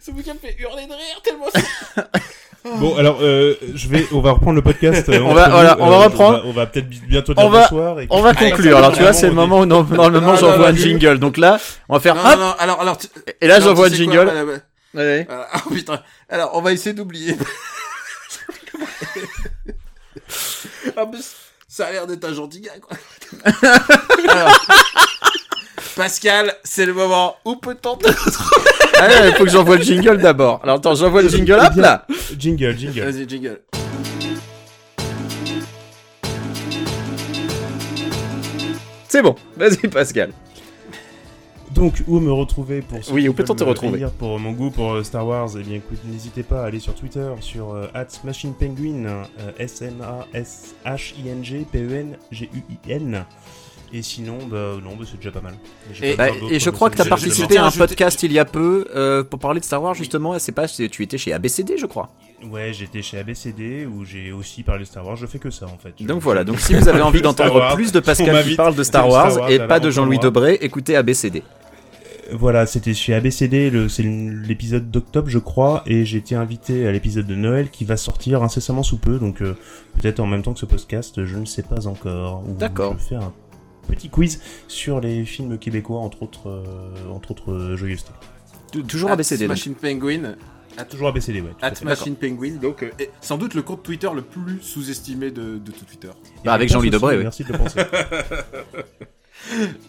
Ce bouquin me fait hurler de rire tellement (laughs) Bon, alors, euh, je vais, on va reprendre le podcast. euh, On entre va- nous, voilà, on va euh, reprendre. On va, on va peut-être bi- bientôt dire On va- bonsoir. Et on va conclure. Alors tu vois, c'est le on moment où normalement j'envoie un jingle. Donc là, on va faire Non, hop. non, alors, alors, tu- Et là, j'envoie un quoi, jingle. ouais. Voilà. (laughs) Oh putain. Alors, on va essayer d'oublier. En plus, ça a l'air d'être un gentil gars, quoi. (laughs) Alors, Pascal, c'est le moment où peut-on te Allez, il faut que j'envoie le jingle d'abord. Alors attends, j'envoie le jingle. Hop là. Jingle, jingle. Vas-y, jingle. C'est bon. Vas-y Pascal. Donc, où me retrouver pour ceux Oui, où peut-on te retrouver Pour mon goût pour euh, Star Wars, eh bien écoute, n'hésitez pas à aller sur Twitter, sur euh, @smashingpenguin, euh, S-M-A-S-H-I-N-G-P-E-N-G-U-I-N. Et sinon, bah non, bah, c'est déjà pas mal. Et- pas Bah, et je crois que tu as participé à un podcast il y a peu euh, pour parler de Star Wars justement. C'est pas, c'est- tu étais chez ABCD, je crois. Ouais, j'étais chez ABCD où j'ai aussi parlé de Star Wars. Je fais que ça en fait. Je- Donc voilà. Donc si vous avez envie d'entendre plus de Pascal qui parle de Star Wars, Star Wars, et pas de Jean-Louis. Debré, écoutez ABCD. Voilà, c'était chez ABCD, c'est l'épisode d'octobre, je crois, et j'ai été invité à l'épisode de Noël qui va sortir incessamment sous peu, donc euh, peut-être en même temps que ce podcast, je ne sais pas encore. D'accord. Je vais faire un petit quiz sur les films québécois, entre autres, euh, entre autres euh, Toujours ABCD. Machine Penguin. Toujours ABCD, ouais. At. Machine Penguin, donc euh, et sans doute le compte Twitter le plus sous-estimé de, de tout Twitter. Bah, avec Jean-Louis Debré, oui. Merci de le penser. (laughs)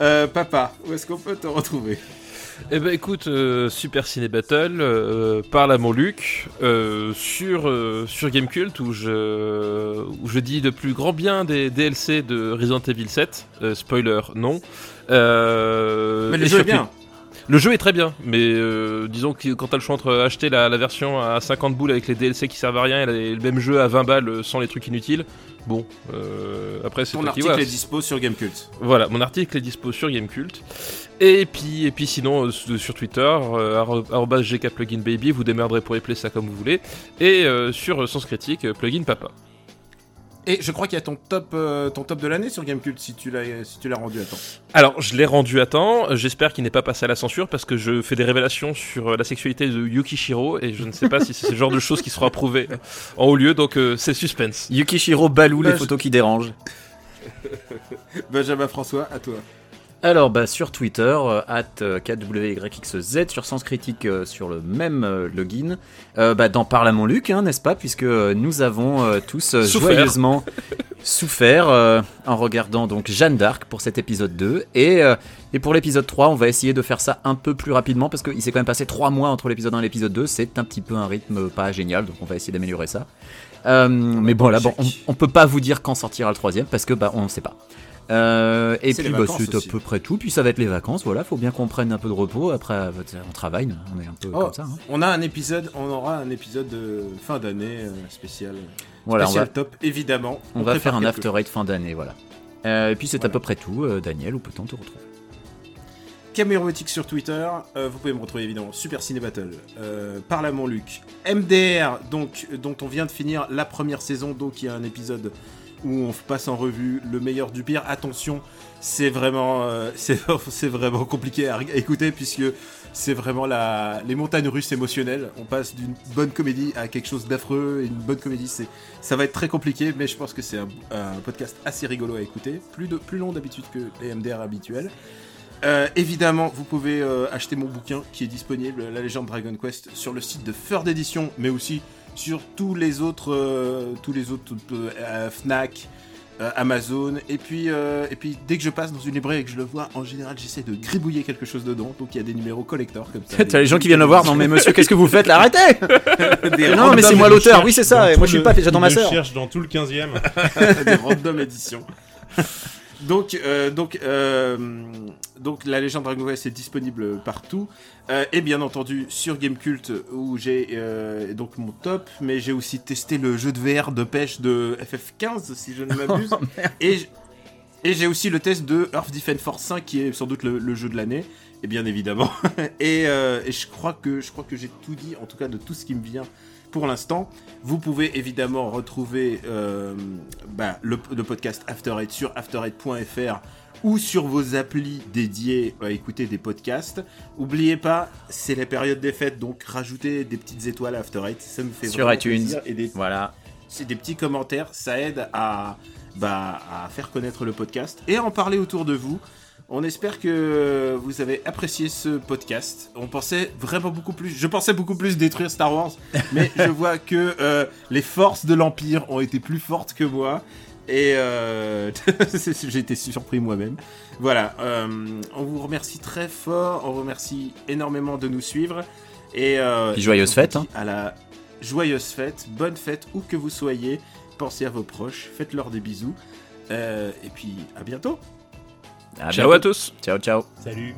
Euh, papa, où est-ce qu'on peut te retrouver? Eh ben écoute, euh, Super Ciné Battle, euh, parle à mon Luc, euh, sur, euh, sur Gamecult où je, où je dis le plus grand bien des DLC de Resident Evil 7. Euh, spoiler, non. Euh, Mais le jeu est bien. Le jeu est très bien, mais euh, disons que quand t'as le choix entre acheter la, la version à 50 boules avec les DLC qui servent à rien et, le même jeu à 20 balles euh, sans les trucs inutiles, bon, euh, après c'est Ton toi qui article vois. est dispo sur Gamecult. Voilà, mon article est dispo sur Gamecult. Et puis, et puis sinon, euh, sur Twitter, euh, gkpluginbaby, vous démerderez pour épeler ça comme vous voulez. Et sur Sens Critique, plugin papa. Et je crois qu'il y a ton top, euh, ton top de l'année sur Gamecult si tu l'as si tu l'as rendu à temps. Alors, je l'ai rendu à temps. J'espère qu'il n'est pas passé à la censure parce que je fais des révélations sur euh, la sexualité de Yukishiro et je ne sais pas si c'est ce genre de choses qui seront approuvées euh, (laughs) en haut lieu. Donc, euh, c'est suspense. Yukishiro Balou, les Bah, je- photos qui dérangent. (laughs) Benjamin François, à toi. Alors, bah, sur Twitter, euh, at euh, KWYXZ, sur Sens Critique, euh, sur le même euh, login. Euh, bah, dans Parle à mon Luc, hein, n'est-ce pas Puisque nous avons tous Souffert. joyeusement (laughs) souffert en regardant donc Jeanne d'Arc pour cet épisode 2. Et, et pour l'épisode 3, on va essayer de faire ça un peu plus rapidement parce qu'il s'est quand même passé 3 mois entre l'épisode 1 et l'épisode 2. C'est un petit peu un rythme pas génial, donc on va essayer d'améliorer ça. Mais bon, là, bon, on, on peut pas vous dire quand sortira le troisième parce que bah, on ne sait pas. Euh, et puis bah, c'est à peu près tout. Puis ça va être les vacances. Voilà, faut bien qu'on prenne un peu de repos. Après, euh, on travaille, on est un peu Oh, comme ça. hein. On a un épisode, on aura un épisode de fin d'année euh, spécial. Voilà, on spécial va, top, évidemment. on va faire un after eight fin d'année. Voilà. Euh, et puis c'est à peu près tout. Euh, Daniel, où peut-on te retrouver? Caméroétique sur Twitter, vous pouvez me retrouver évidemment Super Ciné Battle, euh, Parle à mon Luc, MDR, donc, dont on vient de finir la première saison, donc il y a un épisode où on passe en revue le meilleur du pire. Attention, c'est vraiment, euh, (laughs) c'est vraiment compliqué à, écouter puisque c'est vraiment la, les montagnes russes émotionnelles. On passe d'une bonne comédie à quelque chose d'affreux une bonne comédie, c'est, ça va être très compliqué, mais je pense que c'est un, podcast assez rigolo à écouter, plus, long d'habitude que les MDR habituels. Euh, évidemment, vous pouvez euh, acheter mon bouquin qui est disponible, La légende Dragon Quest, sur le site de Feur d'édition, mais aussi sur tous les autres, euh, tous les autres euh, Fnac, euh, Amazon. Et puis, euh, et puis, dès que je passe dans une librairie et que je le vois, en général, j'essaie de gribouiller quelque chose dedans. Donc, il y a des numéros collector comme ça. (laughs) T'as les gens qui viennent le voir. Non mais monsieur, qu'est-ce que vous faites là? Arrêtez (laughs) Non mais c'est moi l'auteur. Oui c'est ça. Et moi je suis le- pas j'attends ma sœur. cherche dans tout le 15ème. (laughs) des random éditions. Donc, euh, donc, euh, donc, la légende Dragon Quest est disponible partout. Euh, et bien entendu sur Gamecult où j'ai donc mon top, mais j'ai aussi testé le jeu de VR de pêche de FF15 si je ne (laughs) m'abuse. et et j'ai aussi le test de Earth Defense Force 5 qui est sans doute le, le jeu de l'année. Et bien évidemment. (laughs) et, et je crois que je crois que j'ai tout dit, en tout cas de tout ce qui me vient pour l'instant. Vous pouvez évidemment retrouver euh, bah, le, le podcast After Eight sur after8.fr ou sur vos applis dédiées à écouter des podcasts. Oubliez pas, c'est la période des fêtes, donc rajoutez des petites étoiles à After Eight, ça me fait Sur vraiment iTunes. plaisir. Et des, Voilà. c'est des petits commentaires, ça aide à, bah, à faire connaître le podcast et à en parler autour de vous. On espère que vous avez apprécié ce podcast. On pensait vraiment beaucoup plus. Je pensais beaucoup plus détruire Star Wars, (laughs) mais je vois que euh, les forces de l'Empire ont été plus fortes que moi. Et euh, (laughs) j'ai été surpris moi-même. Voilà, euh, on vous remercie très fort, on vous remercie énormément de nous suivre. Et euh, joyeuse fête, hein. À la joyeuse fête, bonne fête où que vous soyez. Pensez à vos proches, faites-leur des bisous. Et puis à bientôt. À Ciao à tous. Ciao ciao. Salut.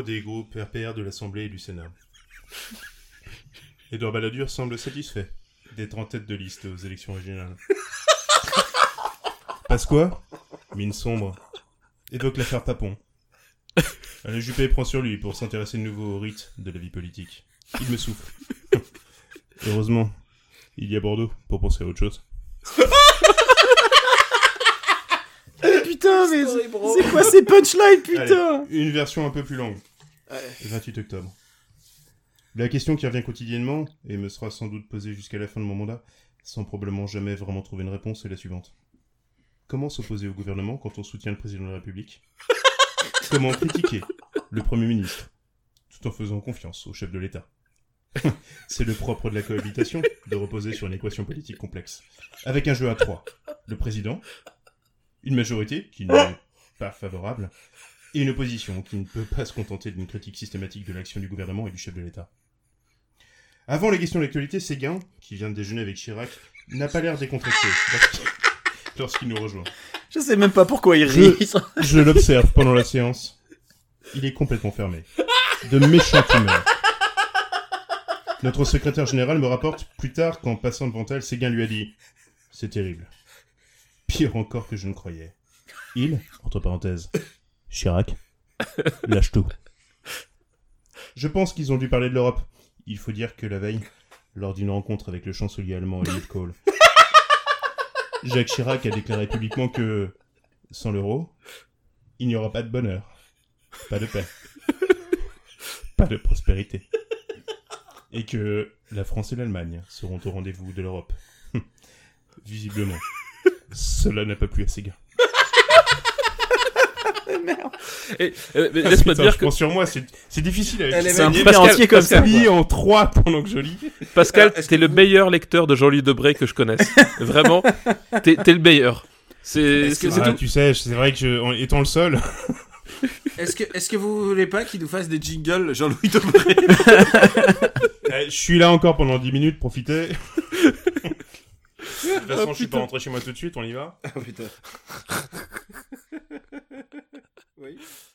Bureaux des groupes RPR de l'Assemblée et du Sénat. Édouard Balladur semble satisfait d'être en tête de liste aux élections régionales. Pasqua, mine sombre, évoque l'affaire Papon. Alain Juppé prend sur lui pour s'intéresser de nouveau au rite de la vie politique. Il me souffle. Heureusement, il y a Bordeaux pour penser à autre chose. Putain, mais c'est quoi ces punchlines, putain? Allez, une version un peu plus longue. 28 octobre. La question qui revient quotidiennement, et me sera sans doute posée jusqu'à la fin de mon mandat, sans probablement jamais vraiment trouver une réponse, est la suivante. Comment s'opposer au gouvernement quand on soutient le président de la République? Comment critiquer le Premier ministre? Tout en faisant confiance au chef de l'État (laughs) C'est le propre de la cohabitation de reposer sur une équation politique complexe. Avec un jeu à trois. Le président, une majorité qui n'est pas favorable, et une opposition qui ne peut pas se contenter d'une critique systématique de l'action du gouvernement et du chef de l'État. Avant les questions d'actualité, Séguin, qui vient de déjeuner avec Chirac, n'a pas l'air décontracté lorsqu'il- lorsqu'il nous rejoint. Je sais même pas pourquoi il rit. (laughs) Je l'observe pendant la séance. Il est complètement fermé. De méchante humeur. Notre secrétaire général me rapporte plus tard qu'en passant devant elle, Séguin lui a dit C'est terrible. Pire encore que je ne croyais. Il, entre parenthèses, Chirac, (laughs) lâche tout. Je pense qu'ils ont dû parler de l'Europe. Il faut dire que la veille, lors d'une rencontre avec le chancelier allemand Helmut Kohl, (laughs) Jacques Chirac a déclaré publiquement que, sans l'euro, il n'y aura pas de bonheur, pas de paix, pas de prospérité. Et que la France et l'Allemagne seront au rendez-vous de l'Europe. Visiblement, cela n'a pas plu à ces gars. (laughs) Et, euh, mais laisse-moi dire je que sur moi, c'est c'est difficile C'est un entier comme ça. En trois pendant que je lis. Pascal, t'es le meilleur lecteur de Jean-Louis Debré que je connaisse. (laughs) Vraiment, t'es t'es le meilleur. C'est Est-ce que c'est- c'est Ah, tout. tu sais, c'est vrai que je, en étant le seul, (laughs) Est-ce que, est-ce que vous voulez pas qu'il nous fasse des jingles Jean-Louis Debré? Euh, je suis là encore pendant 10 minutes, profitez. De toute façon, Oh, je suis pas putain. rentré chez moi tout de suite, on y va. Ah putain. Oui. (laughs)